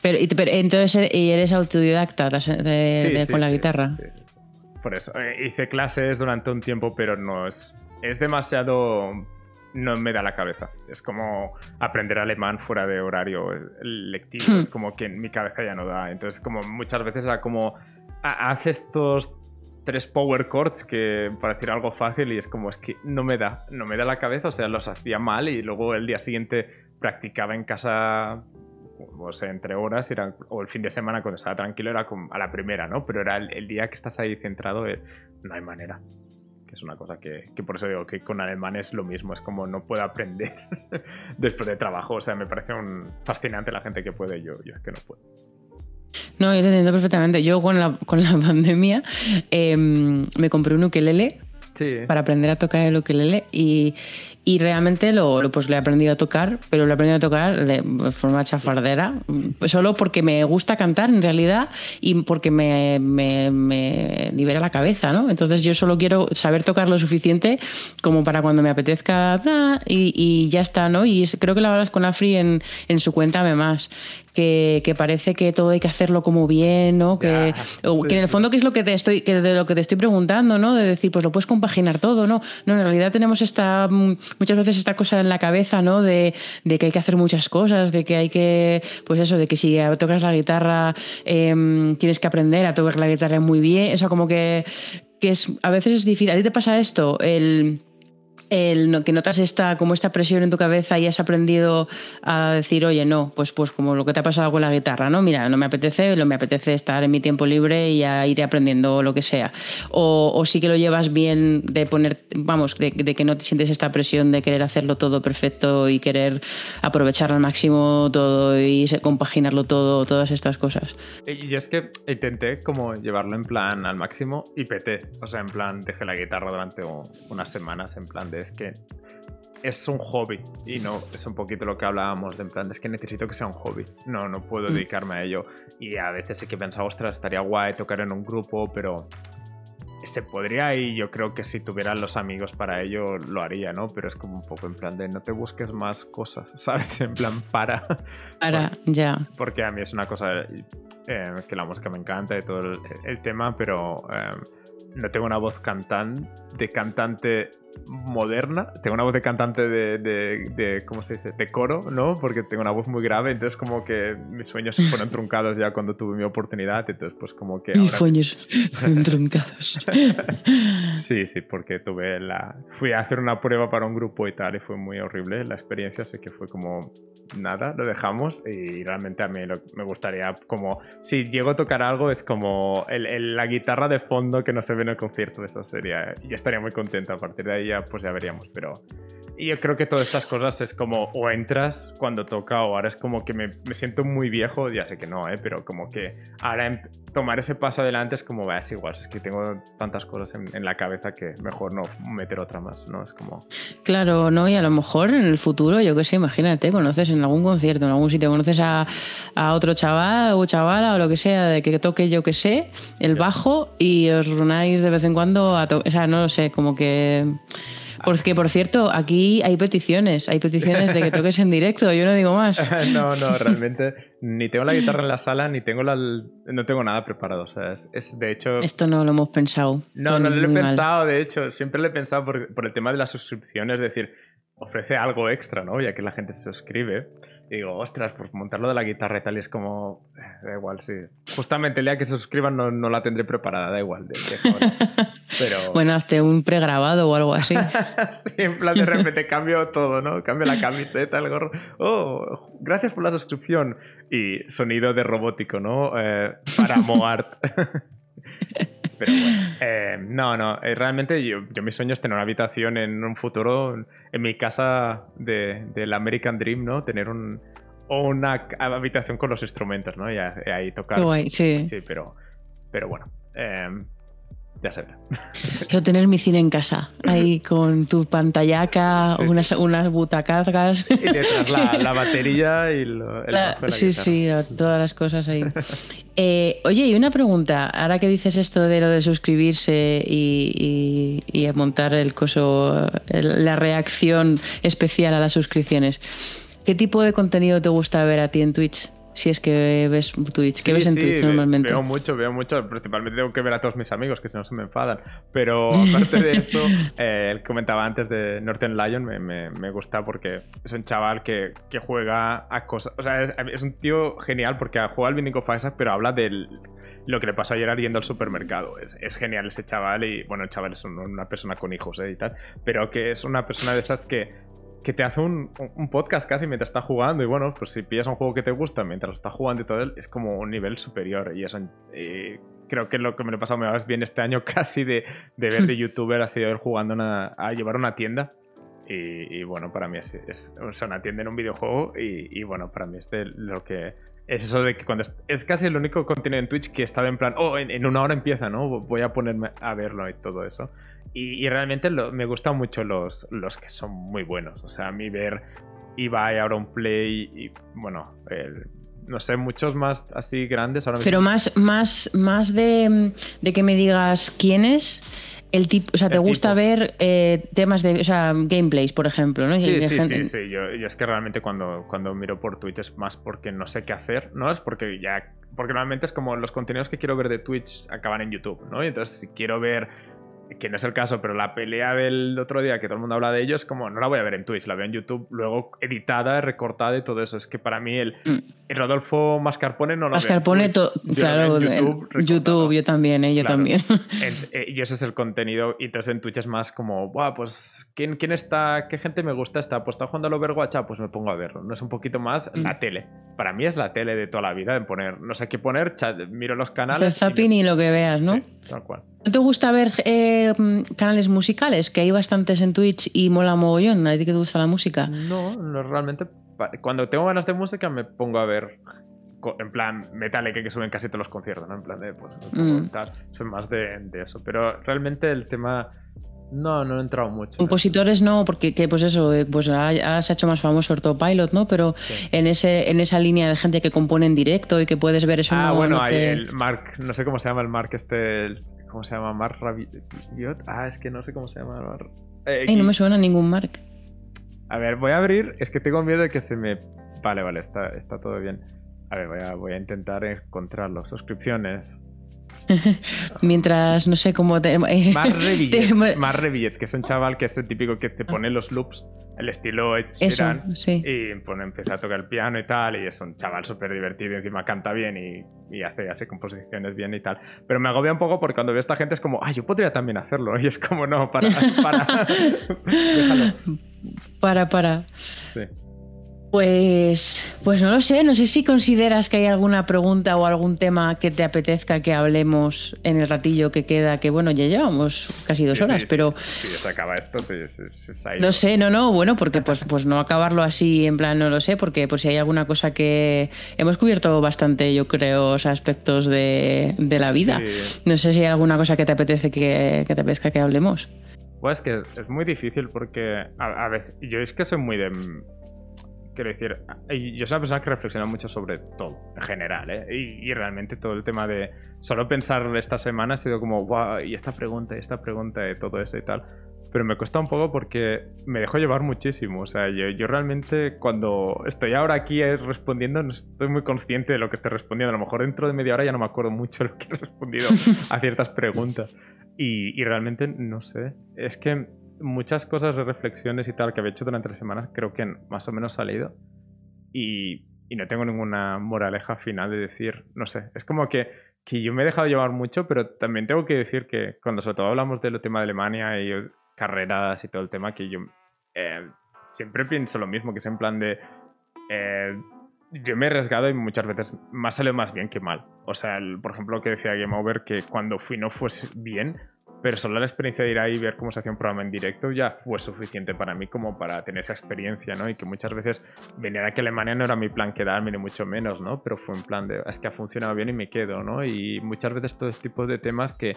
Pero, pero entonces, eh, ¿y eres autodidacta de- de- Sí, de- sí, con la sí, guitarra? sí, sí. Por eso, eh, hice clases durante un tiempo, pero no es. Es demasiado. No me da la cabeza. Es como aprender alemán fuera de horario eh, lectivo. Hmm. Es como que en mi cabeza ya no da. Entonces, como muchas veces era como. "Ha- Haz estos tres power chords que para decir algo fácil y es como es que no me da, no me da la cabeza, o sea, los hacía mal y luego el día siguiente practicaba en casa, o sea, entre horas, era, o el fin de semana cuando estaba tranquilo era a la primera, ¿no? Pero era el, el día que estás ahí centrado, eh, no hay manera. Que es una cosa que, que por eso digo que con alemán es lo mismo, es como no puedo aprender después de trabajo, o sea, me parece un fascinante la gente que puede, yo, yo es que no puedo. No, yo te entiendo perfectamente. Yo con la, con la pandemia em, me compré un ukelele Sí. para aprender a tocar el ukelele y, y realmente lo, lo, pues lo he aprendido a tocar, pero lo he aprendido a tocar de forma chafardera, pues solo porque me gusta cantar en realidad y porque me, me, me libera la cabeza, ¿no? Entonces yo solo quiero saber tocar lo suficiente como para cuando me apetezca y, ya está, ¿no? Y creo que lo hablas con Afri en, en su cuenta más que, que parece que todo hay que hacerlo como bien, ¿no? Que, Ya, o sí, que en el fondo que es lo que te estoy, que de lo que te estoy preguntando, ¿no? De decir, pues lo puedes compaginar todo, ¿no? No, en realidad tenemos esta mm, muchas veces esta cosa en la cabeza, ¿no? De, de que hay que hacer muchas cosas, de que hay que, pues eso, de que si tocas la guitarra em, tienes que aprender a tocar la guitarra muy bien, o sea, como que, que es, a veces es difícil. ¿A ti te pasa esto? El el no- que notas esta como esta presión en tu cabeza y has aprendido a decir oye no pues pues como lo que te ha pasado con la guitarra no mira no me apetece lo me apetece estar en mi tiempo libre y ya iré aprendiendo lo que sea o, o sí que lo llevas bien de poner vamos de, de que no te sientes esta presión de querer hacerlo todo perfecto y querer aprovechar al máximo todo y compaginarlo todo todas estas cosas. Y yo es que intenté como llevarlo en plan al máximo y peté. O sea, en plan, dejé la guitarra durante unas semanas, en plan de es que es un hobby y no es un poquito lo que hablábamos de en plan es que necesito que sea un hobby. No, no puedo Mm. dedicarme a ello. Y a veces sí que he pensado, ostras, estaría guay tocar en un grupo, pero se podría y yo creo que si tuviera los amigos para ello lo haría, ¿no? Pero es como un poco en plan de no te busques más cosas, ¿sabes? En plan, para. ahora ya porque a mí es una cosa eh, que la música me encanta y todo el, el tema, pero eh, no tengo una voz cantan, de cantante moderna. Tengo una voz de cantante de, de, de, ¿cómo se dice? De coro, ¿no? Porque tengo una voz muy grave, entonces como que mis sueños se fueron truncados ya cuando tuve mi oportunidad, entonces pues como que... Mis sueños fueron truncados. sí, sí, porque tuve la... Fui a hacer una prueba para un grupo y tal y fue muy horrible la experiencia, sé que fue como nada, lo dejamos y realmente a mí me gustaría como, si llego a tocar algo es como el, la guitarra de fondo que no se ve en el concierto, eso sería, y estaría muy contento, a partir de ahí ya pues ya veríamos, pero yo creo que todas estas cosas es como o entras cuando toca o ahora es como que me, me siento muy viejo, ya sé que no, ¿eh? pero como que ahora em, tomar ese paso adelante es como, va, es igual, es que tengo tantas cosas en, la cabeza que mejor no meter otra más, ¿no? Es como... Claro, ¿no? Y a lo mejor en el futuro, yo qué sé, imagínate, conoces en algún concierto, en algún sitio, conoces a, a otro chaval o chavala o lo que sea, de que toque, yo qué sé, el bajo y os runáis de vez en cuando a O sea, no lo sé, como que... Porque, por cierto, aquí hay peticiones, hay peticiones de que toques en directo, yo no digo más. no, no, realmente ni tengo la guitarra en la sala, ni tengo la... No tengo nada preparado, o sea, es, de hecho... Esto no lo hemos pensado. No, no lo he pensado, de hecho, siempre lo he pensado por, por el tema de las suscripciones, es decir, ofrece algo extra, ¿no? Ya que la gente se suscribe. Y digo, ostras, pues montarlo de la guitarra y tal, y es como, eh, da igual, sí. Justamente el día que se suscriban no, no la tendré preparada, da igual. De, Pero... bueno, hazte un pregrabado o algo así. sí, en plan de repente cambio todo, ¿no? Cambio la camiseta, el gorro. Oh, gracias por la suscripción. Y sonido de robótico, ¿no? Eh, para Moart. Pero bueno, eh, no, no, eh, realmente yo, yo, mi sueño es tener una habitación en un futuro, en mi casa del de, American Dream, ¿no? Tener un, una habitación con los instrumentos, ¿no? Y ahí tocar. Guay, sí. Sí, pero, pero bueno. Eh, ya se ve. Quiero tener mi cine en casa, ahí con tu pantallaca, unas, unas butacazgas. Y detrás la, la batería y lo, el la, Sí, sí, todas las cosas ahí. Eh, oye, y una pregunta, ahora que dices esto de lo de suscribirse y, y, y montar el coso, la reacción especial a las suscripciones, ¿qué tipo de contenido te gusta ver a ti en Twitch? Si es que ves Twitch. ¿Qué ves en Twitch normalmente? Veo mucho, veo mucho. Principalmente tengo que ver a todos mis amigos, que si no se me enfadan. Pero aparte de eso, eh, el que comentaba antes de Northern Lion me, me, me, gusta porque es un chaval que, que juega a cosas. O sea, es, un tío genial porque juega al Binding of Isaac, pero habla de lo que le pasó ayer yendo al supermercado. Es, es, genial ese chaval y, bueno, el chaval es una persona con hijos eh, y tal, pero que es una persona de estas que que te hace un, un, podcast casi mientras está jugando. Y bueno, pues si pillas un juego que te gusta mientras está jugando y todo, él, es como un nivel superior. Y eso eh, creo que lo que me lo he pasado más bien este año casi de, de ver de youtuber ha sido él jugando a llevar una tienda. Y, bueno, para mí es, es, una tienda en un videojuego. Y, y bueno, para mí es de lo que es eso de que cuando es, casi el único contenido en Twitch que estaba en plan, oh, en, una hora empieza, ¿no? Voy a ponerme a verlo y todo eso. Y, realmente me gustan mucho los, los que son muy buenos. O sea, a mí ver Ibai, Play y, bueno, no sé, muchos más así grandes. Ahora Pero más, más, más de, de que me digas quién es el tipo, o sea, te gusta ver eh, temas de, o sea, gameplays, por ejemplo, ¿no? Sí, sí, sí, sí, Yo, es que realmente cuando, cuando miro por Twitch es más porque no sé qué hacer, ¿no? Es porque ya, porque normalmente es como los contenidos que quiero ver de Twitch acaban en YouTube, ¿no? Y entonces si quiero ver que no es el caso, pero la pelea del otro día que todo el mundo habla de ellos, como no la voy a ver en Twitch, la veo en YouTube, luego editada, recortada y todo eso. Es que para mí el, mm. el Rodolfo Mascarpone no lo Mascarpone, veo. claro, YouTube, YouTube, yo también, eh, yo también. Eh, y ese es el contenido. Y entonces en Twitch es más como, Buah, pues, ¿quién, ¿quién está? ¿Qué gente me gusta esta? Pues está jugando al Overwatch, pues me pongo a verlo. No es un poquito más mm. la tele. Para mí es la tele de toda la vida, en poner, no sé qué poner, miro los canales. El zapping y, lo que veas, ¿no? tal cual. ¿No te gusta ver eh, canales musicales? Que hay bastantes en Twitch y mola mogollón. ¿A ti que te gusta la música? No, no realmente. Cuando tengo ganas de música me pongo a ver en plan Metallica que suben casi todos los conciertos, ¿no? En plan de, pues, mm. son más de, eso. Pero realmente el tema... No, no he entrado mucho. Compositores no, porque que, pues eso, eh, pues ahora, se ha hecho más famoso Ortopilot, ¿no? Pero en ese en esa línea de gente que compone en directo y que puedes ver eso. Ah, bueno, hay el Mark, no sé cómo se llama el Mark este, ¿Cómo se llama? Mark Rabiot. Ah, es que no sé cómo se llama. Eh, Ay, no me suena ningún Mark. A ver, voy a abrir. Es que tengo miedo de que se me. Vale, vale, está, está todo bien. A ver, voy a, voy a intentar encontrarlo. Suscripciones. Mientras, no sé cómo... Te... Más Revillet, que es un chaval que es el típico que te pone los loops, el estilo Ed Sheeran, y pone, empieza a tocar el piano y tal, y es un chaval súper divertido, encima canta bien y, y, hace así composiciones bien y tal. Pero me agobia un poco porque cuando veo a esta gente es como, ah, yo podría también hacerlo, y es como, no, para, para, déjalo. Para, para. Sí. Pues, pues no lo sé, no sé si consideras que hay alguna pregunta o algún tema que te apetezca que hablemos en el ratillo que queda, que bueno, ya llevamos casi dos horas, pero... Sí, se acaba esto, sí, No sé, no, no, bueno, porque pues, pues no acabarlo así, en plan, no lo sé, porque pues si hay alguna cosa que... Hemos cubierto bastante, yo creo, aspectos de, la vida. No sé si hay alguna cosa que te apetece que, que te apetezca que hablemos. Pues que es muy difícil porque a, a veces... Yo es que soy muy de Quiero decir, yo soy una persona que reflexiona mucho sobre todo, en general, ¿eh? y, realmente todo el tema de solo pensar esta semana ha sido como, wow, y esta pregunta, y esta pregunta, y todo eso y tal. Pero me cuesta un poco porque me dejo llevar muchísimo. O sea, yo, yo realmente cuando estoy ahora aquí eh, respondiendo no estoy muy consciente de lo que estoy respondiendo. A lo mejor dentro de media hora ya no me acuerdo mucho de lo que he respondido a ciertas preguntas. Y, y realmente no sé. Es que muchas cosas de reflexiones y tal que había hecho durante las semanas creo que más o menos salido. Y, y no tengo ninguna moraleja final de decir, no sé, es como que, que yo me he dejado llevar mucho, pero también tengo que decir que cuando sobre todo hablamos del tema de Alemania y carreras y todo el tema, que yo eh, siempre pienso lo mismo, que es en plan de... Eh, yo me he arriesgado y muchas veces más salió más bien que mal. O sea, por ejemplo, lo que decía Game Over, que cuando fui no fue bien, pero solo la experiencia de ir ahí y ver cómo se hacía un programa en directo ya fue suficiente para mí como para tener esa experiencia, ¿no? Y que muchas veces venir aquí a Alemania no era mi plan quedarme, ni mucho menos, ¿no? Pero fue un plan de, es que ha funcionado bien y me quedo, ¿no? Y muchas veces todo este tipo de temas que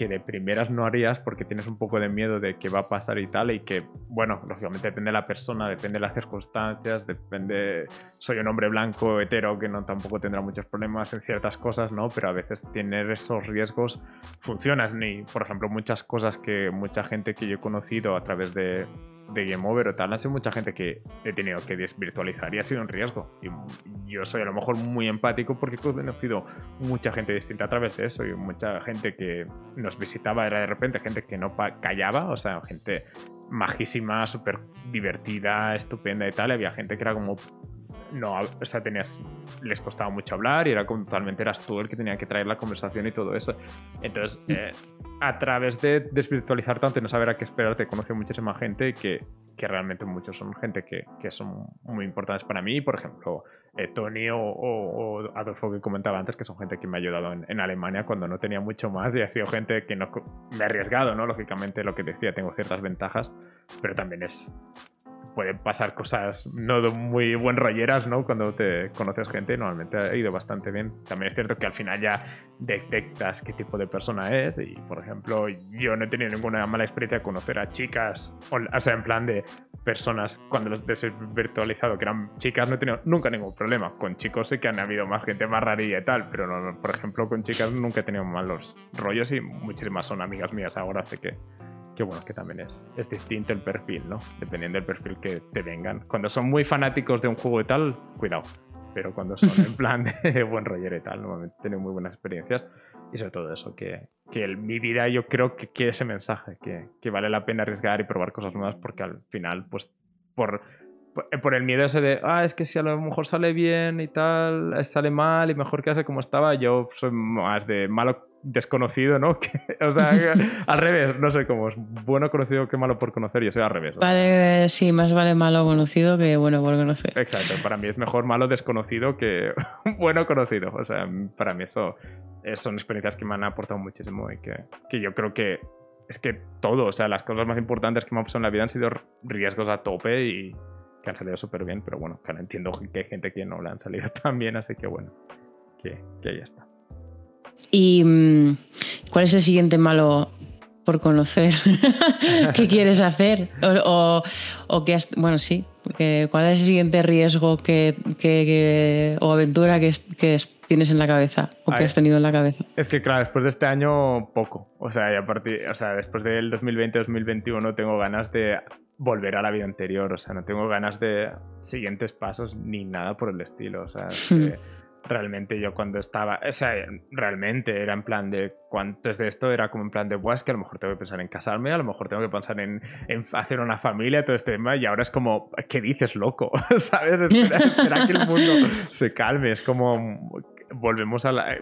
que de primeras no harías porque tienes un poco de miedo de qué va a pasar y tal, y que, bueno, lógicamente depende de la persona, depende de las circunstancias, depende, soy un hombre blanco, hetero, que no tampoco tendrá muchos problemas en ciertas cosas, ¿no? Pero a veces tener esos riesgos funciona, y por ejemplo, muchas cosas que mucha gente que yo he conocido a través de, de Game Over o tal, ha sido mucha gente que he tenido que desvirtualizar y ha sido un riesgo. Y yo soy a lo mejor muy empático porque he conocido mucha gente distinta a través de eso y mucha gente que nos visitaba era de repente gente que no callaba, o sea, gente majísima, súper divertida, estupenda y tal. había gente que era como no, o sea, tenías, les costaba mucho hablar y era como totalmente eras tú el que tenía que traer la conversación y todo eso. Entonces, mm. eh, a través de desvirtualizar tanto y no saber a qué esperar, te conoció muchísima gente que, que realmente muchos son gente que, que, son muy importantes para mí. Por ejemplo, eh, Tony o, Adolfo que comentaba antes, que son gente que me ha ayudado en, en, Alemania cuando no tenía mucho más y ha sido gente que no me ha arriesgado, ¿no? Lógicamente, lo que decía, tengo ciertas ventajas, pero también es pueden pasar cosas no muy buen rolleras, ¿no? Cuando te conoces gente, normalmente ha ido bastante bien. También es cierto que al final ya detectas qué tipo de persona es y, por ejemplo, yo no he tenido ninguna mala experiencia de conocer a chicas, o sea, en plan de personas cuando los desvirtualizado que eran chicas, no he tenido nunca ningún problema. Con chicos sí que han habido más gente más rarilla y tal, pero no, por ejemplo con chicas nunca he tenido malos rollos y muchísimas son amigas mías ahora, sé que que bueno, que también es, es distinto el perfil, ¿no? Dependiendo del perfil que te vengan. Cuando son muy fanáticos de un juego y tal, cuidado. Pero cuando son en plan de buen roller y tal, normalmente tienen muy buenas experiencias. Y sobre todo eso, que, que mi vida yo creo que quiere ese mensaje, que, que vale la pena arriesgar y probar cosas nuevas porque al final, pues por, por el miedo ese de, ah, es que si a lo mejor sale bien y tal, sale mal y mejor que hace como estaba, yo soy más de malo desconocido, ¿no? o sea, al revés, no sé cómo es. Bueno conocido que malo por conocer, yo soy al revés. Vale, sí, más vale malo conocido que bueno por conocer. Exacto, para mí es mejor malo desconocido que bueno conocido. O sea, para mí eso son experiencias que me han aportado muchísimo y que, que yo creo que es que todo, o sea, las cosas más importantes que me han pasado en la vida han sido riesgos a tope y que han salido súper bien, pero bueno, claro, entiendo que hay gente que no le han salido tan bien, así que bueno, que, que ahí está. ¿Y mm, cuál es el siguiente malo por conocer? ¿Qué quieres hacer? O, o, bueno, sí, ¿cuál es el siguiente riesgo que, o aventura que, tienes en la cabeza o que has tenido en la cabeza? Es que, claro, después de este año, poco. O sea, a partir, o sea después del 2020-2021 tengo ganas de volver a la vida anterior. O sea, no tengo ganas de siguientes pasos ni nada por el estilo. O sea, realmente yo cuando estaba, o sea, realmente era en plan de, antes de esto era como en plan de, Buah, es que a lo mejor tengo que pensar en casarme, a lo mejor tengo que pensar en, hacer una familia, todo este tema, y ahora es como, ¿qué dices, loco? ¿Sabes? Espera, que el mundo se calme, es como, volvemos a la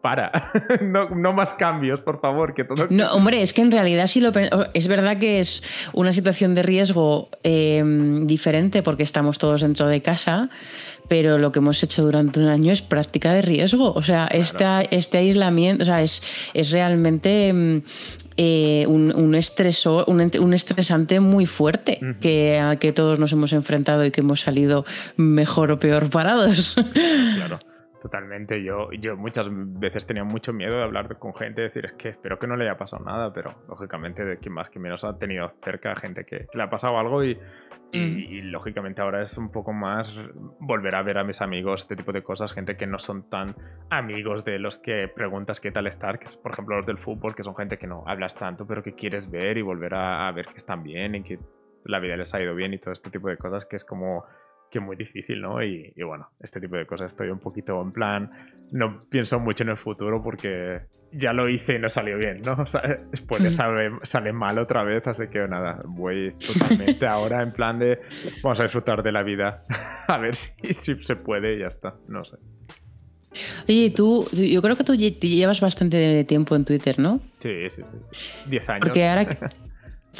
para, no, más cambios, por favor. Que todo... No, hombre, es que en realidad sí lo es verdad que es una situación de riesgo em, diferente porque estamos todos dentro de casa, pero lo que hemos hecho durante un año es práctica de riesgo. O sea, este aislamiento, o sea, es, es realmente em, eh, un, un, un, estresante muy fuerte que, al que todos nos hemos enfrentado y que hemos salido mejor o peor parados. Claro. Totalmente, yo, yo muchas veces tenía mucho miedo de hablar con gente, decir, es que espero que no le haya pasado nada, pero lógicamente de quien más que menos ha tenido cerca gente que, le ha pasado algo y, y, mm. lógicamente ahora es un poco más volver a ver a mis amigos, este tipo de cosas, gente que no son tan amigos de los que preguntas qué tal estar, que es por ejemplo los del fútbol, que son gente que no hablas tanto, pero que quieres ver y volver a, a ver que están bien y que la vida les ha ido bien y todo este tipo de cosas, que es como que muy difícil, ¿no? Y, bueno, este tipo de cosas estoy un poquito en plan, no pienso mucho en el futuro porque ya lo hice y no salió bien, ¿no? O sea, después hmm. sale, sale mal otra vez, así que nada, voy totalmente ahora en plan de vamos a disfrutar de la vida, a ver si, se puede y ya está, no sé. Oye, tú, yo creo que tú llevas bastante tiempo en Twitter, ¿no? Sí, sí, sí. Diez años. Porque ahora,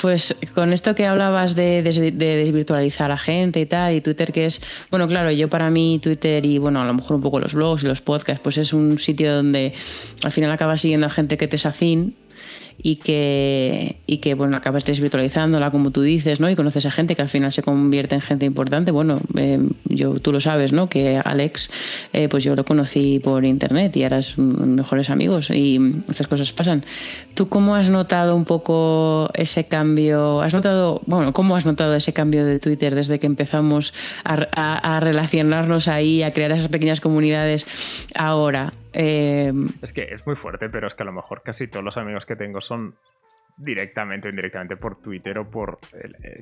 Pues con esto que hablabas de, desvirtualizar a gente y tal, y Twitter que es, bueno, claro, yo para mí Twitter y bueno, a lo mejor un poco los blogs y los podcasts, pues es un sitio donde al final acabas siguiendo a gente que te es afín y que, y que bueno, acabas desvirtualizándola, como tú dices, ¿no? Y conoces a gente que al final se convierte en gente importante. Bueno, eh, yo, tú lo sabes, ¿no? Que Alex, eh, pues yo lo conocí por internet y ahora es mejores amigos y estas cosas pasan. ¿Tú cómo has notado un poco ese cambio? ¿Has notado, bueno, cómo has notado ese cambio de Twitter desde que empezamos a, a relacionarnos ahí, a crear esas pequeñas comunidades ahora? Em, es que es muy fuerte, pero es que a lo mejor casi todos los amigos que tengo son directamente o indirectamente por Twitter o por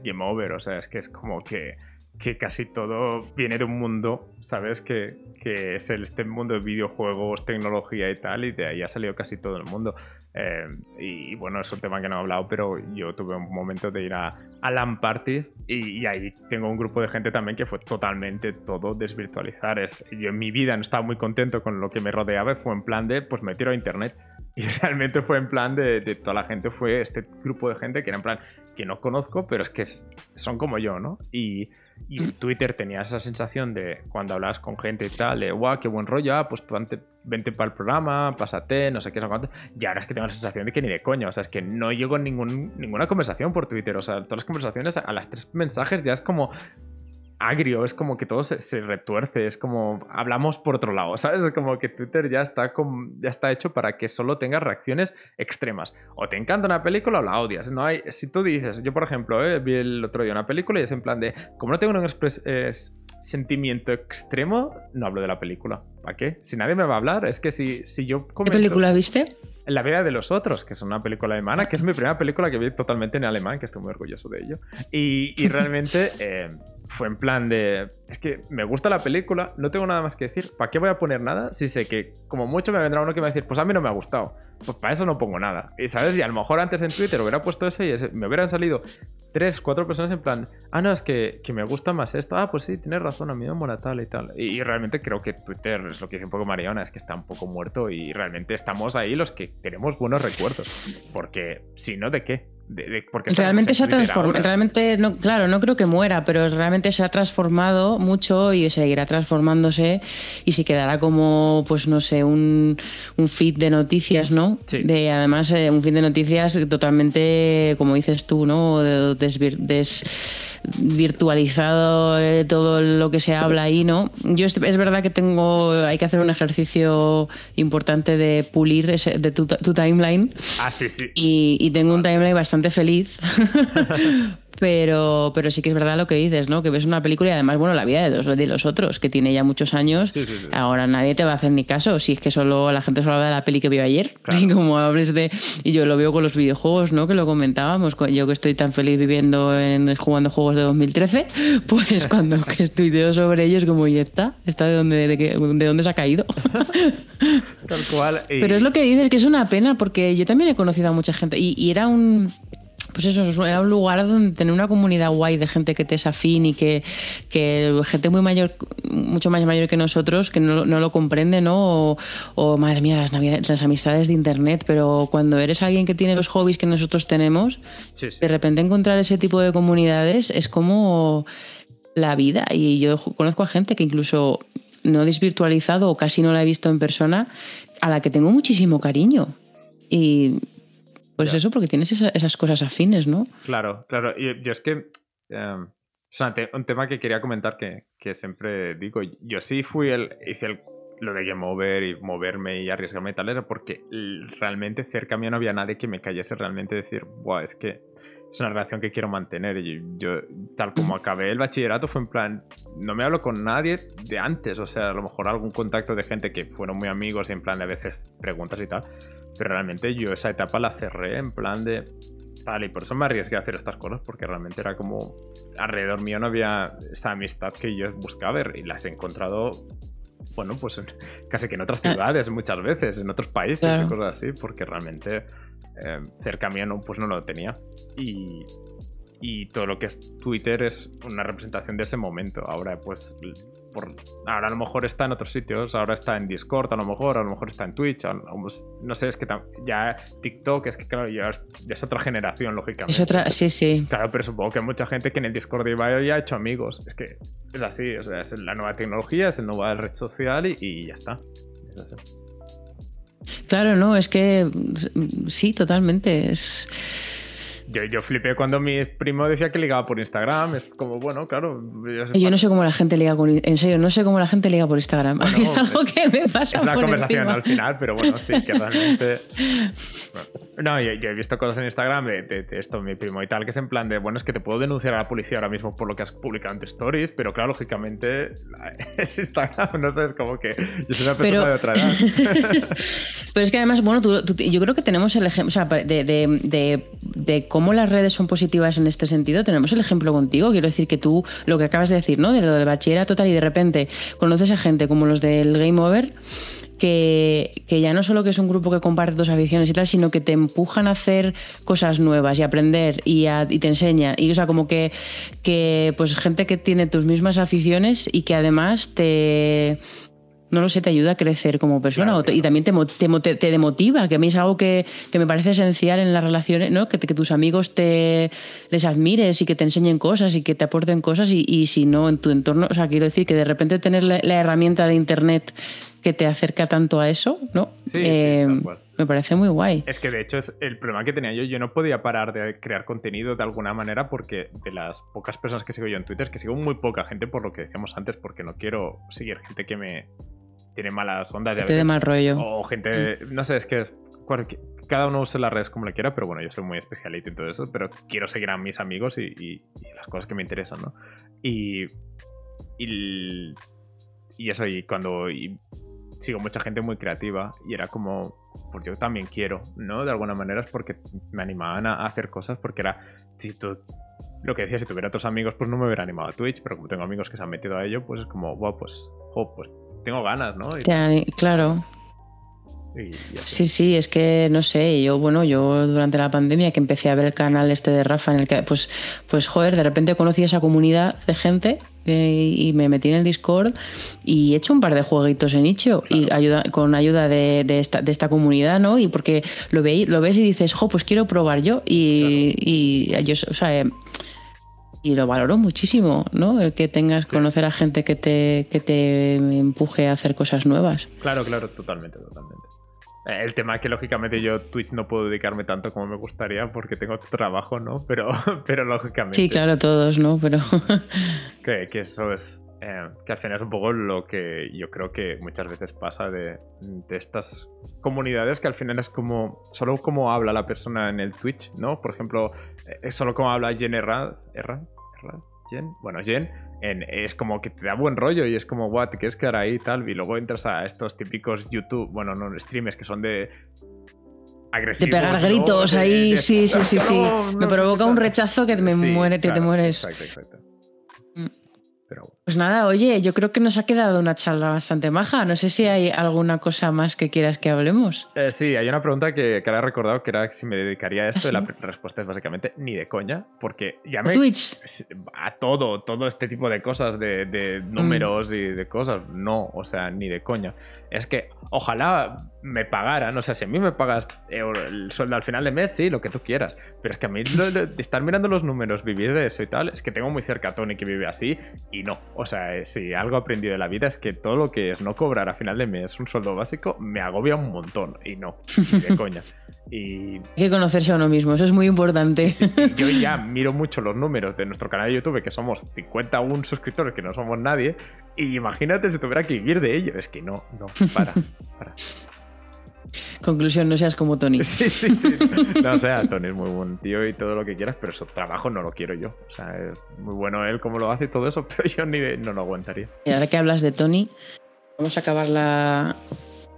Game Over. O sea, es que es como que, que casi todo viene de un mundo, ¿sabes? Que, que es el, este mundo de videojuegos, tecnología y tal, y de ahí ha salido casi todo el mundo. Eh, y, bueno, es un tema que no he hablado, pero yo tuve un momento de ir a, a LAN parties y, ahí tengo un grupo de gente también que fue totalmente todo desvirtualizar. Es, yo en mi vida no estaba muy contento con lo que me rodeaba, fue en plan de, pues me tiro a internet. Y realmente fue en plan de, de, toda la gente, fue este grupo de gente que era en plan que no conozco, pero es que son como yo, ¿no? Y, y en Twitter tenía esa sensación de cuando hablabas con gente y tal, de guau, qué buen rollo, ah, pues vente para el programa, pásate, no sé qué, no cuánto. Y ahora es que tengo la sensación de que ni de coño, o sea, es que no llego ningún, ninguna conversación por Twitter, o sea, todas las conversaciones a las tres mensajes ya es como, agrio, es como que todo se, retuerce, es como hablamos por otro lado, ¿sabes? Es como que Twitter ya está, ya está hecho para que solo tengas reacciones extremas. O te encanta una película o la odias. No hay, si tú dices, yo por ejemplo, eh, vi el otro día una película y es en plan de, como no tengo un sentimiento extremo, no hablo de la película. ¿Para qué? Si nadie me va a hablar, es que si, si yo... ¿Qué película viste? La vida de los otros, que es una película alemana, que es mi primera película que vi totalmente en alemán, que estoy muy orgulloso de ello. Y, y realmente... Eh, fue en plan de, es que me gusta la película, no tengo nada más que decir, ¿para qué voy a poner nada? Si sé que como mucho me vendrá uno que me va a decir, pues a mí no me ha gustado, pues para eso no pongo nada. Y sabes, y a lo mejor antes en Twitter hubiera puesto eso y me hubieran salido tres, cuatro personas en plan, ah, no, es que, que, me gusta más esto, ah, pues sí, tienes razón, a mí me mola tal y tal. Y, realmente creo que Twitter es lo que dice un poco Mariana, es que está un poco muerto y realmente estamos ahí los que tenemos buenos recuerdos, porque si no, ¿de qué? Porque realmente se ha transformado, realmente, no, claro, no creo que muera, pero realmente se ha transformado mucho y seguirá transformándose y se quedará como, pues no sé, un, un feed de noticias, ¿no? De, además, eh, un feed de noticias totalmente, como dices tú, ¿no? des virtualizado eh, todo lo que se habla ahí, ¿no? Yo es, verdad que tengo, hay que hacer un ejercicio importante de pulir ese, de tu, timeline. Ah, sí, sí. Y, tengo un timeline bastante feliz Pero, pero sí que es verdad lo que dices, ¿no? Que ves una película y además, bueno, la vida de los, de los otros, que tiene ya muchos años. Ahora nadie te va a hacer ni caso. Si es que solo la gente solo habla de la peli que vio ayer. Y como hables de. Y yo lo veo con los videojuegos, ¿no? Que lo comentábamos. Yo que estoy tan feliz viviendo en jugando juegos de 2013, pues cuando estudio sobre ellos, como, ¿y está? ¿Está de dónde, de, de dónde se ha caído? Tal cual. Pero es lo que dices, que es una pena, porque yo también he conocido a mucha gente. y era un pues eso, era un lugar donde tener una comunidad guay de gente que te es afín y que, gente muy mayor, mucho más mayor que nosotros, que no, lo comprende, ¿no? O, madre mía, las, las amistades de internet, pero cuando eres alguien que tiene los hobbies que nosotros tenemos, de repente encontrar ese tipo de comunidades es como la vida. Y yo conozco a gente que incluso no he desvirtualizado o casi no la he visto en persona, a la que tengo muchísimo cariño. Y pues eso, porque tienes esas cosas afines, ¿no? Claro, claro. Y yo es que. Em, un tema que quería comentar que, que, siempre digo. Yo sí fui el. Hice el, lo de game over y moverme y arriesgarme y tal, era porque realmente cerca mío no había nadie que me cayese realmente decir, Buah, es que es una relación que quiero mantener. Y yo, tal como acabé el bachillerato, fue en plan, no me hablo con nadie de antes, o sea, a lo mejor algún contacto de gente que fueron muy amigos y en plan de a veces preguntas y tal, pero realmente yo esa etapa la cerré en plan de, tal, y por eso me arriesgué a hacer estas cosas, porque realmente era como, alrededor mío no había esa amistad que yo buscaba y las he encontrado bueno, pues casi que en otras ah. ciudades muchas veces, en otros países y cosas así, porque realmente eh, cerca mío no, pues no lo tenía. Y, y todo lo que es Twitter es una representación de ese momento. Ahora, pues, por, ahora a lo mejor está en otros sitios, ahora está en Discord, a lo mejor, a lo mejor está en Twitch, no sé, es que ya TikTok, es que claro, ya es, otra generación, lógicamente. Es otra, sí, sí. Claro, pero supongo que hay mucha gente que en el Discord de ya ha hecho amigos. Es que es así, o sea, es la nueva tecnología, es la nueva red social y, y ya está. Claro, no, es que sí, totalmente. Es yo, yo flipé cuando mi primo decía que ligaba por Instagram. Es como, bueno, claro. Yo, no sé cómo la gente liga por En serio, no sé cómo la gente liga por Instagram. algo que me pasa. Es una conversación al final, pero bueno, sí, que realmente. No, yo, he visto cosas en Instagram de, esto, mi primo y tal, que es en plan de, bueno, es que te puedo denunciar a la policía ahora mismo por lo que has publicado en tus stories, pero claro, lógicamente es Instagram, no sé, es como que yo soy una persona de otra edad. pero es que además, bueno, yo creo que tenemos el ejemplo, o sea, de, de, de cómo las redes son positivas en este sentido. Tenemos el ejemplo contigo. Quiero decir que tú, lo que acabas de decir, ¿no? De lo del bachillerato total y de repente conoces a gente como los del Game Over. Que, ya no solo que es un grupo que comparte tus aficiones y tal, sino que te empujan a hacer cosas nuevas y aprender y, y te enseñan. Y o sea, como que, que pues gente que tiene tus mismas aficiones y que además te no lo sé, te ayuda a crecer como persona y también te, te, te, demotiva, que a mí es algo que, me parece esencial en las relaciones, ¿no? Que, que, tus amigos te les admires y que te enseñen cosas y que te aporten cosas y, si no en tu entorno, o sea, quiero decir que de repente tener la, herramienta de Internet que te acerca tanto a eso, ¿no? Sí, eh, me parece muy guay. Es que de hecho es el problema que tenía yo, yo no podía parar de crear contenido de alguna manera porque de las pocas personas que sigo yo en Twitter, que sigo muy poca gente por lo que decíamos antes, porque no quiero seguir gente que me tiene malas ondas. Gente de mal rollo. O gente, mm. no sé, es que cada uno usa las redes como le quiera, pero bueno, yo soy muy especialista en todo eso, pero quiero seguir a mis amigos y, las cosas que me interesan, ¿no? Y, y, y eso, y cuando sigo mucha gente muy creativa y era como, pues yo también quiero, ¿no? De alguna manera es porque me animaban a hacer cosas, porque era, si tú lo que decía, si tuviera otros amigos, pues no me hubiera animado a Twitch, pero como tengo amigos que se han metido a ello, pues es como, wow, pues, oh, pues tengo ganas, ¿no? claro. sí, sí, es que no sé, yo, bueno, yo durante la pandemia que empecé a ver el canal este de Rafa, en el que, pues, pues joder, de repente conocí esa comunidad de gente eh, y me metí en el Discord y he hecho un par de jueguitos en nicho y ayuda, con ayuda de, esta, de esta comunidad, ¿no? Y porque lo, veis, lo ves y dices, jo, pues quiero probar yo y, y yo, o sea, eh, y lo valoro muchísimo, ¿no? El que tengas, conocer a gente que te, que te empuje a hacer cosas nuevas. Claro, claro, totalmente, totalmente. Eh, el tema es que lógicamente yo Twitch no puedo dedicarme tanto como me gustaría porque tengo trabajo, ¿no? Pero, pero lógicamente... Sí, claro, todos, ¿no? Pero... que, que eso es, Eh, que al final es un poco lo que yo creo que muchas veces pasa de, de, estas comunidades que al final es como solo como habla la persona en el Twitch, ¿no? Por ejemplo, es eh, solo como habla Jen Erra, Jen, bueno, Jen, es como que te da buen rollo y es como, what, te quieres quedar ahí y tal, y luego entras a estos típicos YouTube, bueno, no, streamers que son de agresivos. De pegar gritos ahí, sí, sí, sí, sí. me provoca un rechazo que me muere, te, te mueres. Exacto, exacto. Pues nada, oye, yo creo que nos ha quedado una charla bastante maja. No sé si hay alguna cosa más que quieras que hablemos. Eh, sí, hay una pregunta que, que ahora he recordado que era si me dedicaría a esto. ¿Ah, y la respuesta es básicamente ni de coña, porque ya me. ¿A Twitch. A todo, todo este tipo de cosas, de, números y de cosas. No, o sea, ni de coña. Es que ojalá me pagaran, o sea, si a mí me pagas el sueldo al final de mes, sí, lo que tú quieras. Pero es que a mí estar mirando los números, vivir de eso y tal, es que tengo muy cerca a Tony que vive así y no. O sea, eh, si algo he aprendido de la vida es que todo lo que es no cobrar a final de mes un sueldo básico me agobia un montón y no, ni de coña. Y... Hay que conocerse a uno mismo, eso es muy importante. yo ya miro mucho los números de nuestro canal de YouTube, que somos 51 suscriptores, que no somos nadie, y imagínate si tuviera que vivir de ello. Es que no, no, para, para. Conclusión, no seas como Tony. Sí, sí, sí. No, o sea, Tony es muy buen tío y todo lo que quieras, pero su trabajo no lo quiero yo. O sea, es muy bueno él como lo hace y todo eso, pero yo ni no lo aguantaría. Y ahora que hablas de Tony, vamos a acabar la,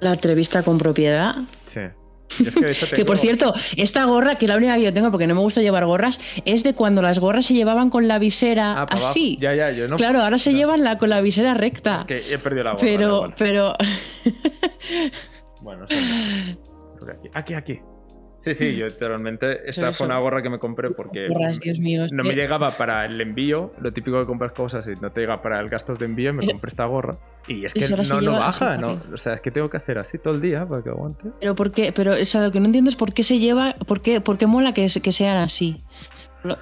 la entrevista con propiedad. Sí. que, por cierto, esta gorra, que es la única que yo tengo porque no me gusta llevar gorras, es de cuando las gorras se llevaban con la visera ah, así. Ya, ya, yo no. Claro, ahora se llevan la, con la visera recta. que he perdido la gorra. Pero, pero. Bueno, aquí. Aquí, aquí. Sí, sí, yo literalmente. Esta fue una gorra que me compré porque no me llegaba para el envío, lo típico de comprar cosas y no te llega para el gasto de envío, me compré esta gorra. Y es que no, no baja, no, o sea, es que tengo que hacer así todo el día para que aguante. Pero por qué, pero lo que no entiendo es por qué se lleva, por qué, por qué mola que, que sean así.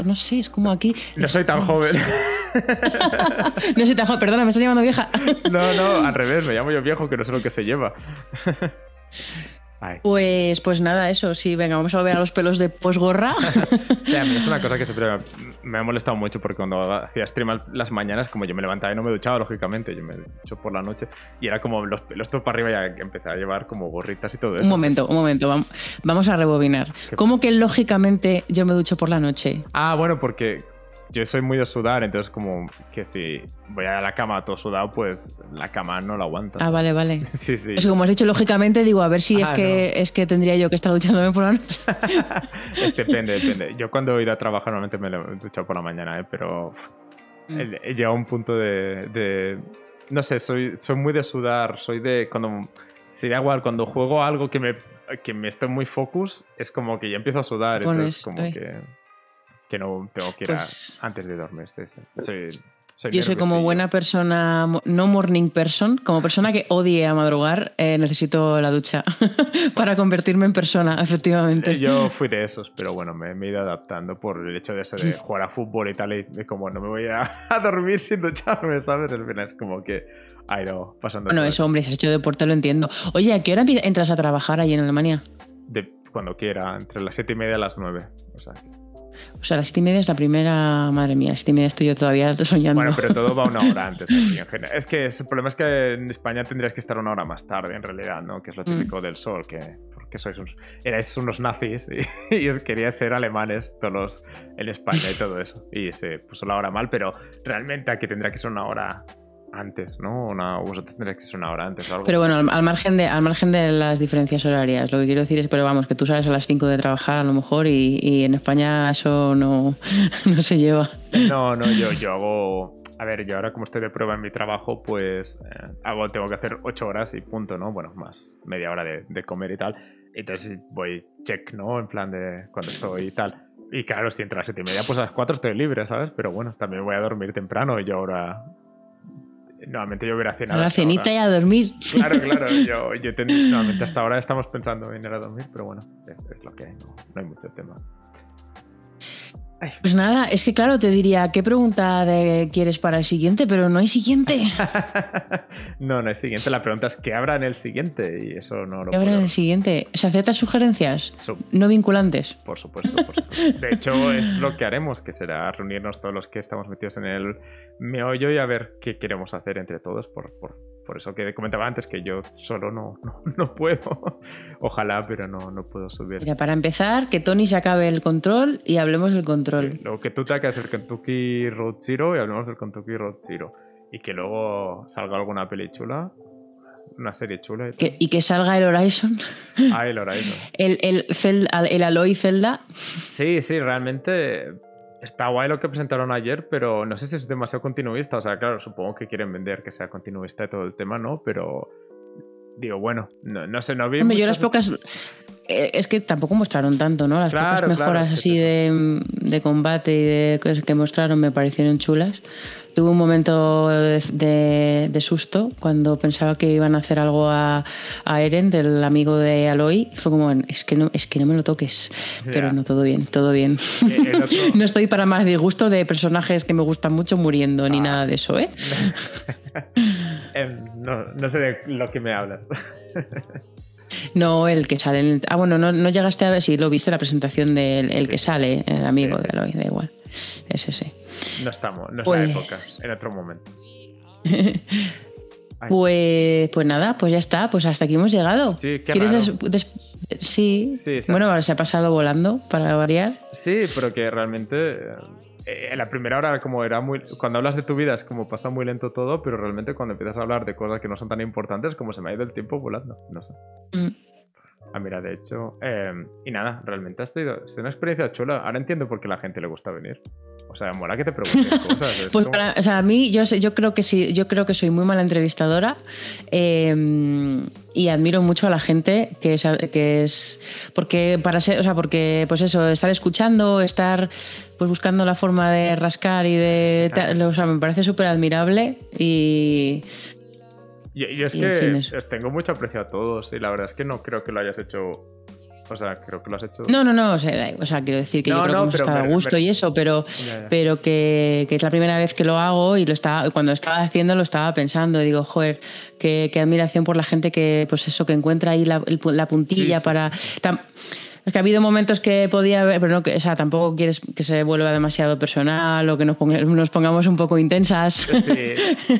No sé, es como aquí. No soy tan joven. no soy tan joven, perdona, me estás llamando vieja. no, no, al revés, me llamo yo viejo que no sé lo que se lleva. Pues, pues nada, eso, sí, venga, vamos a ver a los pelos de posgorra. o sea, es una cosa que siempre me ha molestado mucho porque cuando hacía stream las mañanas, como yo me levantaba y no me duchaba, lógicamente, yo me ducho por la noche y era como los pelos todo para arriba y empecé a llevar como gorritas y todo eso. Un momento, un momento, vamos a rebobinar. ¿Cómo que lógicamente yo me ducho por la noche? Ah, bueno, porque yo soy muy de sudar, entonces como que si voy a la cama todo sudado, pues la cama no la aguanta. Ah, vale, vale. sí, sí. Como has dicho, lógicamente, digo, a ver si es, ah, que, es que tendría yo que estar duchándome por la noche. es, depende, depende. Yo cuando he ido a trabajar normalmente me he duchado por la mañana, ¿eh? pero mm. he, llegado a un punto de, No sé, soy, soy muy de sudar, soy de... cuando Sería igual, cuando juego algo que me, que me esté muy focus, es como que ya empiezo a sudar. entonces, como que que no tengo que ir pues antes de dormir. yo soy como buena persona, no morning person, como persona que odie a madrugar, eh, necesito la ducha para convertirme en persona, efectivamente. Eh, yo fui de esos, pero bueno, me, he ido adaptando por el hecho de, eso de jugar a fútbol y tal, y como no me voy a, dormir sin ducharme, ¿sabes? El final es como que ha ido pasando. Bueno, eso, hombre, si has hecho deporte lo entiendo. Oye, ¿a qué hora entras a trabajar ahí en Alemania? De cuando quiera, entre las siete y media y las nueve. O sea, o sea, las siete y media es la primera, madre mía, siete y media estoy yo todavía soñando. Bueno, pero todo va una hora antes. es que el problema es que en España tendrías que estar una hora más tarde, en realidad, ¿no? Que es lo mm. típico del sol, que porque sois unos, erais unos nazis y, os queríais ser alemanes todos en España y todo eso. Y se puso la hora mal, pero realmente aquí tendría que ser una hora antes, ¿no? Una, vosotros tendréis que ser una hora antes o algo. Pero bueno, al, margen de, al margen de las diferencias horarias, lo que quiero decir es, pero vamos, que tú sales a las 5 de trabajar a lo mejor y, en España eso no, no, se lleva. No, no, yo, yo hago... A ver, yo ahora como estoy de prueba en mi trabajo, pues eh, hago, tengo que hacer 8 horas y punto, ¿no? Bueno, más media hora de, de comer y tal. Entonces voy check, ¿no? En plan de cuando estoy y tal. Y claro, si entro a las 7 y media, pues a las 4 estoy libre, ¿sabes? Pero bueno, también voy a dormir temprano y yo ahora Normalmente yo hubiera cenado. A la cenita y a dormir. Claro, claro. Yo, yo normalmente hasta ahora estamos pensando en ir a dormir, pero bueno, es, lo que hay, no, hay mucho tema. Pues nada, es que claro, te diría, ¿qué pregunta de quieres para el siguiente? Pero no hay siguiente. no, no hay siguiente. La pregunta es ¿qué habrá en el siguiente? Y eso no lo ¿Qué habrá en el siguiente? ¿Se aceptan sugerencias? no vinculantes. Por supuesto, por supuesto. De hecho, es lo que haremos, que será reunirnos todos los que estamos metidos en el meollo y a ver qué queremos hacer entre todos por, por por eso que comentaba antes que yo solo no, no, puedo. Ojalá, pero no, no puedo subir. Mira, para empezar, que Tony se acabe el control y hablemos del control. luego que tú te hagas el Kentucky Road Zero y hablemos del Kentucky Road Zero. Y que luego salga alguna peli chula, una serie chula. Y, y que salga el Horizon. Ah, el Horizon. el, el, el Aloy Zelda. Sí, sí, realmente Está guay lo que presentaron ayer, pero no sé si es demasiado continuista. O sea, claro, supongo que quieren vender que sea continuista y todo el tema, ¿no? Pero digo, bueno, no, sé, no vi. yo las pocas. Eh, es que tampoco mostraron tanto, ¿no? Las pocas mejoras así de, de, combate y de cosas que mostraron me parecieron chulas. Tuve un momento de, susto cuando pensaba que iban a hacer algo a, Eren, del amigo de Aloy. Fue como, es que no, es que no me lo toques. Pero no, todo bien, todo bien. Eh, no estoy para más disgusto de personajes que me gustan mucho muriendo, ni ah. nada de eso, ¿eh? Em, no, sé de lo que me hablas. No, el que sale. En el... Ah, bueno, no, llegaste a ver si lo viste la presentación del el que sale, el amigo de Aloy, da igual. Ese sí. No estamos, no es la pues- época, en otro momento. Pues, pues nada, pues ya está, pues hasta aquí hemos llegado. Sí, qué sí. bueno, se ha pasado volando para variar. Sí, pero que realmente eh, en la primera hora como era muy cuando hablas de tu vida es como pasa muy lento todo, pero realmente cuando empiezas a hablar de cosas que no son tan importantes, como se me ha ido el tiempo volando, no sé. Mm. Ah, mira, de hecho. Em, y nada, realmente ha sido, una experiencia chula. Ahora entiendo por qué a la gente le gusta venir. O sea, mola que te pregunten cosas. pues o sea, a mí, yo, yo creo que sí, yo creo que soy muy mala entrevistadora. Em, y admiro mucho a la gente que es, que es porque para ser, o sea, porque pues eso, estar escuchando, estar pues buscando la forma de rascar y de, o sea, me parece súper admirable y yo, es que tengo mucho aprecio a todos y la verdad es que no creo que lo hayas hecho. O sea, creo que lo has hecho. No, no, no. O sea, quiero decir que yo creo que hemos estado a gusto y eso, pero, pero que, que, es la primera vez que lo hago y lo estaba, cuando estaba haciendo lo estaba pensando. Y digo, joder, qué, qué admiración por la gente que, pues eso, que encuentra ahí la, la puntilla para. Es que ha habido momentos que podía haber, pero no, que, o sea, tampoco quieres que se vuelva demasiado personal o que nos, nos pongamos un poco intensas. Sí,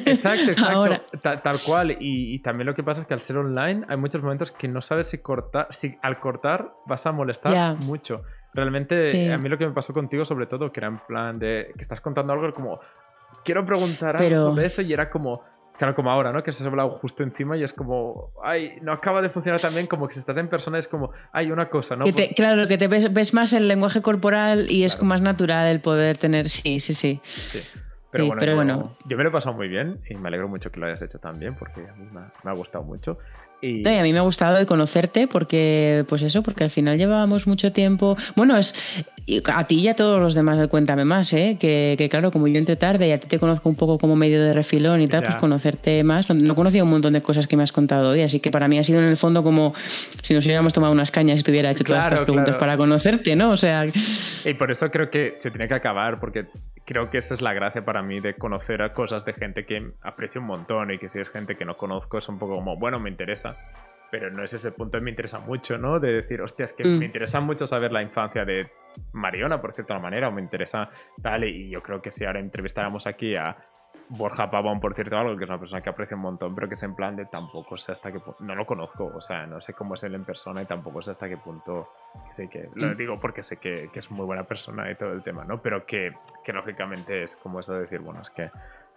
exacto, exacto. Tal, cual. Y, también lo que pasa es que al ser online hay muchos momentos que no sabes si cortar, si al cortar vas a molestar mucho. Realmente, a mí lo que me pasó contigo, sobre todo, que era en plan de que estás contando algo como quiero preguntar algo sobre eso y era como Claro, como ahora, ¿no? Que se ha hablado justo encima y es como, ay, no acaba de funcionar tan bien como que si estás en persona es como, hay una cosa, ¿no? claro, que te ves, más el lenguaje corporal y es más natural el poder tener, sí, sí, sí. Sí. Pero, bueno, yo, bueno, yo, me lo he pasado muy bien y me alegro mucho que lo hayas hecho también porque a mí me ha gustado mucho. Y... a mí me ha gustado de conocerte porque, pues eso, porque al final llevábamos mucho tiempo. Bueno, es a ti y a todos los demás Cuéntame Más, ¿eh? Que, claro, como yo entré tarde y a ti te conozco un poco como medio de refilón y tal, pues conocerte más. No he conocido un montón de cosas que me has contado hoy, así que para mí ha sido en el fondo como si nos hubiéramos tomado unas cañas y te hubiera hecho todas estas preguntas para conocerte, ¿no? O sea. Y por eso creo que se tiene que acabar, porque creo que esa es la gracia para mí de conocer a cosas de gente que aprecio un montón y que si es gente que no conozco es un poco como, bueno, me interesa pero no es ese punto que me interesa mucho, ¿no? De decir, hostia, es que me mm. interesa mucho saber la infancia de Mariona, por cierta manera, o me interesa tal, y yo creo que si ahora entrevistáramos aquí a Borja Pavón, por cierto, algo que es una persona que aprecio un montón, pero que es en plan de tampoco sé hasta qué punto, no lo conozco, o sea, no sé cómo es él en persona y tampoco sé hasta qué punto, sé que, lo mm. digo porque sé que, que, es muy buena persona y todo el tema, ¿no? Pero que, que lógicamente es como eso de decir, bueno, es que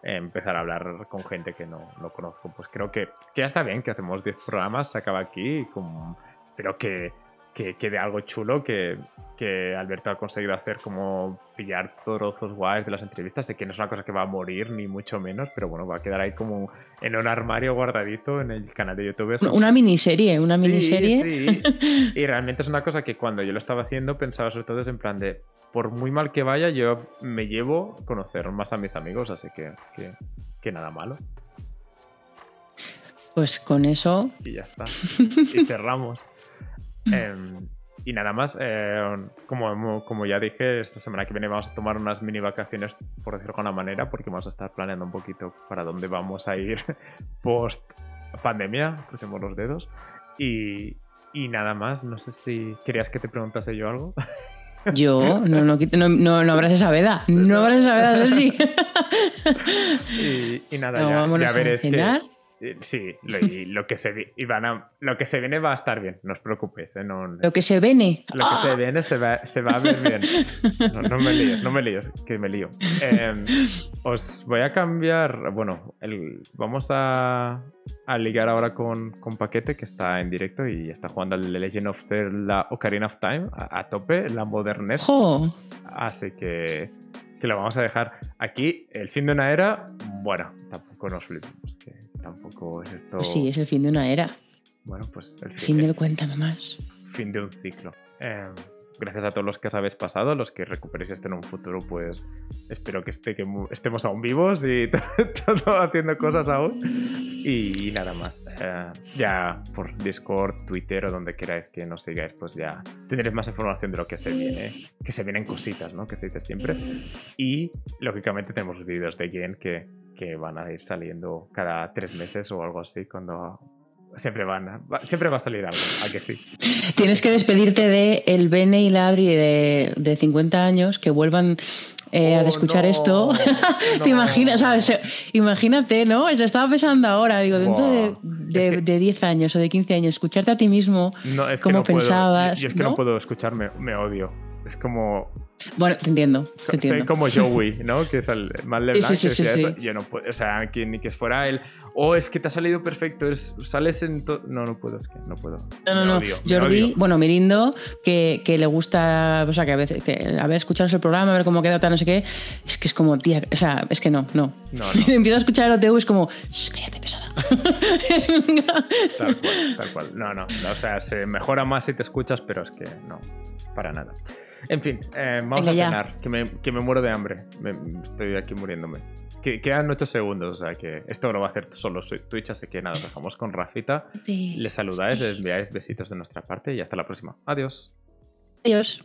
empezar a hablar con gente que no, no conozco. Pues creo que, que, ya está bien, que hacemos 10 programas, se acaba aquí, como, pero que, que quede algo chulo, que, que Alberto ha conseguido hacer como pillar trozos guays de las entrevistas. Sé que no es una cosa que va a morir, ni mucho menos, pero bueno, va a quedar ahí como en un armario guardadito en el canal de YouTube. Una miniserie, una miniserie. Sí. Y realmente es una cosa que cuando yo lo estaba haciendo pensaba sobre todo en plan de por muy mal que vaya, yo me llevo conocer más a mis amigos, así que, que, nada malo. Pues con eso. Y ya está. Y cerramos. Em, y nada más, eh, como, como ya dije, esta semana que viene vamos a tomar unas mini vacaciones, por decirlo de alguna manera, porque vamos a estar planeando un poquito para dónde vamos a ir post pandemia, crucemos los dedos. Y, y nada más, no sé si querías que te preguntase yo algo. Yo, no, no, no, no abras esa veda. No abras esa veda, Sergi. y, y nada, ya, ya veréis que eh, sí, lo, que se, lo que se viene va a estar bien, no os preocupéis. ¿eh? lo que se viene. Lo que se ¡Ah! viene se va, a ver bien. No, me líes, no me líes, que me lío. Em, os voy a cambiar, bueno, vamos a, ligar ahora con, con, Paquete, que está en directo y está jugando al Legend of Zelda Ocarina of Time a, tope, la modernez. Así que, que lo vamos a dejar aquí. El fin de una era, bueno, tampoco nos flipemos. Tampoco es esto. Pues sí, es el fin de una era. Bueno, pues el fin, del cuéntame más. Fin de un ciclo. Em, gracias a todos los que os habéis pasado, los que recuperéis esto en un futuro, pues espero que, esté, que estemos aún vivos y todo haciendo cosas aún. Y, nada más. Eh, ya por Discord, Twitter o donde queráis que nos sigáis, pues ya tendréis más información de lo que se viene. Que se vienen cositas, ¿no? Que se dice siempre. Y lógicamente tenemos vídeos de Gen que que van a ir saliendo cada tres meses o algo así cuando siempre van siempre va a salir algo a que sí tienes que despedirte de el Bene y la Adri de, de 50 años que vuelvan eh, a oh, escuchar esto. Te imaginas imagínate no se estaba pensando ahora digo dentro de, de, 10 años o de 15 años escucharte a ti mismo no, es como pensabas yo, es que no puedo escucharme me odio. Es como. Bueno, te entiendo. Te entiendo. Soy como Joey, ¿no? Que es el mal de sí, sí, sí, eso. Yo no puedo. O sea, que, ni que fuera él. O oh, es que te ha salido perfecto. Es, sales en todo. No, no puedo. Es que no puedo. No, no, no. Jordi, bueno, Mirindo, que, que, le gusta. O sea, que a veces. Que, a ver, el programa, a ver cómo queda, tal, no sé qué. Es que es como, tía. O sea, es que no, no. no, no. Empiezo a escuchar el OTU, es como. Cállate, pesada. tal cual, tal cual. No, no. O sea, se mejora más si te escuchas, pero es que no. Para nada. En fin, eh, vamos a cenar, que me, que me, muero de hambre. estoy aquí muriéndome. Que, quedan 8 segundos, o sea que esto lo va a hacer solo Twitch, así que nada, dejamos con Rafita. Les saludáis, les enviáis besitos de nuestra parte y hasta la próxima. Adiós. Adiós.